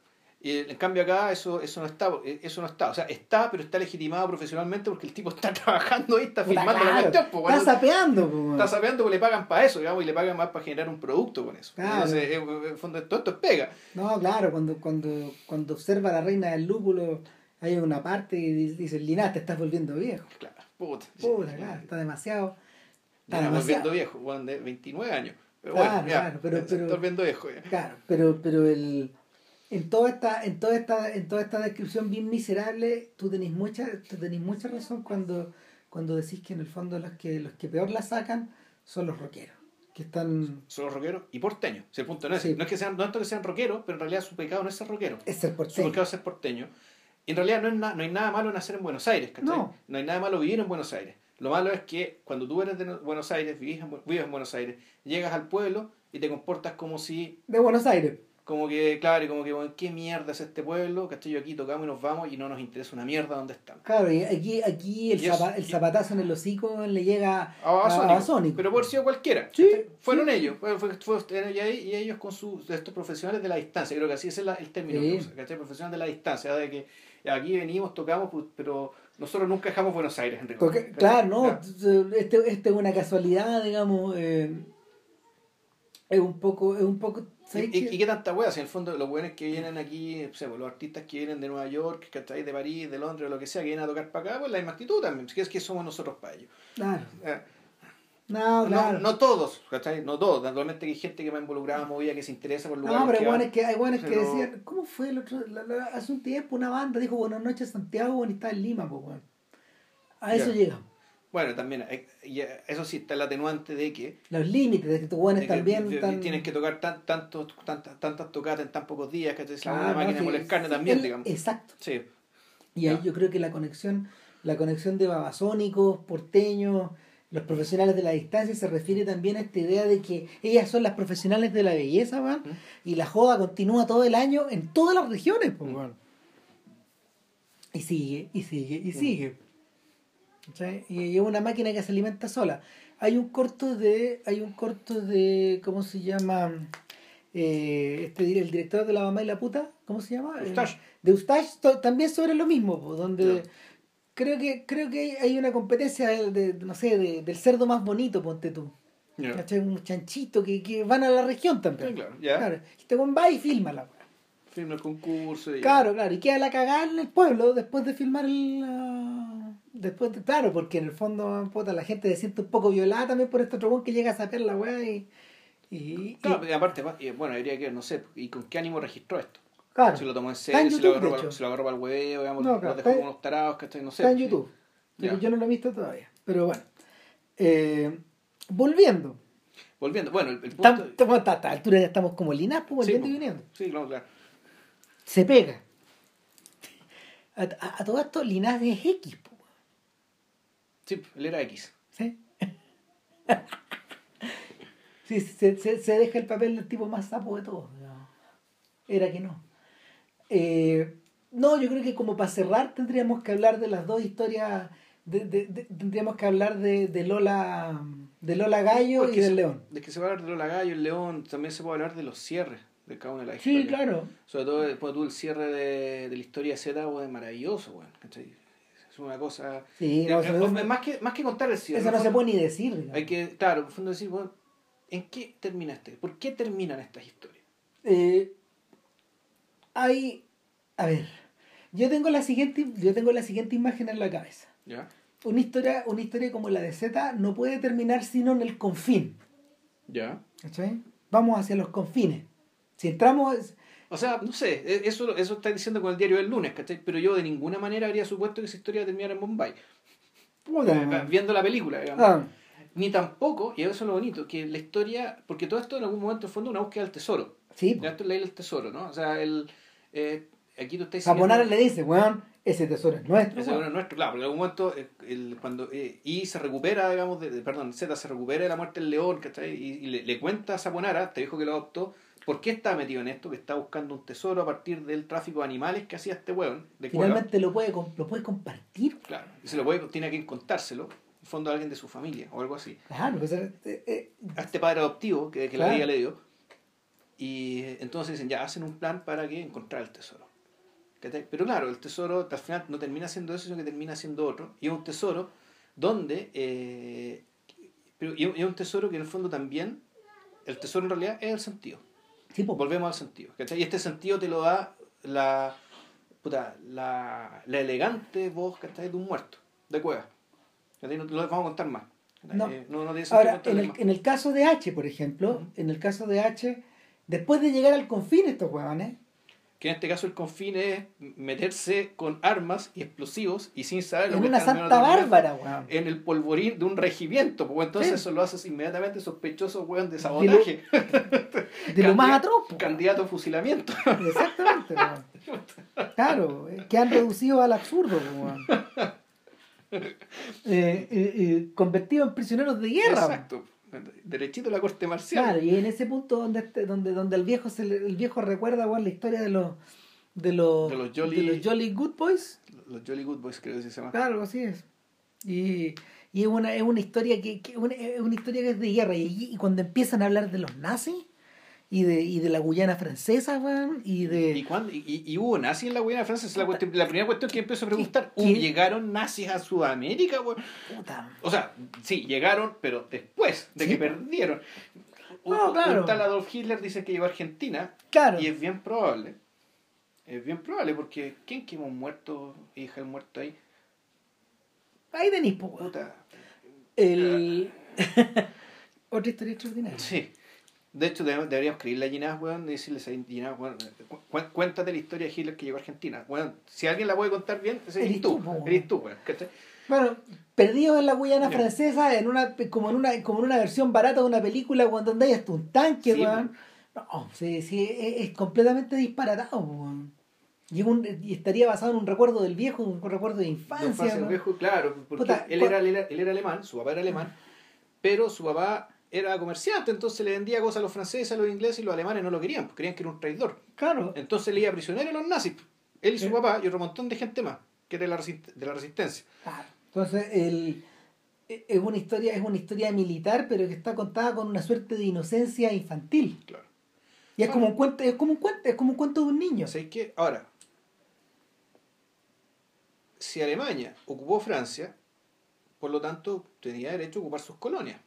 Y en cambio acá eso, eso no está, eso no está. O sea, está, pero está legitimado profesionalmente porque el tipo está trabajando ahí, está filmando la claro. cuestión. po, Está sapeando, po, está sapeando porque le pagan para eso, digamos, y le pagan más para generar un producto con eso. Claro. Entonces, eh, en fondo, todo esto es pega. No, claro, cuando, cuando, cuando observa a la reina del lúpulo, hay una parte y di- dice, Linás, te estás volviendo viejo. Claro, puta. Puta, claro, está demasiado. Está demasiado. volviendo viejo, bueno, de 29 años. Pero Claro, bueno, ya, claro, pero- pero- está volviendo viejo ya. Claro, pero, pero el, en toda esta, en toda esta, en toda esta descripción bien miserable, tú tenés mucha, tú tenés mucha razón cuando, cuando decís que en el fondo los que, los que peor la sacan son los rockeros. Que están. Son los rockeros y porteños. Si el punto no es, Sí. no es que sean, no es que sean rockeros, pero en realidad su pecado no es ser rockero. Es ser Su porteño. pecado es ser porteño. Y en realidad no, es na- no hay nada malo en nacer en Buenos Aires, ¿cachai? No. hay nada malo vivir en Buenos Aires. Lo malo es que cuando tú eres de Buenos Aires, vivís en, vives en Buenos Aires, llegas al pueblo y te comportas como si, De Buenos Aires. Como que, claro, y como que, bueno, ¿qué mierda es este pueblo? ¿Cachai? Yo aquí tocamos y nos vamos y no nos interesa una mierda dónde estamos. Claro, y aquí, aquí el, Y eso- el zapatazo en el hocico le llega A a Babasónico. Babasónico. Pero por sido cualquiera. Sí. Fueron sí. ellos. Fue, fue- fue- y, ahí- y ellos con sus estos profesionales de la distancia. Creo que así es el, el término. Sí. que usa, ¿cachai? Profesional de la distancia. De que aquí venimos, tocamos, pero nosotros nunca dejamos Buenos Aires, Enrique. Porque, claro, no, Claro. este, este es una casualidad, digamos, eh, es un poco, es un poco, ¿sabes ¿Y, y, qué? y qué tanta wea? Si en el fondo los buenos que vienen aquí, pues, los artistas que vienen de Nueva York, ¿cachai? de París, de Londres, lo que sea, que vienen a tocar para acá, pues la misma actitud también. Si es que somos nosotros para ellos. Claro, Eh, no, claro. No, no todos, ¿cachai? No todos. Naturalmente hay gente que va involucrada, movida, que se interesa por lugares No, pero que hay van. buenos que, hay buenos que pero- decían, ¿cómo fue el otro? la- la- hace un tiempo una banda dijo Buenas noches Santiago bueno, está en Lima, pues weón. A eso Ya. llegamos. Bueno, también, eh, eh, eso sí, está el atenuante de que, Los límites de que tus que también de- tienes que tocar tan, tantos, tantas, tantas tocadas en tan pocos días, que es Claro, una máquina de carne sí, también, el- digamos. Exacto. Sí, Y ahí yo creo que la conexión, la conexión de babasónicos, porteños, los profesionales de la distancia se refiere también a esta idea de que ellas son las profesionales de la belleza, ¿Mm? y la joda continúa todo el año en todas las regiones, pues, Mm. Y sigue, y sigue, y Mm. sigue. ¿Cachai? Y es una máquina que se alimenta sola. Hay un corto de, hay un corto de, ¿cómo se llama? Eh, este, el director de La Mamá y la Puta, ¿cómo se llama? Eustache. Eh, de Eustache, to- también sobre lo mismo, donde creo que creo que hay, una competencia de, de- no sé, de- del cerdo más bonito, ponte tú. ¿Cachai? Un chanchito que, que van a la región también. Sí, claro, ya. Claro. Y Este weón va y filma la weá. Firma el concurso. Y Claro, claro. Y queda la cagada en el pueblo después de filmar el. Después de, claro, porque en el fondo, puta, la gente se siente un poco violada también por este otro que llega a saber la weá y. y, Claro, y aparte, y, bueno, habría que no sé, ¿y con qué ánimo registró esto? claro, Si lo tomó en serio, si lo agarró, si lo agarró para el hueveo, digamos, No, lo claro, dejó está- unos tarados, ¿cachai? No sé. está en sí. YouTube. Pero yo no lo he visto todavía. Pero bueno. Eh, volviendo. Volviendo, bueno, el, el punto... Tam- tam- A esta altura ya estamos como Linas, pues, volviendo Sí, y po. viniendo. Sí, claro, claro. Se pega. A, a- a todo esto, Linas es X, po, Sí, él era X. ¿sí? sí, se, se, se deja el papel del tipo más sapo de todos. Era que no. Eh, no, yo creo que como para cerrar tendríamos que hablar de las dos historias. de- de- de- tendríamos que hablar de, de Lola de Lola Gallo y del se- León. De que se va a hablar de Lola Gallo, el León, también se puede hablar de los cierres de cada una de las Sí, historias. claro. Sobre todo después tú el cierre de, de la historia Z, es maravilloso, weón. ¿cachai? Es una cosa... Sí, no, eso, eh, más, que, más que contar el cierre. eso no se puede ni decir. digamos. Hay que, claro, en el fondo decir, bueno, ¿en qué termina este? ¿Por qué terminan estas historias? Eh, hay, a ver, yo tengo la siguiente, yo tengo la siguiente imagen en la cabeza. ¿Ya? Una historia, una historia como la de Z no puede terminar sino en el confín. ¿Ya? ¿cachai? Vamos hacia los confines. Si entramos, O sea, no sé, e- eso, eso está diciendo con el diario del lunes, ¿cachai? Pero yo de ninguna manera habría supuesto que esa historia terminara en Bombay. puta, Viendo la película, digamos. ah, Ni tampoco, y eso es lo bonito, que la historia, porque todo esto en algún momento fue una búsqueda del tesoro. sí, esto es la isla del tesoro, ¿no? O sea, el, eh, aquí tú estás le dice, weón, ese tesoro es nuestro. Ese weón". es nuestro, claro, pero en algún momento, eh, el, cuando eh, Y se recupera, digamos, de, de- perdón, Z se recupera de la muerte del león, ¿cachai? Y, y le, le cuenta a Saponara, te dijo que lo adoptó, por qué está metido en esto, que está buscando un tesoro a partir del tráfico de animales que hacía este weón, de. Finalmente lo puede, lo puede compartir. Claro, y se lo puede, tiene que contárselo, en fondo a alguien de su familia, o algo así. Claro, pues, eh, eh, A este padre adoptivo que, que Claro. la vida le dio. Y entonces dicen, ya, hacen un plan para que encontrar el tesoro. Pero claro, el tesoro al final no termina siendo eso, sino que termina siendo otro. Y es un tesoro donde... eh, pero, y es un tesoro que en el fondo también, el tesoro en realidad es el sentido. Sí, po. Volvemos al sentido. ¿cachai? Y este sentido te lo da la, puta, la, la elegante voz ¿cachai? de un muerto, de cueva. ¿cachai? No te lo vamos a contar más. No. Eh, no, no tiene Ahora, en el, en el caso de H, por ejemplo, en el caso de H, después de llegar al confín estos huevones, Que en este caso el confín es meterse con armas y explosivos y sin saber lo en que una están santa bárbara, weón. En el polvorín de un regimiento, pues entonces Sí. eso lo haces inmediatamente sospechoso, weón, de sabotaje. De lo más Candida- atroz, po. Candidato a fusilamiento. Exactamente, weón. Claro, eh, que han reducido al absurdo, weón. Eh, eh, eh, convertidos en prisioneros de guerra. weón. Exacto. Derechito a la corte marcial. Claro, y en ese punto donde este- donde, donde el viejo se le- el viejo recuerda weón, la historia de los de los, De los Jolly- de los Jolly Good Boys. Los Jolly Good Boys creo que se llama. Claro, así es. Y, y es una, es una historia que, que una, es una historia que es de guerra. Y, y cuando empiezan a hablar de los nazis y de, y de la Guyana francesa, weón, y de. ¿Y, cuándo? y, y- hubo nazis en la Guyana Francesa? Es la, cuestión- la primera cuestión que empiezo a preguntar. ¿Qué-. ¿Llegaron nazis a Sudamérica? weón? puta. O sea, sí, llegaron, pero después de Sí, que perdieron. No, un, claro. un tal Adolf Hitler dice que llegó a Argentina Claro. y es bien probable. Es bien probable porque ¿quién quemó un muerto dejó el muerto ahí? Ahí weón. Puta. El... Otra historia extraordinaria. Sí. De hecho, debe- deberíamos escribirle a Ginás, weón, y decirles a Ginás, weón, cu- cuéntate la historia de Hitler que llegó a Argentina. Weón, si alguien la puede contar bien, ese eres tú. Eres tú, weón. ¿cachai? Bueno, perdidos en la Guyana Ya. francesa, en una, como, en una, como en una versión barata de una película weón, donde hay hasta un tanque, Sí, weón. No, sí, sí, es, es completamente disparatado, weón. Y, un- y estaría basado en un recuerdo del viejo, un recuerdo de infancia. Fase, el weón. viejo, claro, porque Puta, él, era, él, era, él era alemán, su papá era alemán, pero su papá era comerciante, entonces le vendía cosas a los franceses, a los ingleses y los alemanes no lo querían, porque creían que era un traidor. Claro. Entonces le iba prisionero a los nazis, él y su papá y otro montón de gente más, que era de la, resist- de la resistencia. Claro. Entonces, el, e- es una historia, es una historia militar, pero que está contada con una suerte de inocencia infantil. Claro. Y es como un cuento, es como un cuento, es como un cuento de un niño. ¿Sabes qué? Ahora, si Alemania ocupó Francia, por lo tanto tenía derecho a ocupar sus colonias.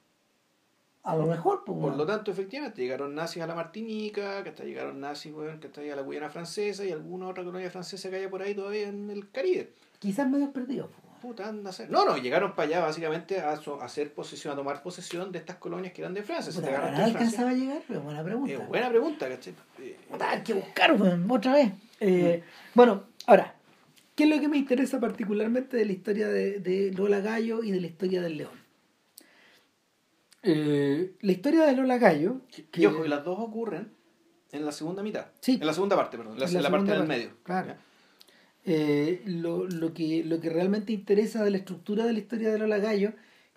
A lo mejor, pues, Por lo tanto, efectivamente, llegaron nazis a la Martinica, que hasta llegaron nazis weón, que hasta a la Guyana francesa y alguna otra colonia francesa que haya por ahí todavía en el Caribe. quizás medio perdido. pues. Puta, anda a ser- No, no, llegaron para allá básicamente a, so- a hacer posesión, a tomar posesión de estas colonias que eran de Francia. Puta, te agarraste ¿habrá en Francia. alcanzaba a llegar? Pero buena pregunta. Eh, buena pregunta, ¿cachai? Eh, Puta, hay que buscar, otra vez. Eh, Bueno, ahora, ¿qué es lo que me interesa particularmente de la historia de, de Lola Gallo y de la historia del león? Eh, la historia de Lola Gallo, que- Y ojo, las dos ocurren en la segunda mitad. Sí. En la segunda parte, perdón. En la, En la en la parte del parte, medio. claro. eh, lo, lo, que, lo que realmente interesa de la estructura de la historia de Lola Gallo,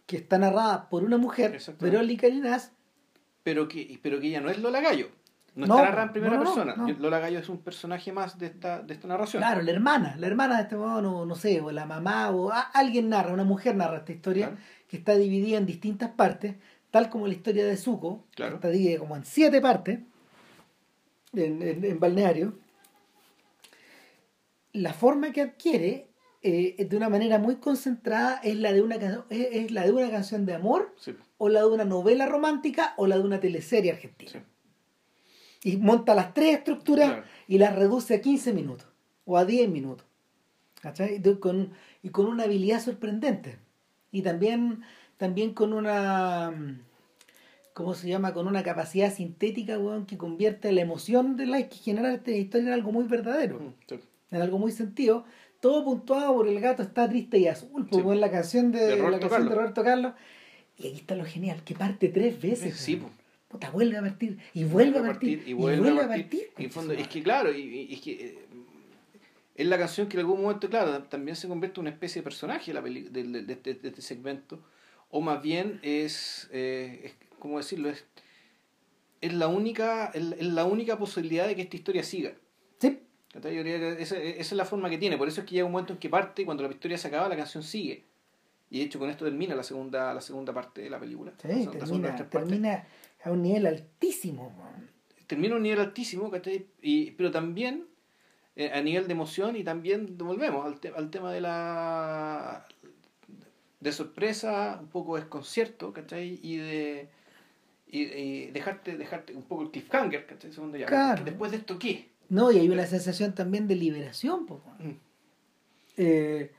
que está narrada por una mujer. Verónica Linás, Pero que, pero que ella no es Lola Gallo. No, No, está narrada en primera no, no, persona. Lola Gallo es un personaje más de esta, de esta narración. claro, la hermana, la hermana de este modo, no, no sé, o la mamá, o a- alguien narra, una mujer narra esta historia, Claro. que está dividida en distintas partes, tal como la historia de Zuko, Claro. está dividida como en siete partes, en, en- en balneario. La forma que adquiere, eh, de una manera muy concentrada, es la de una, es, es la de una canción de amor, Sí, o la de una novela romántica, o la de una teleserie argentina. sí. Y monta las tres estructuras Claro. y las reduce a 15 minutos o a 10 minutos. ¿Cachai? De- con- y con una habilidad sorprendente. Y también, también con una. mm, ¿Cómo se llama? Con una capacidad sintética, weón, que convierte la emoción de la que genera esta historia en algo muy verdadero, sí. en algo muy sentido. Todo puntuado por el gato está triste y azul, Sí. como en la canción de, De la canción de. Roberto Carlos. Y aquí está lo genial, que parte tres veces. Sí, weón. Puta, vuelve a partir, y vuelve a partir, y vuelve, a partir. Y fondo, es que claro, y, y- es que eh, es la canción que en algún momento, claro, también se convierte en una especie de personaje la de, de- de- de- de este segmento, o más bien es, eh, es ¿cómo decirlo? Es, es la única es, es la única posibilidad de que esta historia siga. Sí, ¿Cachai? Yo diría que esa, esa es la forma que tiene, por eso es que llega un momento en que parte, y cuando la historia se acaba, la canción sigue. Y de hecho con esto termina la segunda, la segunda parte de la película. sí, termina, termina a un nivel altísimo. termina a un nivel altísimo. Y, pero también eh, a nivel de emoción y también volvemos al, te- al tema de la de sorpresa, un poco desconcierto, ¿cachai? Y de y, y dejarte, dejarte un poco el cliffhanger, ¿cachai? Segundo ya. Claro. Después de esto, ¿qué? No, y hay una sensación también de liberación, po, weón. Mm. Eh,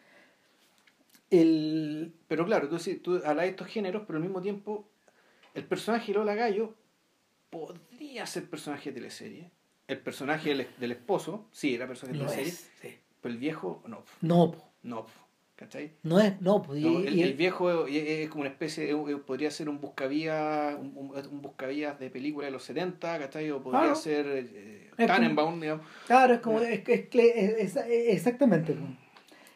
el, Pero claro, tú, sí- tú hablas de estos géneros, pero al mismo tiempo el personaje de Lola Gallo podría ser personaje de teleserie. El personaje del, del esposo, sí, era personaje de teleserie, es, sí. pero el viejo, no, No, no, ¿cachai? no es, no, y- No, el, el viejo es, es como una especie, de- podría ser un buscavías, un, un, buscavías de película de los 70, ¿cachai? O podría Claro. ser eh, Tannenbaum, digamos. Claro, es como, es, es, exactamente. po.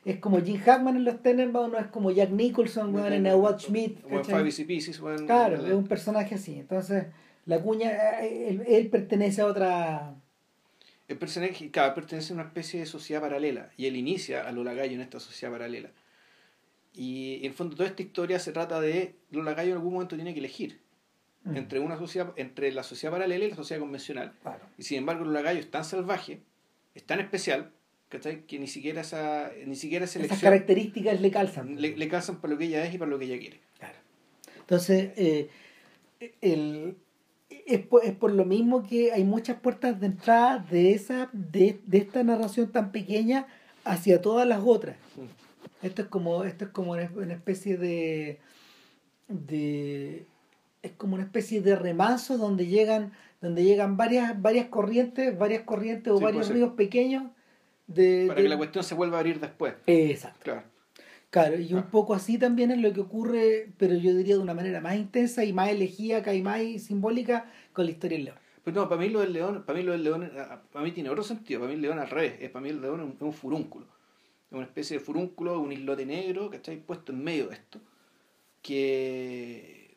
Es como Jim Hackman en los Tenenbaum, no es como Jack Nicholson, weón, en A Watch Schmidt. O en ¿cachai? Five Easy Pieces, Claro, es un personaje así. Entonces, la cuña, eh, él, él pertenece a otra. El personaje, claro, pertenece a una especie de sociedad paralela y él inicia a Lola Gallo en esta sociedad paralela. Y en el fondo toda esta historia se trata de Lola Gallo en algún momento tiene que elegir Mm. entre una sociedad, entre la sociedad paralela y la sociedad convencional. Claro. Y sin embargo Lola Gallo es tan salvaje, es tan especial, ¿cachai? que ni siquiera esa, ni siquiera esa Esas elección características le calzan. le, le calzan para lo que ella es y para lo que ella quiere. Claro. Entonces, eh, el, es, por, es por lo mismo que hay muchas puertas de entrada de, esa, de, de esta narración tan pequeña hacia todas las otras. Esto es como, esto es como una, especie de, de es como una especie de remanso donde llegan, donde llegan varias, varias corrientes, varias corrientes o Sí, varios ríos pequeños de, Para de- que la cuestión se vuelva a abrir después. Exacto. Claro. Claro, y un Ah. poco así también es lo que ocurre, pero yo diría de una manera más intensa y más elegíaca y más simbólica con la historia del león. Pues no, para mí lo del león, para mí lo del león, para mí tiene otro sentido, para mí el león al revés, es para mí el león es un, es un furúnculo, es una especie de furúnculo, un islote negro, que está puesto en medio de esto, que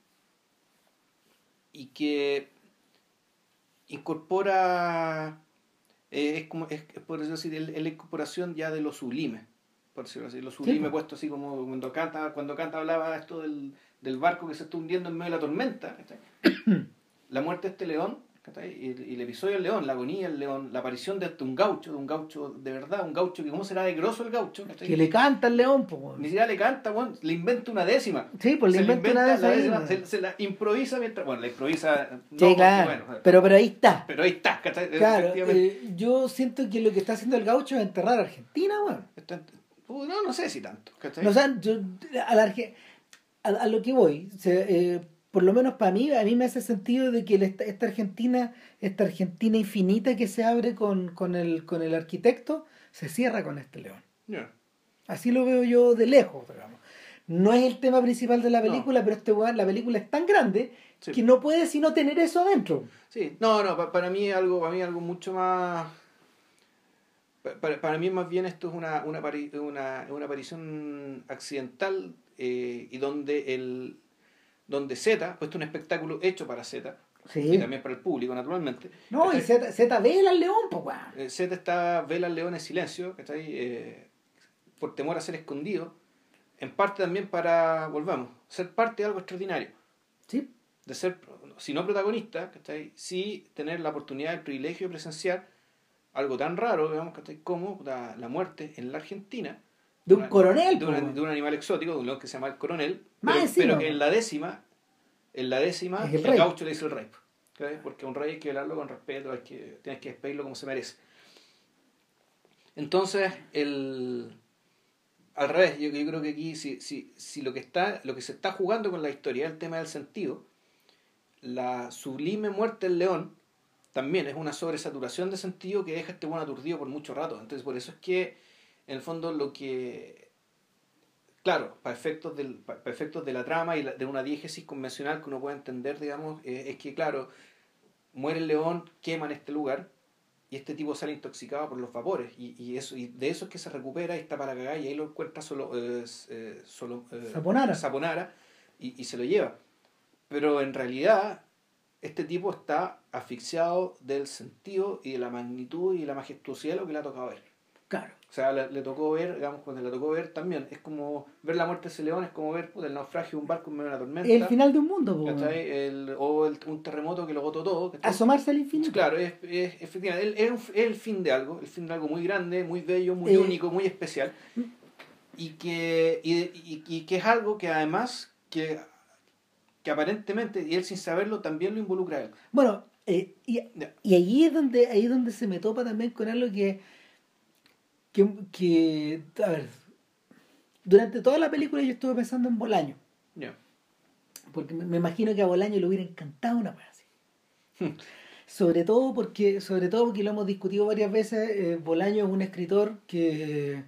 y que incorpora eh, es como es, por decirlo así, es la incorporación ya de lo sublime, por decirlo así, lo sublime pues. puesto así como cuando canta, cuando canta hablaba esto del, del barco que se está hundiendo en medio de la tormenta, la muerte de este león, y, y el episodio del león, la agonía del león, la aparición de este- un gaucho, de un gaucho de verdad, un gaucho que cómo será de grosso el gaucho. Que le canta al león, pues. ni siquiera le canta, le inventa una décima. Sí, pues le Se inventa una la décima, ahí, se, la improvisa mientras, bueno, la improvisa, no, Sí, porque, bueno, pero, pero ahí está. pero ahí está. Claro, eh, yo siento que lo que está haciendo el gaucho es enterrar a Argentina. Está- uh, no, no sé si tanto. No, o sea, yo, a, la a, a lo que voy, eh, por lo menos para mí, a mí me hace sentido de que esta, esta Argentina, esta Argentina infinita que se abre con, con, el, con el arquitecto, se cierra con este león. Así lo veo yo de lejos, digamos. No es el tema principal de la película, pero este la película es tan grande Sí. que no puede sino tener eso adentro. Sí, no, no, pa- para mí es algo, para mí es algo mucho más. Pa- Para, para mí más bien esto es una, una, una, una aparición accidental eh, y donde el donde Z, puesto un espectáculo hecho para Z y también para el público naturalmente. No, y. Z, Z ve al león, pues weón. Eh, Z está vela al león en silencio, ¿cachai? Eh, por temor a ser escondido, en parte también para, volvamos, ser parte de algo extraordinario Sí. de ser, si no protagonista, ¿cachai? sí tener la oportunidad, el privilegio de presenciar algo tan raro, digamos, ¿cachai? como la, la muerte en la Argentina. De un una- coronel, De, una- un animal exótico, de un león que se llama el coronel. Más Pero, pero en la décima, en la décima, el el, gaucho le dice el rey. ¿cachai? Porque a un rey hay que velarlo con respeto, hay que, tienes que despedirlo como se merece. Entonces, el al revés, yo, yo creo que aquí si, si, si lo que está, lo que se está jugando con la historia es el tema del sentido, la sublime muerte del león también es una sobresaturación de sentido que deja a este buen aturdido por mucho rato. Entonces por eso es que en el fondo lo que claro, para efectos del, para efectos de la trama y la- de una diégesis convencional que uno puede entender, digamos, eh, es que claro, muere el león, queman este lugar y este tipo sale intoxicado por los vapores y, y eso y de eso es que se recupera y está para la cagada y ahí lo encuentra solo eh, eh, solo Saponara. Saponara y, y se lo lleva pero en realidad este tipo está asfixiado del sentido y de la magnitud y la majestuosidad de lo que le ha tocado ver Claro. O sea, le, le tocó ver, digamos, cuando le tocó ver también, es como ver la muerte de ese león, es como ver puta, el naufragio de un barco en medio de una tormenta. El final de un mundo, po. El- o el- un terremoto que lo agotó todo. ¿cachai? Asomarse al infinito. Claro, es, es- efectivamente, es, el fin de algo, el fin de algo muy grande, muy bello, muy Eh, único, muy especial. Y que, y, y- y que es algo que además, que, que aparentemente, y él sin saberlo, también lo involucra a él. Bueno, eh, y, ahí es donde ahí es donde se me topa también con algo que, que, que a ver, durante toda la película yo estuve pensando en Bolaño, Ya. porque me, me imagino que a Bolaño le hubiera encantado una cosa así. sobre todo porque sobre todo porque lo hemos discutido varias veces, eh, Bolaño es un escritor que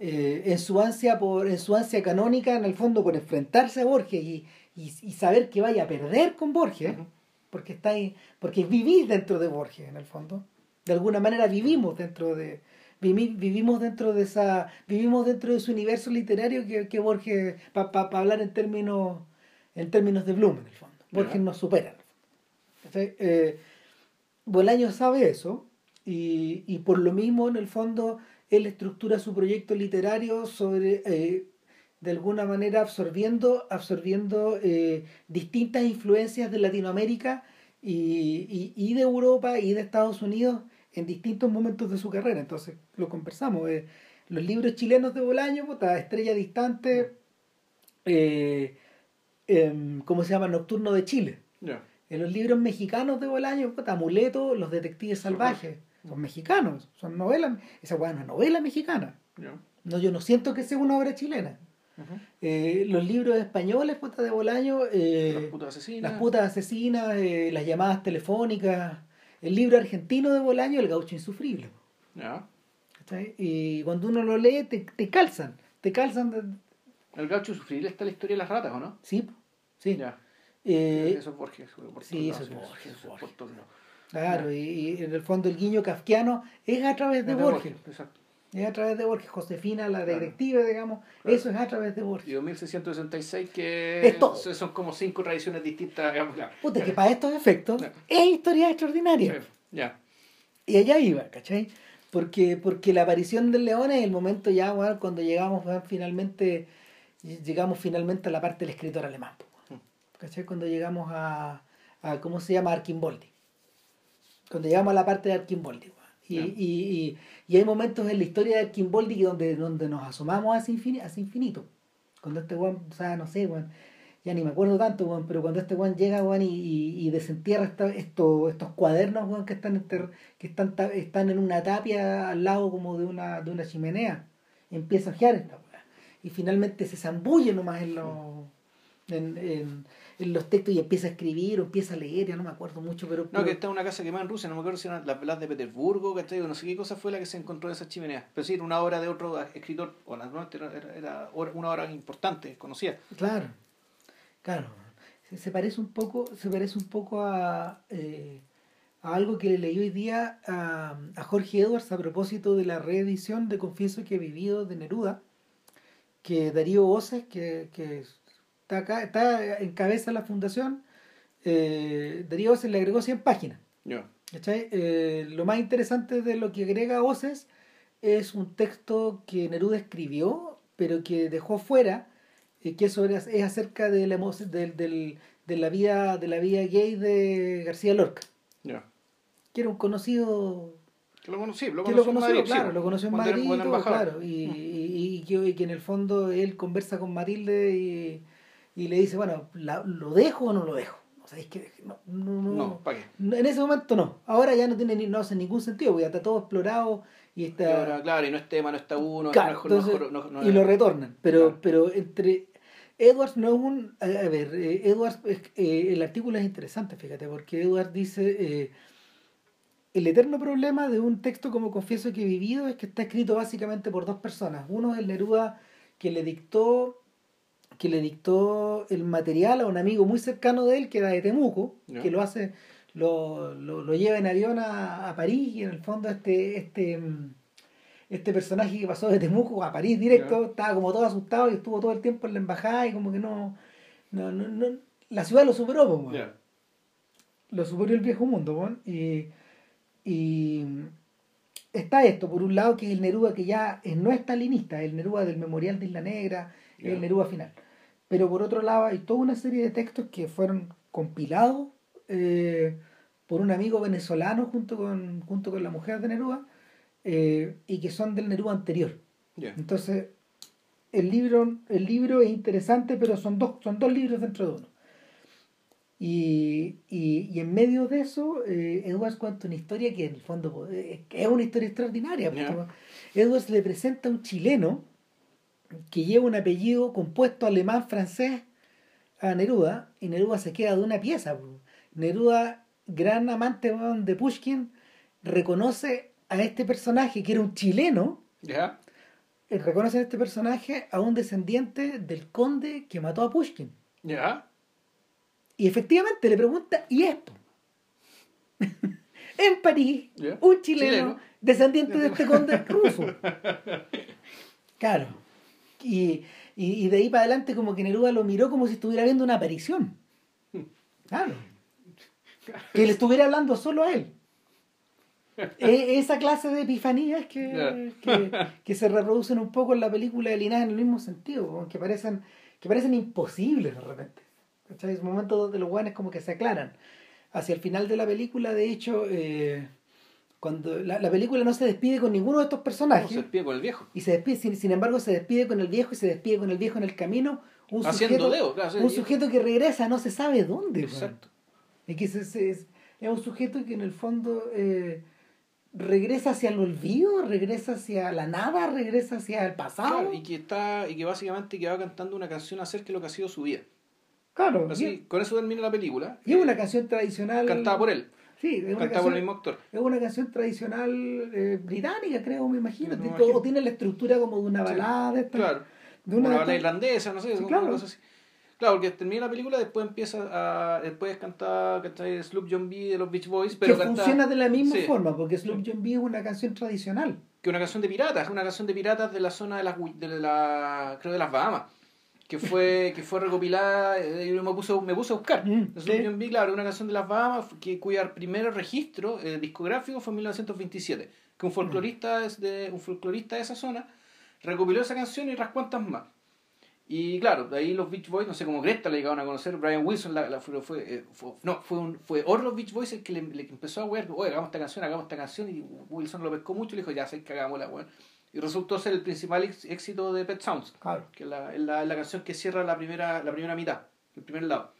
eh, en su ansia por en su ansia canónica en el fondo por enfrentarse a Borges y, y, y saber que vaya a perder con Borges porque está ahí, porque vivís dentro de Borges en el fondo de alguna manera vivimos dentro de vivi- vivimos dentro de esa vivimos dentro de su universo literario que, que Borges para hablar en términos en términos de Bloom en el fondo Borges nos supera en el fondo. ¿Cachai? Eh, Bolaño sabe eso y, y por lo mismo en el fondo él estructura su proyecto literario sobre eh, de alguna manera absorbiendo absorbiendo eh, distintas influencias de Latinoamérica y, y, y de Europa y de Estados Unidos en distintos momentos de su carrera entonces lo conversamos eh, los libros chilenos de Bolaño puta, Estrella Distante eh, em, ¿cómo se llama? Nocturno de Chile en los libros mexicanos de Bolaño, puta, Amuleto, Los Detectives Salvajes, son mexicanos, son novelas, esa es novela mexicana. No, yo no siento que sea una obra chilena. Eh, los libros españoles, puta, de Bolaño, eh, Las putas asesinas. Las putas asesinas, eh, las llamadas telefónicas, el libro argentino de Bolaño, El gaucho insufrible. Ya. ¿cachai? Y cuando uno lo lee, te, te calzan, te calzan, de- El gaucho sufrir está la historia de las ratas, ¿o no? sí, sí. Eso es Borges. sí, eso es Borges, eso es Borges. Claro, y, y en el fondo el guiño kafkiano es a través de Es de Borges. Exacto. Es a través de Borges, Josefina, la Claro. detective, digamos, Claro. eso es a través de Y Borges. 2666 que Es todo. son como cinco tradiciones distintas, digamos, claro. Puta, que para estos efectos es historia extraordinaria. Ya. Y allá iba, ¿cachai? Porque, porque la aparición del león es el momento ya, weón, cuando llegamos finalmente, llegamos finalmente a la parte del escritor alemán, weón. ¿cachai? Cuando llegamos a, a, ¿cómo se llama? Arquimboldi. Cuando llegamos a la parte de Arquimboldi. Y, y, y, y hay momentos en la historia de Arquimboldi donde, donde nos asomamos hacia infinito, hacia infinito. Cuando este weón, o sea, no sé, weón, ya ni me acuerdo tanto, weón, pero cuando este weón llega, weón, y, desentierra esta- esto- estos cuadernos, weón, que están enter- que están, están en una tapia al lado como de una, de una chimenea, empieza a ojear esta. Y finalmente se zambulle nomás en los, en, en los textos y empieza a escribir o empieza a leer, ya no me acuerdo mucho, pero... No, pero- que está en una casa quemada en Rusia, no me acuerdo si eran las velas de Petersburgo, ¿cachai? No sé qué cosa fue la que se encontró de esa chimenea. Pero sí, era una obra de otro escritor, o naturalmente era, era, una obra importante, conocida. Claro, claro. Se, se parece un poco, se parece un poco a, eh, a algo que le leí hoy día a, a Jorge Edwards a propósito de la reedición de Confieso que he vivido de Neruda, que Darío Oces, que, que está acá, está en cabeza de la fundación, eh, Darío Oces le agregó 100 páginas. Eh, lo más interesante de lo que agrega Oces es un texto que Neruda escribió, pero que dejó fuera, eh, que es, sobre, es acerca de la, del, del- de, la vida, de la vida gay de García Lorca, que era un conocido Que lo conocí, lo conocí lo en conoció, Madrid, sí, claro, lo conoció en Madrid, todo, claro, y, Mm. y- y que, y que en el fondo él conversa con Matilde y, y le dice, bueno, la- ¿lo dejo o no lo dejo? O sea, es que no, no, no, No, ¿para qué? En ese momento no. Ahora ya no tiene ni, no hace ningún sentido, porque ya está todo explorado y Y está. ahora, claro, y no es tema, no está uno, Claro, es- entonces, no, y lo retornan. Pero, Claro. pero entre. Edwards no es un. A, ver, eh, Edwards. es- eh, el artículo es interesante, fíjate, porque Edwards dice. eh, el eterno problema de un texto como Confieso que he vivido es que está escrito básicamente por dos personas. Uno es el Neruda que le dictó que le dictó el material a un amigo muy cercano de él que era de Temuco, que lo hace, lo, lo, lo lleva en avión a, a París y en el fondo este, este, este personaje que pasó de Temuco a París directo estaba como todo asustado y estuvo todo el tiempo en la embajada y como que no, no, no, no- la ciudad lo superó, pues, lo superó el viejo mundo. Y, y está esto, por un lado, que es el Neruda que ya no es stalinista, el Neruda del Memorial de Isla Negra, el Neruda final. Pero por otro lado, hay toda una serie de textos que fueron compilados eh, por un amigo venezolano junto con, junto con la mujer de Neruda eh, y que son del Neruda anterior. Entonces, el libro, el libro es interesante, pero son dos, son dos libros dentro de uno. Y, y, en medio de eso, eh, Edwards cuenta una historia que en el fondo eh, es una historia extraordinaria. Edwards le presenta a un chileno que lleva un apellido compuesto alemán-francés a Neruda, y Neruda se queda de una pieza. Neruda, gran amante de Pushkin, reconoce a este personaje que era un chileno. ¿Ya? Reconoce a este personaje a un descendiente del conde que mató a Pushkin. ¿Ya? Y efectivamente le pregunta, ¿y es? en París, un chileno, descendiente de este conde ruso. Claro. Y, y, de ahí para adelante como que Neruda lo miró como si estuviera viendo una aparición. Claro. Que le estuviera hablando solo a él. E, esa clase de epifanías que, que, que, se reproducen un poco en la película de Linaje en el mismo sentido, que parecen, que parecen imposibles de repente. ¿Cachai? Un momento donde los guanes como que se aclaran. Hacia el final de la película, de hecho, eh, cuando la, película no se despide con ninguno de estos personajes. se despide con el viejo. Y se despide, sin, embargo, se despide con el viejo y se despide con el viejo en el camino. Un sujeto, un sujeto que regresa no se sabe dónde. Exacto. Y que es, es, un sujeto que en el fondo eh, regresa hacia el olvido, regresa hacia la nada, regresa hacia el pasado. y que está, y que básicamente que va cantando una canción acerca de lo que ha sido su vida. Claro. Así, con eso termina la película. Y es una canción tradicional. Cantada por él. Sí, es cantada por el mismo actor. Es una canción tradicional eh, británica, creo, me imagino. No, tiene la estructura como de una balada. claro. De una, balada irlandesa, no sé, claro. así. Claro, porque termina la película, después empieza a. Después canta, canta Sloop John B de los Beach Boys. Pero que funciona de la misma forma, porque Sloop John B es una canción tradicional. Que una canción de piratas, es una canción de piratas de la zona de las. De la, creo de las Bahamas que fue, que fue recopilada, eh, me puse, me puse a buscar. Mm, claro, una canción de las Bahamas que, cuyo primer registro eh, discográfico fue en 1927, que un folclorista, mm. de, un folclorista de esa zona recopiló esa canción y otras cuantas más. Y claro, de ahí los Beach Boys, no sé cómo Greta le llegaron a conocer, Brian Wilson la, fue, eh, fue, no, fue, un, fue los Beach Boys el que le, empezó a ver, oye, hagamos esta canción, hagamos esta canción, y Wilson lo pescó mucho y le dijo, ya sé que hagamos la weón y resultó ser el principal éxito de Pet Sounds, que es la, la, la, canción que cierra la primera, la primera mitad, el primer lado.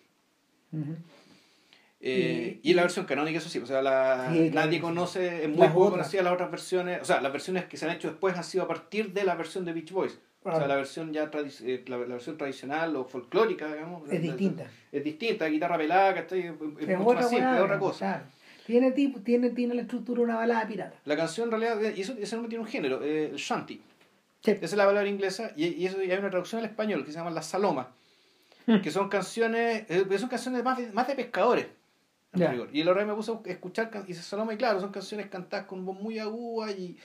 Eh, y, la versión canónica, eso sí, o sea, la, nadie conoce, es muy poco conocida las otras versiones, o sea, las versiones que se han hecho después han sido a partir de la versión de Beach Boys. O sea, la versión ya eh, la, versión tradicional o folclórica, digamos. Es distinta. Es, distinta, guitarra pelada, que está, es, es mucho más simple, es otra cosa. Tiene, tipo, tiene, tiene la estructura de una balada pirata. La canción en realidad, y eso, eso no tiene un género, eh, el shanty. Esa es la palabra inglesa y, y, eso, hay una traducción al español que se llama las salomas, hmm. que son canciones, eh, son canciones más de, más de pescadores. Y el otro me puse a escuchar y se saloma y claro, son canciones cantadas con voz muy aguda y,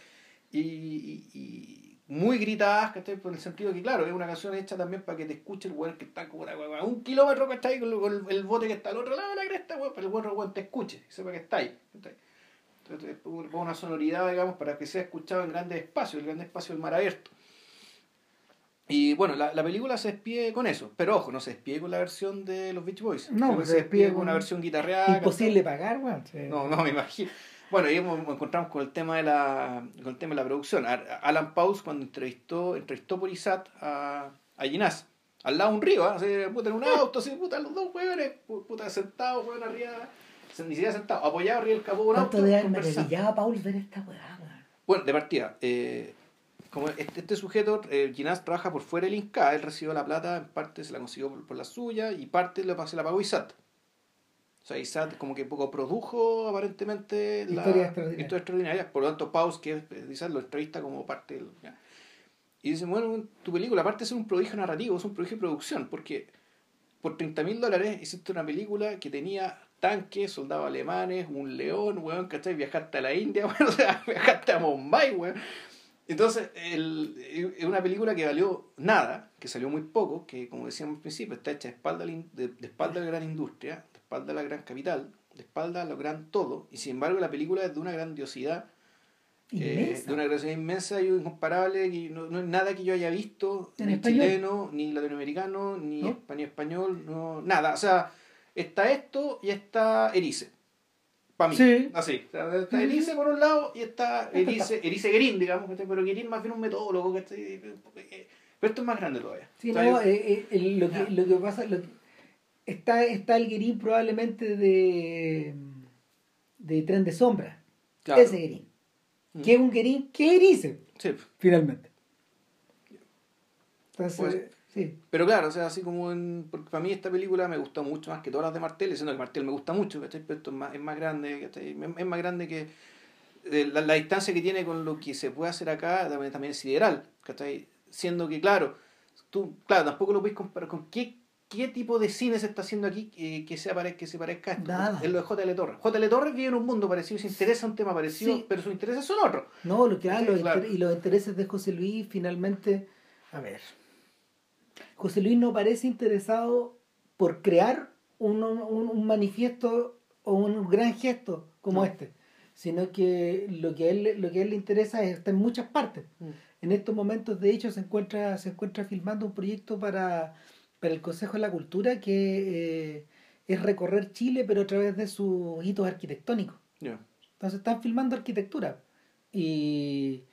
y muy gritadas, ¿cachai? Por el sentido que, claro, es una canción hecha también para que te escuche el weón que está como a un kilómetro, ¿cachai? Con, con el, bote que está al otro lado de la cresta, weón, para el weón te escuche, sepa que está ahí, Entonces, una sonoridad, digamos, para que sea escuchado en grandes espacios, el grande espacio del mar abierto. Y bueno, la, la película se despide con eso, pero ojo, no se despide con la versión de los Beach Boys. No, se, despide con una versión guitarreada. Imposible pagar, weón. No, no, me imagino. Bueno, ahí nos encontramos con el tema de la, con el tema de la producción. Alan Paus cuando entrevistó, entrevistó por ISAT a, a Ginás, al lado de un río, ¿eh? así, puta, en un auto, así, puta, los dos huevones, puta, sentados, huevón, arriba, ni siquiera sentados, apoyados arriba del capó de un auto. de a Paul ver esta Bueno, de partida, eh, como este, este sujeto, eh, Ginás trabaja por fuera del Inca, él recibió la plata, en parte se la consiguió por, la suya y parte se la pagó ISAT. O sea, ISAT como que poco produjo aparentemente la historia extraordinaria. Por lo tanto, Paus, que es, lo entrevista como parte del... Y dice, bueno, tu película, aparte de ser un prodigio narrativo, es un prodigio de producción, porque por 30 mil dólares hiciste una película que tenía tanques, soldados alemanes, un león, weón, ¿cachai? Viajaste a la India, weón, o sea, viajaste a Mumbai, weón. Entonces, es una película que valió nada, que salió muy poco, que como decíamos al principio, está hecha de espalda, de, de espalda de la gran industria, espalda a la gran capital, de espalda a lo gran todo, y sin embargo la película es de una grandiosidad Eh, de una gracia inmensa y incomparable, y no, no es nada que yo haya visto, ni español. chileno, ni latinoamericano, ni ¿No? espa- ni español, no, nada. O sea, está esto y está Erice. Para mí. Sí. Así. O sea, está. Erice por un lado y está Erice, Erice Guerín, digamos, pero Guerín más bien un metólogo, ¿cachai? pero esto es más grande todavía. Sí, O sea, no, yo- eh, eh, lo, que, lo que pasa, lo que- está, está el Guerín probablemente de, de Tren de Sombra, claro. ese Guerín, Mm. que es un Guerín que erice, Sí. finalmente. Entonces, Pues- sí, Pero claro, o sea, así como en, porque para mí esta película me gustó mucho más que todas las de Martel, siendo que Martel me gusta mucho, ¿cachai? Pero esto es más, es más grande, ¿cachai? Es, más grande que la, la distancia que tiene con lo que se puede hacer acá también, también es sideral, ¿cachai? Siendo que, claro, tú, claro, tampoco lo puedes comparar con qué, qué tipo de cine se está haciendo aquí eh, que, se apare- que se parezca a esto. Nada. Es lo de J.L. Torres. J.L. Torres vive en un mundo parecido, se interesa un tema parecido, Sí. pero sus intereses son otros. no, lo que Sí, hay, los claro. inter- y los intereses de José Luis finalmente, a ver, José Luis no parece interesado por crear un, un, un manifiesto o un gran gesto como No. este, sino que lo que a él, lo que a él le interesa es- está en muchas partes. En estos momentos, de hecho, se encuentra, se encuentra filmando un proyecto para, para el Consejo de la Cultura que eh, es recorrer Chile, pero a través de sus hitos arquitectónicos. Ya. Entonces están filmando arquitectura. Y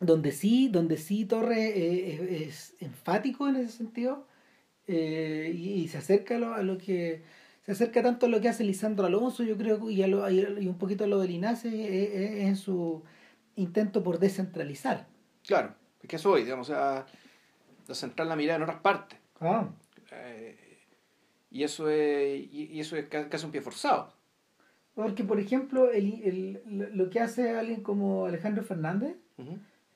donde sí, donde sí Torres eh, es, es enfático en ese sentido eh, y, y se acerca a lo, a lo que se acerca tanto a lo que hace Lisandro Alonso, yo creo, y, a lo- y un poquito a lo de Linace eh, eh, en su intento por descentralizar. Claro, es que eso hoy, digamos, o sea, de centrar la mirada en otras partes. Ah, Eh, y eso es y, y eso es ca- casi un pie forzado Porque, por ejemplo, el, el- lo que hace alguien como Alejandro Fernández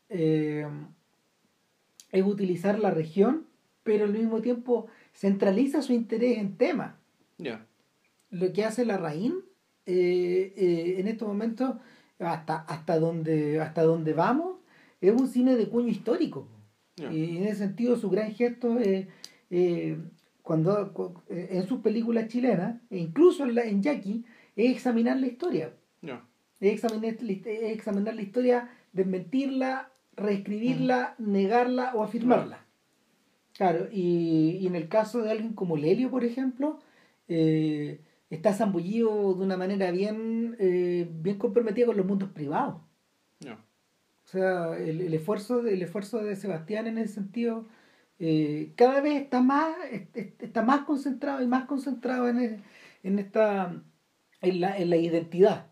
eh, es utilizar la región, pero al mismo tiempo centraliza su interés en temas. Lo que hace la Raín eh, eh, en estos momentos, hasta, hasta, donde, hasta donde vamos, es un cine de cuño histórico. Y en ese sentido, su gran gesto es eh, cuando cu- eh, en sus películas chilenas, e incluso en, la, en Jackie, es examinar la historia. Es examinar, es examinar la historia, desmentirla, reescribirla, negarla o afirmarla. Claro, y, y en el caso de alguien como Lelio, por ejemplo, eh, está zambullido de una manera bien, eh, bien comprometida con los mundos privados. Sea, el, el esfuerzo, el esfuerzo de Sebastián en ese sentido eh, cada vez está más, est- est- está más concentrado y más concentrado en, el- en esta en la, en la identidad.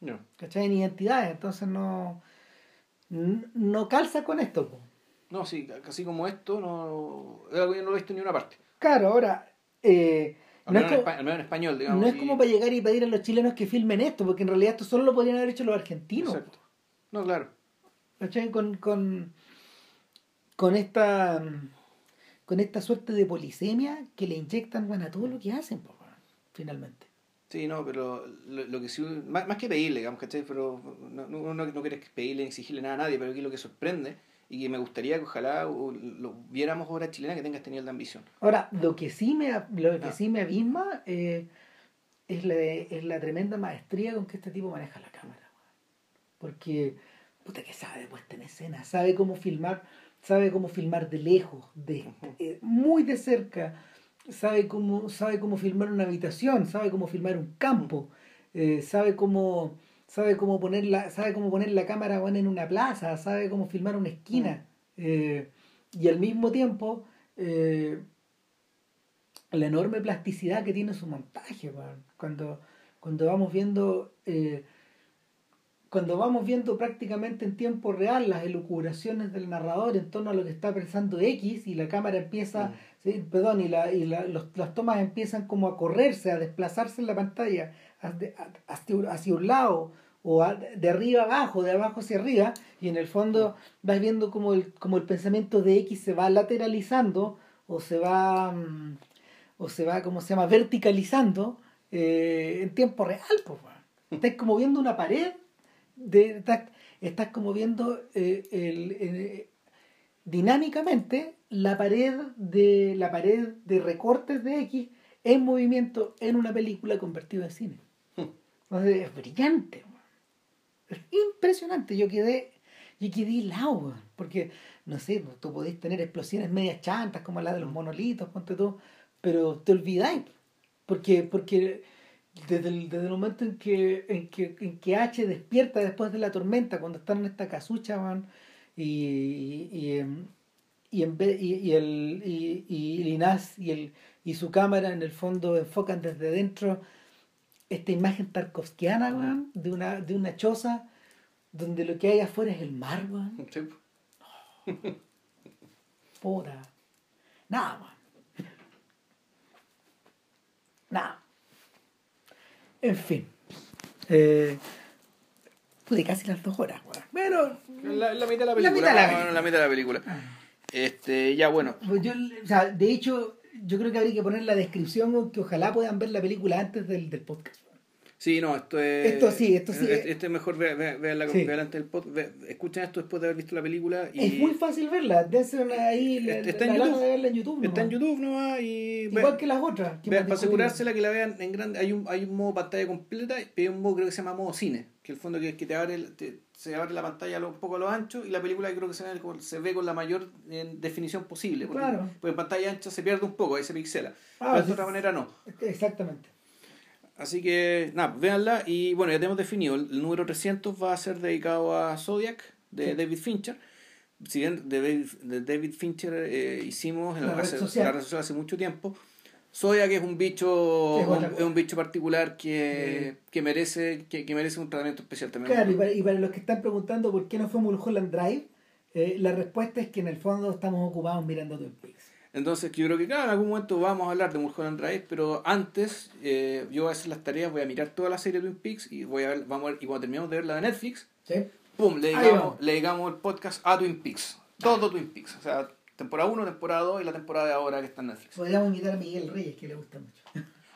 ya ¿Cachai? En identidades. Entonces no, no calza con esto. po. no sí casi como esto no que no lo he visto en ninguna parte Claro, ahora, eh, no, es como, en español digamos no es y- como para llegar y pedir a los chilenos que filmen esto, porque en realidad esto solo lo podrían haber hecho los argentinos. exacto no claro ¿Cachai? Con, con, con esta con esta suerte de polisemia que le inyectan bueno, a todo lo que hacen, po, weón, finalmente. sí no pero lo, lo que sí más, más que pedirle digamos ¿cachai? pero no, no, uno no quiere pedirle ni exigirle nada a nadie pero aquí lo que sorprende y que me gustaría que ojalá o, lo viéramos obra chilena que tenga este nivel de ambición Ahora, lo que sí me, lo que Ah. sí me abisma eh, es, la, es la tremenda maestría con que este tipo maneja la cámara. Porque, puta que sabe puesta en escena, sabe cómo filmar, sabe cómo filmar de lejos, de eh, muy de cerca, sabe cómo, sabe cómo filmar una habitación, sabe cómo filmar un campo, eh, sabe cómo sabe cómo poner la, sabe cómo poner la cámara weón, en una plaza, sabe cómo filmar una esquina. eh, y al mismo tiempo eh, la enorme plasticidad que tiene su montaje, cuando, cuando vamos viendo eh, cuando vamos viendo prácticamente en tiempo real las elucubraciones del narrador en torno a lo que está pensando X y la cámara empieza, Mm. sí, perdón, y, la, y la- los- las tomas empiezan como a correrse, a desplazarse en la pantalla hacia, hacia- un lado o a- de arriba abajo, de abajo hacia arriba, y en el fondo vas viendo como el, como el pensamiento de X se va lateralizando o se va, mm, o se va, ¿cómo se llama?, verticalizando eh, en tiempo real. Pues, weón. Estás como viendo una pared, de, estás, estás como viendo eh, el, eh, dinámicamente la pared de la pared de recortes de X en movimiento en una película convertida en cine. Hmm. Entonces, es brillante. weón. impresionante. Yo quedé, yo quedé helado, weón, porque, no sé, tú podés tener explosiones medias chantas como la de los monolitos, ponte tú, pero te olvidáis, porque, porque desde el, desde el momento en que, en que, en que H despierta después de la tormenta, cuando están en esta casucha, weón, y, y, em, y, en vez, y, y el y, y Linás y el y su cámara en el fondo enfocan desde dentro esta imagen tarkovskiana weón, de una de una choza donde lo que hay afuera es el mar weón. Sí. puta nada weón. nada en fin eh, pude casi las dos horas bueno La, la mitad de la La película. mitad de la película. la mitad de la película. Este, ya bueno. Pues yo, o sea, de hecho, yo creo que habría que poner la descripción que ojalá puedan ver la película antes del, del podcast. Sí, no, esto es. Esto sí, esto sí. Este, este es mejor ver, ver, verla Sí. ver antes del pod. escuchen esto después de haber visto la película. Y Es muy fácil verla, dense ahí la, Está la en YouTube. de verla en YouTube. Está en. YouTube nomás y. Igual ve- que las otras. que ve- para asegurársela que la vean en grande, hay un, hay un modo pantalla completa y hay un modo creo que se llama modo cine, que el fondo que, que te abre te- se abre la pantalla un poco a lo ancho y la película creo que se ve, con- se ve con la mayor eh, definición posible. Porque, Claro. porque en pantalla ancha se pierde un poco, ahí se pixela. Ah, pero sí. de otra manera no. Exactamente. Así que, nada, véanla. Y bueno, ya tenemos definido. El, el número 300 va a ser dedicado a Zodiac, de Sí. David Fincher. Si bien de David, de David Fincher eh, hicimos en La la, red hace, social. la red social hace mucho tiempo, Zodiac es un bicho, es un, cosa. es un bicho particular que, que merece que, que merece un tratamiento especial también. Claro, y para, y para los que están preguntando por qué no fue Mulholland Drive, eh, la respuesta es que en el fondo estamos ocupados mirando Twin Peaks. Entonces yo creo que claro, en algún momento vamos a hablar de Mulholland Drive, pero antes eh, yo voy a hacer las tareas, voy a mirar toda la serie de Twin Peaks y voy a ver, vamos a ver- y cuando terminemos de ver la de Netflix, ¿Sí? pum, le vamos. le dedicamos el podcast a Twin Peaks. Todo Twin Peaks. O sea, temporada 1, temporada 2 y la temporada de ahora que está en Netflix. Podríamos invitar a Miguel Reyes, que le gusta mucho.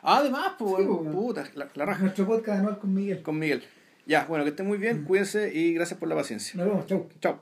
Además, pues, Sí, pues, puta, la, la raja. Nuestro podcast anual con Miguel. Con Miguel. Ya, bueno, que estén muy bien, cuídense y gracias por la paciencia. Nos vemos, chau. Chao.